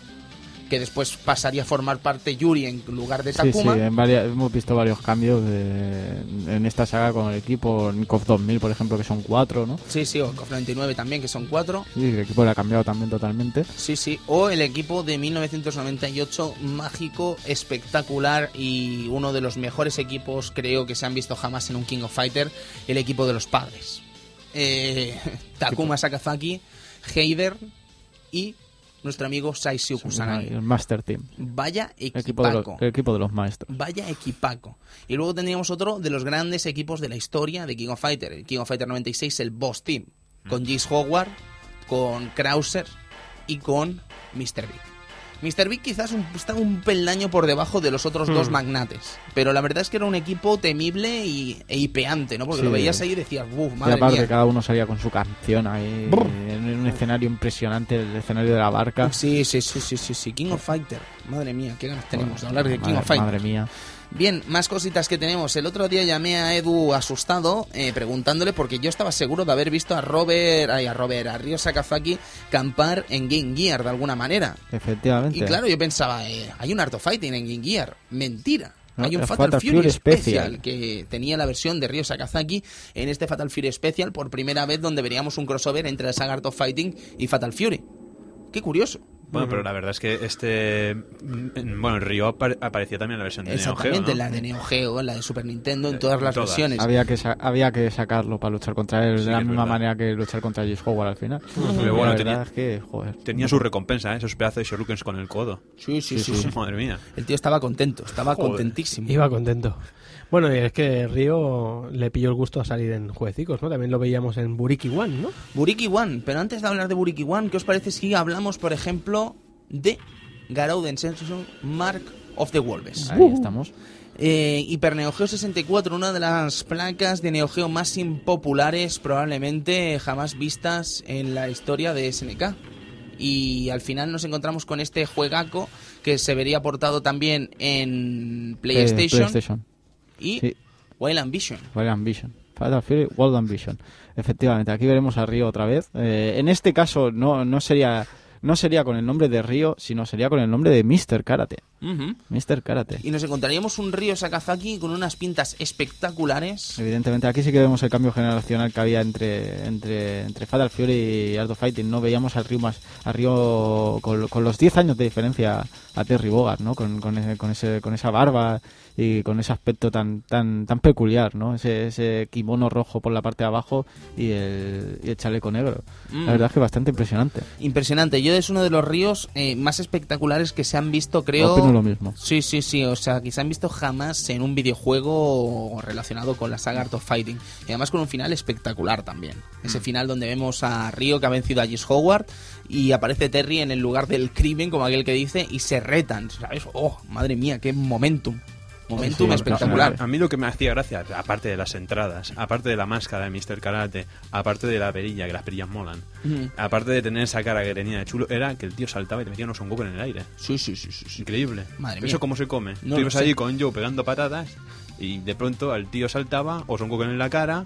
que después pasaría a formar parte Yuri en lugar de verdad. Sí, sí, Takuma. en varias- hemos visto varios cambios de- en esta saga con el equipo. En KOF 2000, por ejemplo, que son cuatro, ¿no? Sí, sí, o KOF 99 también, que son cuatro. Sí, el equipo le ha cambiado también totalmente. Sí, sí. O el equipo de 1998, mágico, espectacular y uno de los mejores equipos, creo, que se han visto jamás en un King of Fighter, el equipo de los padres. Eh, (laughs) Takuma Sakazaki, Heider y nuestro amigo Saisyu Kusanagi. El Master Team. Vaya El equipo, de los, equipaco. el equipo de los maestros. Vaya equipaco. Y luego tendríamos otro de los grandes equipos de la historia de King of Fighter. El King of Fighter 96, el Boss Team. Con Jace Howard, con Krauser y con Mr. Big. Mr. Big quizás un- está un peldaño por debajo de los otros dos magnates. Pero la verdad es que era un equipo temible y, e hipeante, ¿no? Porque Sí. lo veías ahí y decías, ¡buf, Y madre aparte, mía! cada uno salía con su canción ahí Brr. en un escenario impresionante, el escenario de la barca. Sí, sí, sí, sí, sí, sí. King of Fighter. Madre mía, qué ganas tenemos de hablar de King madre, of Fighter. Madre mía. Bien, más cositas que tenemos. El otro día llamé a Edu asustado eh, preguntándole porque yo estaba seguro de haber visto a Robert, ay, a Robert, a Ryo Sakazaki campar en Game Gear de alguna manera. Efectivamente. Y claro, yo pensaba, eh, hay un Art of Fighting en Game Gear. Mentira. No, hay un el Fatal, Fatal Fury, Fury Special, Special. que tenía la versión de Ryo Sakazaki en este Fatal Fury Special por primera vez donde veríamos un crossover entre la saga Art of Fighting y Fatal Fury. Qué curioso. Bueno, pero la verdad es que este. mm, Bueno, el Río apare- aparecía también en la versión de Neo Geo. Exactamente, ¿no? la de Neo Geo, la de Super Nintendo, en Eh, todas las todas. versiones. Había que, sa- había que sacarlo para luchar contra él Sí, de la misma verdad. manera que luchar contra Jace Howard al final. Pero la bueno, verdad tenía- es que, joder. Tenía su recompensa, ¿eh? esos pedazos de shurikens con el codo. Sí, sí, sí, sí. Madre mía. El tío estaba contento, estaba Joder. contentísimo. Iba contento. Bueno, y es que Río le pilló el gusto a salir en jueguecicos, ¿no? También lo veíamos en Buriki One, ¿no? Buriki One, pero antes de hablar de Buriki One, ¿qué os parece si hablamos, por ejemplo, de Garouden Sensation Mark of the Wolves? Ahí estamos. Eh, Hyper Neo Geo 64, una de las placas de Neo Geo más impopulares probablemente jamás vistas en la historia de SNK. Y al final nos encontramos con este juegaco que se vería portado también en Eh, PlayStation. Y Sí. Wild Ambition. Wild Ambition. Fatal Fury, World Ambition. Efectivamente, aquí veremos a Río otra vez. Eh, en este caso no, no sería no sería con el nombre de Río, sino sería con el nombre de Mr. Karate. Ujú. Mr. Karate. Y nos encontraríamos un Ryo Sakazaki con unas pintas espectaculares. Evidentemente, aquí sí que vemos el cambio generacional que había entre, entre, entre Fatal Fury y Art of Fighting, ¿no? Veíamos al Ryu más, a Ryu con, con los 10 años de diferencia a Terry Bogard, ¿no? Con, con, ese, con, ese, con esa barba y con ese aspecto tan, tan, tan peculiar, ¿no? Ese, ese kimono rojo por la parte de abajo y el, y el chaleco negro. Mm. La verdad es que bastante impresionante. Impresionante. Yo es uno de los ríos eh, más espectaculares que se han visto, creo. Lo mismo. Sí, sí, sí. O sea, que se han visto jamás en un videojuego relacionado con la saga Art of Fighting. Y además con un final espectacular también. Ese final donde vemos a Río que ha vencido a Jess Howard y aparece Terry en el lugar del crimen, como aquel que dice, y se retan. ¿Sabes? ¡Oh, madre mía, qué momentum! Momentum Sí, espectacular. A mí lo que me hacía gracia, aparte de las entradas, aparte de la máscara de Mr. Karate, aparte de la perilla, que las perillas molan, aparte de tener esa cara que tenía de chulo, era que el tío saltaba y te metía unos Son Goku en el aire. Sí, sí, sí, sí. sí. Increíble. Madre ¿Eso mía. cómo se come? No Tú ibas allí con Joe pegando patatas y de pronto al tío saltaba o Son Goku en la cara,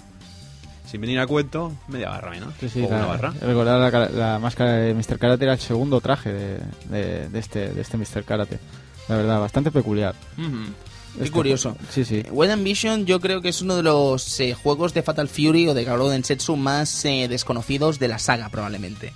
sin venir a cuento, media barra menos. Sí, sí, o una la, barra. recordar la, cara- la máscara de Mr. Karate era el segundo traje de, de, de este, de este Mr. Karate. La verdad, bastante peculiar. Ujú. Qué Este- curioso. Sí, sí. Eh, Ambition yo creo que es uno de los eh, juegos de Fatal Fury o de Garo Densetsu más eh, desconocidos de la saga probablemente.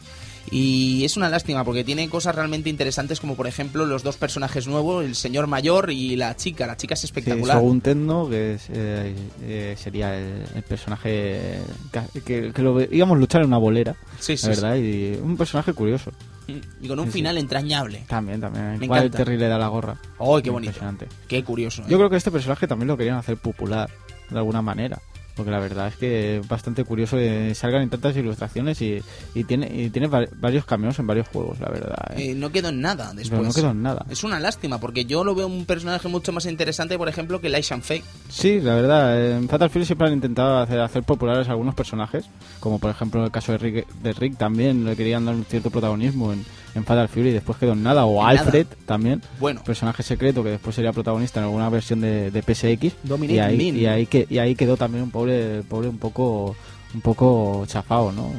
Y es una lástima porque tiene cosas realmente interesantes como por ejemplo los dos personajes nuevos, el señor mayor y la chica. La chica es Sí, espectacular. Shogun Tendo, que es, eh, eh, sería el, el personaje que, que, que lo veíamos luchar en una bolera, Sí, sí, la verdad, y un personaje curioso. sí. Y con un Sí, sí. final entrañable. También, también. Me Igual encanta. Terry le da la gorra. ¡Oh, qué bonito! Qué curioso. ¿eh? Yo creo que este personaje también lo querían hacer popular, de alguna manera. Porque la verdad es que es bastante curioso que salgan en tantas ilustraciones y, y tiene, y tiene va- varios cameos en varios juegos, la verdad. ¿eh? Eh, no quedó en nada después. Pero no quedó en nada. Es una lástima porque yo lo veo un personaje mucho más interesante, por ejemplo, que Lai Shanfei. Sí, la verdad, en Fatal Fury siempre han intentado hacer, hacer populares algunos personajes, como por ejemplo en el caso de Rick, de Rick también le querían dar un cierto protagonismo en, en Fatal Fury y después quedó en nada, o En Alfred también, Bueno, personaje secreto que después sería protagonista en alguna versión de, de PSX Dominic y ahí, Min. y ahí que y ahí quedó también un pobre pobre un poco un poco chafado, ¿no?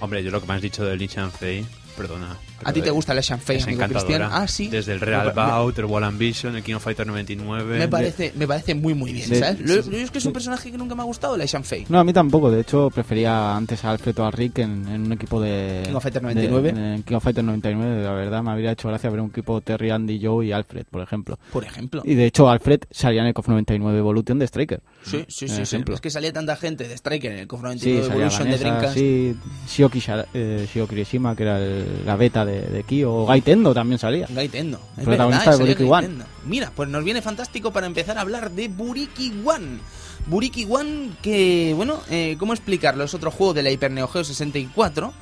Hombre, yo lo que me has dicho de Lee Fei, perdona. ¿A ti te gusta Shanfei, Es amigo. Cristian? Ah, sí. Desde el Real Bout, el Wall Ambition, el King of Fighter 99. Me parece, me parece muy muy bien, Sí, ¿sabes? sí, Lo- sí. lo- es que es un personaje que nunca me ha gustado, Lai Shanfei. No, a mí tampoco. De hecho, prefería antes a Alfred o a Rick en, en un equipo de... King of Fighter de- 99. en King of Fighter 99, la verdad. Me habría hecho gracia ver un equipo Terry, Andy, Joe y Alfred, por ejemplo. Por ejemplo. Y de hecho, Alfred salía en el KOF 99 Evolution de Striker. Sí, sí, sí, sí. Es que salía tanta gente de Striker en el KOF Sí, 99 salía Evolution de Dreamcast. sí, Shioki, Shara- eh, Shioki Kirishima, que era el- la beta de, de Kyo. Gaitendo también salía. Gaitendo. Es Protagonista verdad, de Buriki One. Mira, pues nos viene fantástico para empezar a hablar de Buriki One. Buriki One, que, bueno, eh, ¿cómo explicarlo? Es otro juego de la Hyper Neo Geo 64.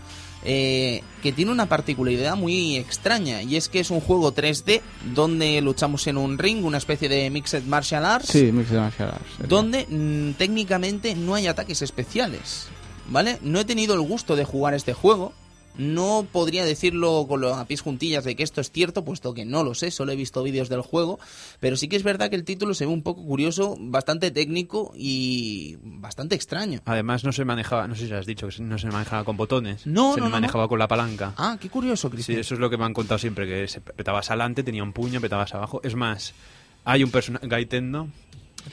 eh, que tiene una particularidad muy extraña y es que es un juego 3D donde luchamos en un ring, una especie de Mixed Martial Arts, Sí, Mixed Martial Arts, sería. donde mm, técnicamente no hay ataques especiales, ¿vale? No he tenido el gusto de jugar este juego. No podría decirlo con los a pies juntillas de que esto es cierto, puesto que no lo sé, solo he visto vídeos del juego, pero sí que es verdad que el título se ve un poco curioso, bastante técnico y bastante extraño. Además, no se manejaba, no sé si has dicho que no se manejaba con botones. No, se no, no, manejaba con la palanca. Ah, qué curioso, Sí, Cristian. eso es lo que me han contado siempre, que se petabas adelante, tenía un puño, petabas abajo. Es más, hay un personaje, Gaitendo,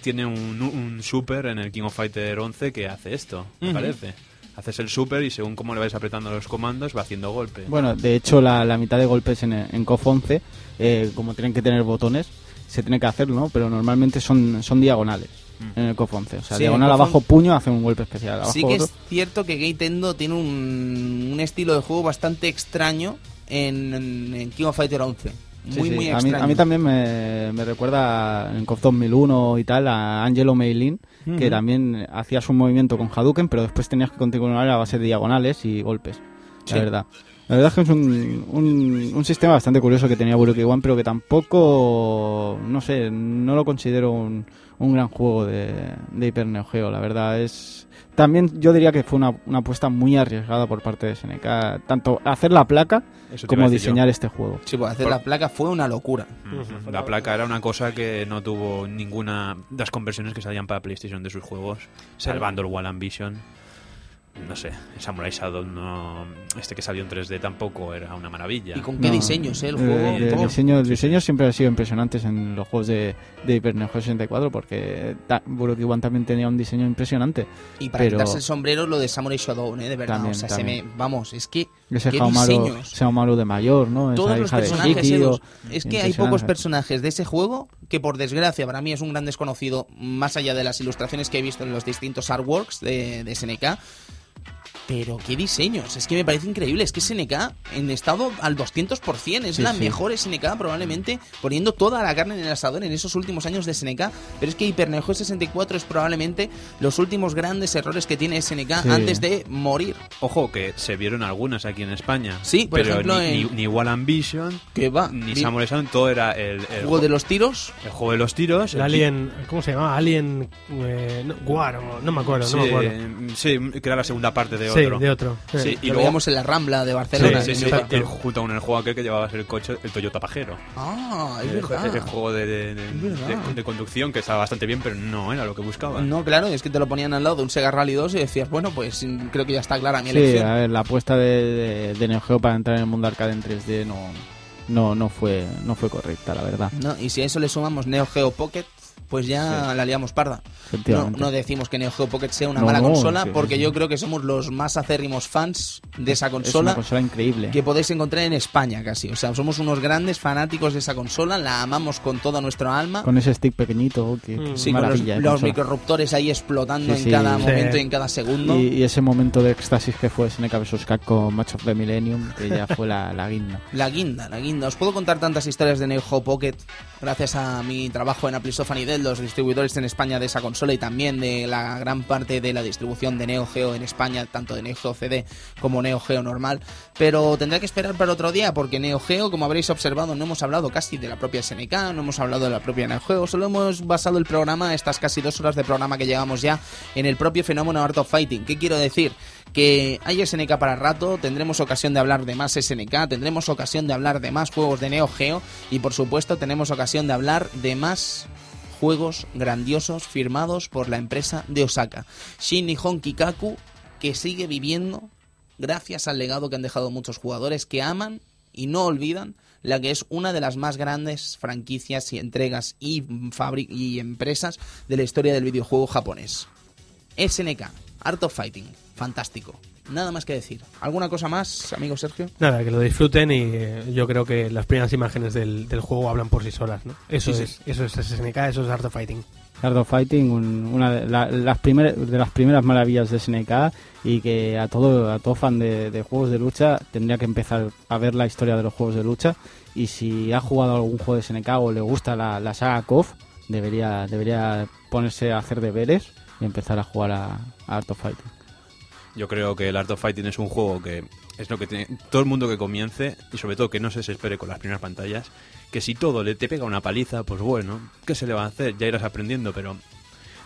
tiene un, un super en el King of Fighter 11 que hace esto, me parece. Haces el super y según cómo le vais apretando los comandos va haciendo golpe. Bueno, de hecho, la, la mitad de golpes en, en KOF 11, eh, como tienen que tener botones, se tiene que hacer, ¿no? Pero normalmente son, son diagonales Mm. en el KOF 11. O sea, Sí, diagonal abajo, puño, hace un golpe especial. Abajo Sí que otro. es cierto que Gaitendo tiene un, un estilo de juego bastante extraño en, en- en King of Fighter 11. Sí, Muy, sí. muy a, mí, extraño. a mí también me, me recuerda en COF 2001 y tal a Angelo Meilin, que también hacías un movimiento con Hadouken, pero después tenías que continuar a base de diagonales y golpes. Sí. La verdad. La verdad es que es un, un, un sistema bastante curioso que tenía Buruki One, pero que tampoco, no sé, no lo considero un, un gran juego de, de Hyper Neo Geo. La verdad es... También yo diría que fue una, una apuesta muy arriesgada por parte de SNK, tanto hacer la placa como yo. diseñar este juego. Sí, pues hacer Por- la placa fue una locura. Ujú. La placa era una cosa que no tuvo ninguna de las conversiones que salían para PlayStation de sus juegos, salvando el Wall Ambition. No sé, Samurai Shadow no, este que salió en 3D tampoco era una maravilla. Y con qué No. diseños, ¿eh? El Eh, juego. Oh. diseño, los diseños siempre han sido impresionantes en los juegos de, de Hyper Neo Geo 64 porque Buruki One también tenía un diseño impresionante. Y para pero- quitarse el sombrero, lo de Samurai Shodown, ¿eh? De verdad. También, o sea, también. se me. Vamos, es que. Ese ¿Qué Haomaru, Haomaru de mayor, ¿no? Todos Esa los hija de personajes Shikio. esos. Es que hay pocos Impresionante. personajes de ese juego que, por desgracia, para mí es un gran desconocido, más allá de las ilustraciones que he visto en los distintos artworks de, de SNK. Pero qué diseños, es que me parece increíble. Es que SNK en estado al 200%, es Sí, la sí. mejor SNK probablemente, poniendo toda la carne en el asador en esos últimos años de SNK. Pero es que Hyper Neo Geo 64 es probablemente los últimos grandes errores que tiene SNK Sí. antes de morir. Ojo, que se vieron algunas aquí en España. Sí, por pero ejemplo, ni, en- ni, ni Wall Ambition, Que va, ni vi- Samurai todo era el, el, juego de los tiros. el juego de los tiros. El Alien, ¿cómo se llama? Alien eh, no, War, no me acuerdo, Sí, no me acuerdo. sí, que era la segunda parte de sí, otro. de otro. Sí, Y y lo luego veíamos en la Rambla de Barcelona. Sí, sí, sí, el- junto con el juego aquel que llevabas el coche, el Toyota Pajero. Ah, es el, verdad. el juego de, de- de- Es verdad. de- de conducción que estaba bastante bien, pero no era lo que buscaba. No, claro, es que te lo ponían al lado de un Sega Rally 2 y decías, bueno, pues mm, creo que ya está clara mi Sí, elección. a ver, la apuesta de, de, de Neo Geo para entrar en el mundo arcade en 3D no, no, no, fue, no fue correcta, la verdad. No, y si a eso le sumamos Neo Geo Pocket, pues ya la liamos parda. No, decimos que Neo Geo Pocket sea una No, mala no, consola, sí, porque sí. yo creo que somos los más acérrimos fans de esa es consola. una consola increíble. que podéis encontrar en España casi. O sea, somos unos grandes fanáticos de esa consola, la amamos con toda nuestra alma. Con ese stick pequeñito, que Mm. Sí, con los, de los consola. microrruptores ahí explotando Sí, en cada Sí. momento y en cada segundo. Y, y ese momento de éxtasis que fue SNK vs. Capcom Match of the Millennium, que ya fue la, la guinda. (laughs) La guinda, la guinda. Os puedo contar tantas historias de Neo Geo Pocket gracias a mi trabajo en Applisophany Dell, los distribuidores en España de esa consola y también de la gran parte de la distribución de Neo Geo en España, tanto de Neo Geo CD como Neo Geo normal. Pero tendré que esperar para otro día porque Neo Geo, como habréis observado, no hemos hablado casi de la propia SNK, no hemos hablado de la propia Neo Geo, solo hemos basado el programa, estas casi dos horas de programa que llevamos ya, en el propio fenómeno Art of Fighting. ¿Qué quiero decir? que hay SNK para rato, tendremos ocasión de hablar de más SNK, tendremos ocasión de hablar de más juegos de Neo Geo y por supuesto tenemos ocasión de hablar de más juegos grandiosos firmados por la empresa de Osaka. Shin Nihon Kikaku que sigue viviendo gracias al legado que han dejado muchos jugadores que aman y no olvidan la que es una de las más grandes franquicias y entregas y, y empresas de la historia del videojuego japonés. SNK, Art of Fighting, fantástico. Nada más que decir. ¿Alguna cosa más, amigo Sergio? Nada, que lo disfruten y eh, yo creo que las primeras imágenes del, del juego hablan por sí solas, ¿no? Eso Sí, es, eso es SNK, eso es Art of Fighting. Art of Fighting, un- una de, la- las primer- de las primeras maravillas de SNK y que a todo, a todo fan de, de juegos de lucha tendría que empezar a ver la historia de los juegos de lucha y si ha jugado algún juego de SNK o le gusta la, la saga KOF, debería, debería ponerse a hacer deberes y empezar a jugar a, a Art of Fighting. Yo creo que el Art of Fighting es un juego que es lo que tiene todo el mundo que comience y sobre todo que no se desespere con las primeras pantallas. Que si todo le te pega una paliza, pues bueno, ¿qué se le va a hacer? Ya irás aprendiendo, pero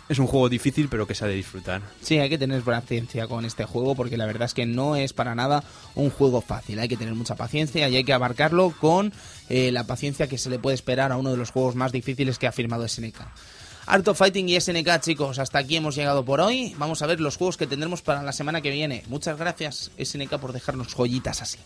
es un juego difícil pero que se ha de disfrutar. Sí, hay que tener paciencia con este juego porque la verdad es que no es para nada un juego fácil. Hay que tener mucha paciencia y hay que abarcarlo con eh, la paciencia que se le puede esperar a uno de los juegos más difíciles que ha firmado SNK. Art of Fighting y SNK, chicos, hasta aquí hemos llegado por hoy. Vamos a ver los juegos que tendremos para la semana que viene. Muchas gracias, SNK, por dejarnos joyitas así.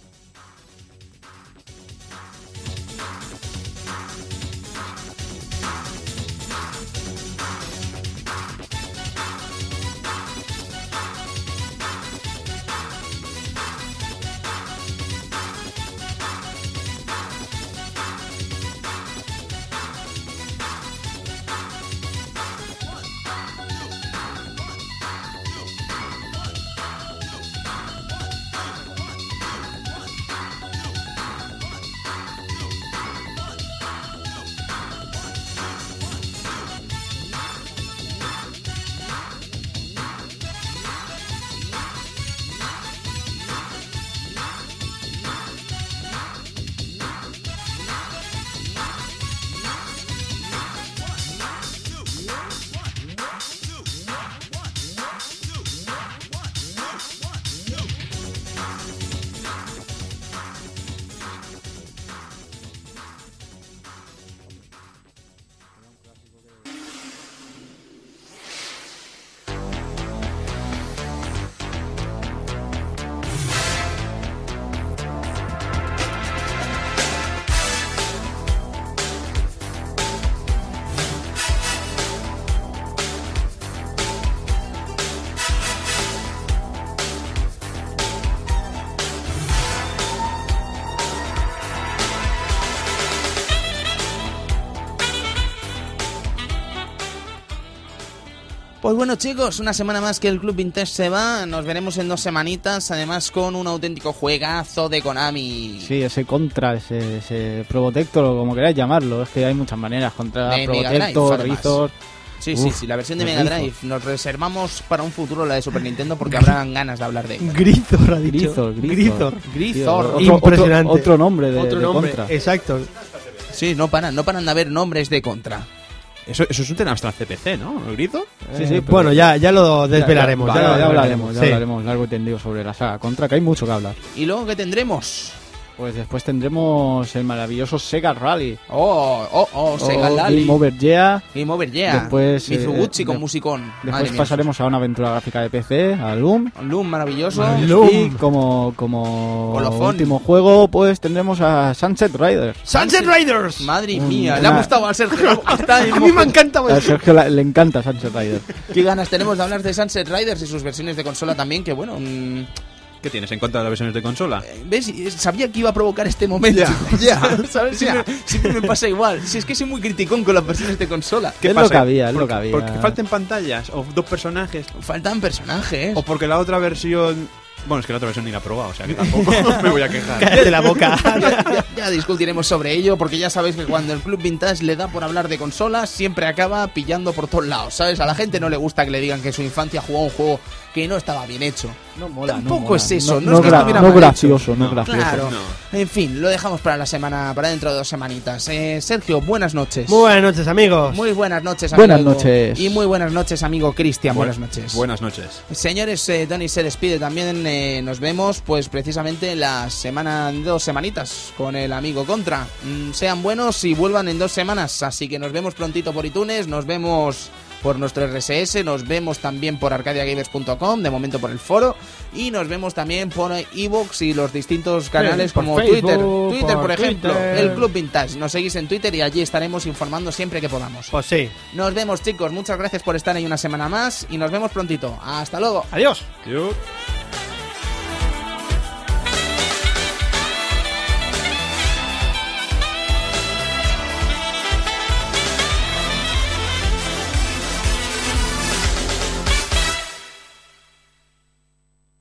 Pues bueno chicos, una semana más que el Club Vintage se va, nos veremos en dos semanitas, además con un auténtico juegazo de Konami. Sí, ese contra, ese, ese Probotector, o como queráis llamarlo, es que hay muchas maneras, contra De Probotector. Rizor... Sí, sí, Uf, sí, la versión de Mega Grifo. Drive nos reservamos para un futuro la de Super Nintendo porque habrán ganas de hablar de ella. Grizor ha dicho. Otro- Impresionante. Otro, otro nombre de, Otro de nombre. contra. Exacto. Sí, no paran, no paran de haber nombres de contra. Eso, eso es un el CPC, ¿no? ¿El grito? Sí, sí, Eh, pero- bueno, ya, ya lo desvelaremos. Ya, ya ya lo hablaremos, ya Sí. hablaremos largo y tendido sobre la saga contra, que hay mucho que hablar. ¿Y luego qué tendremos? Pues después tendremos el maravilloso Sega Rally. Oh, oh, oh, Sega o Lali. Game Over Yeah. Game Over Yeah. Después, eh, Mizuguchi con de- musicón. Madre Después mía. pasaremos a una aventura gráfica de PC, a Loom. Loom maravilloso. Loom. Y como, como Colofón. último juego, pues tendremos a Sunset Riders. Sunset Riders. Madre mía, le ha gustado al Sergio. (laughs) A mí me encanta. A pues. Sergio la- le encanta Sunset Riders. Qué ganas tenemos de hablar de Sunset Riders y sus versiones de consola también, que bueno, mm, ¿Qué tienes en contra de las versiones de consola? ¿ves? Sabía que iba a provocar este momento. Ya, (laughs) ¿sabes? Siempre, siempre me pasa igual. Si es que soy muy criticón con las versiones de consola. Es lo que había, es lo que había. Porque falten pantallas o dos personajes. Faltan personajes. O porque la otra versión. Bueno, es que la otra versión ni la he probado, o sea que (laughs) tampoco (laughs) me voy a quejar. Cállate la boca. ya, ya discutiremos sobre ello, porque ya sabéis que cuando el Club Vintage le da por hablar de consolas, siempre acaba pillando por todos lados, ¿sabes? A la gente no le gusta que le digan que su infancia jugó un juego que no estaba bien hecho. No mola, Tampoco no mola. es eso, no no, es que gra- gracioso, no, No, gracioso. Claro. No. En fin, lo dejamos para la semana, para dentro de dos semanitas. Eh, Sergio, buenas noches. Muy buenas noches, amigos. Muy buenas noches, amigo. Buenas noches. Y muy buenas noches, amigo Cristian. Bu- Buenas noches. Buenas noches. Señores, eh, Tony se despide también. eh, nos vemos, pues precisamente la semana, dos semanitas con el amigo Contra. Mm, sean buenos y vuelvan en dos semanas. Así que nos vemos prontito por iTunes, nos vemos por nuestro RSS, nos vemos también por arcadiagamers.com, de momento por el foro, y nos vemos también por Evox y los distintos canales como Facebook, Twitter. Twitter, por, por ejemplo, Twitter. el Club Vintage. Nos seguís en Twitter y allí estaremos informando siempre que podamos. Pues sí. Nos vemos, chicos. Muchas gracias por estar ahí una semana más y nos vemos prontito. Hasta luego. Adiós.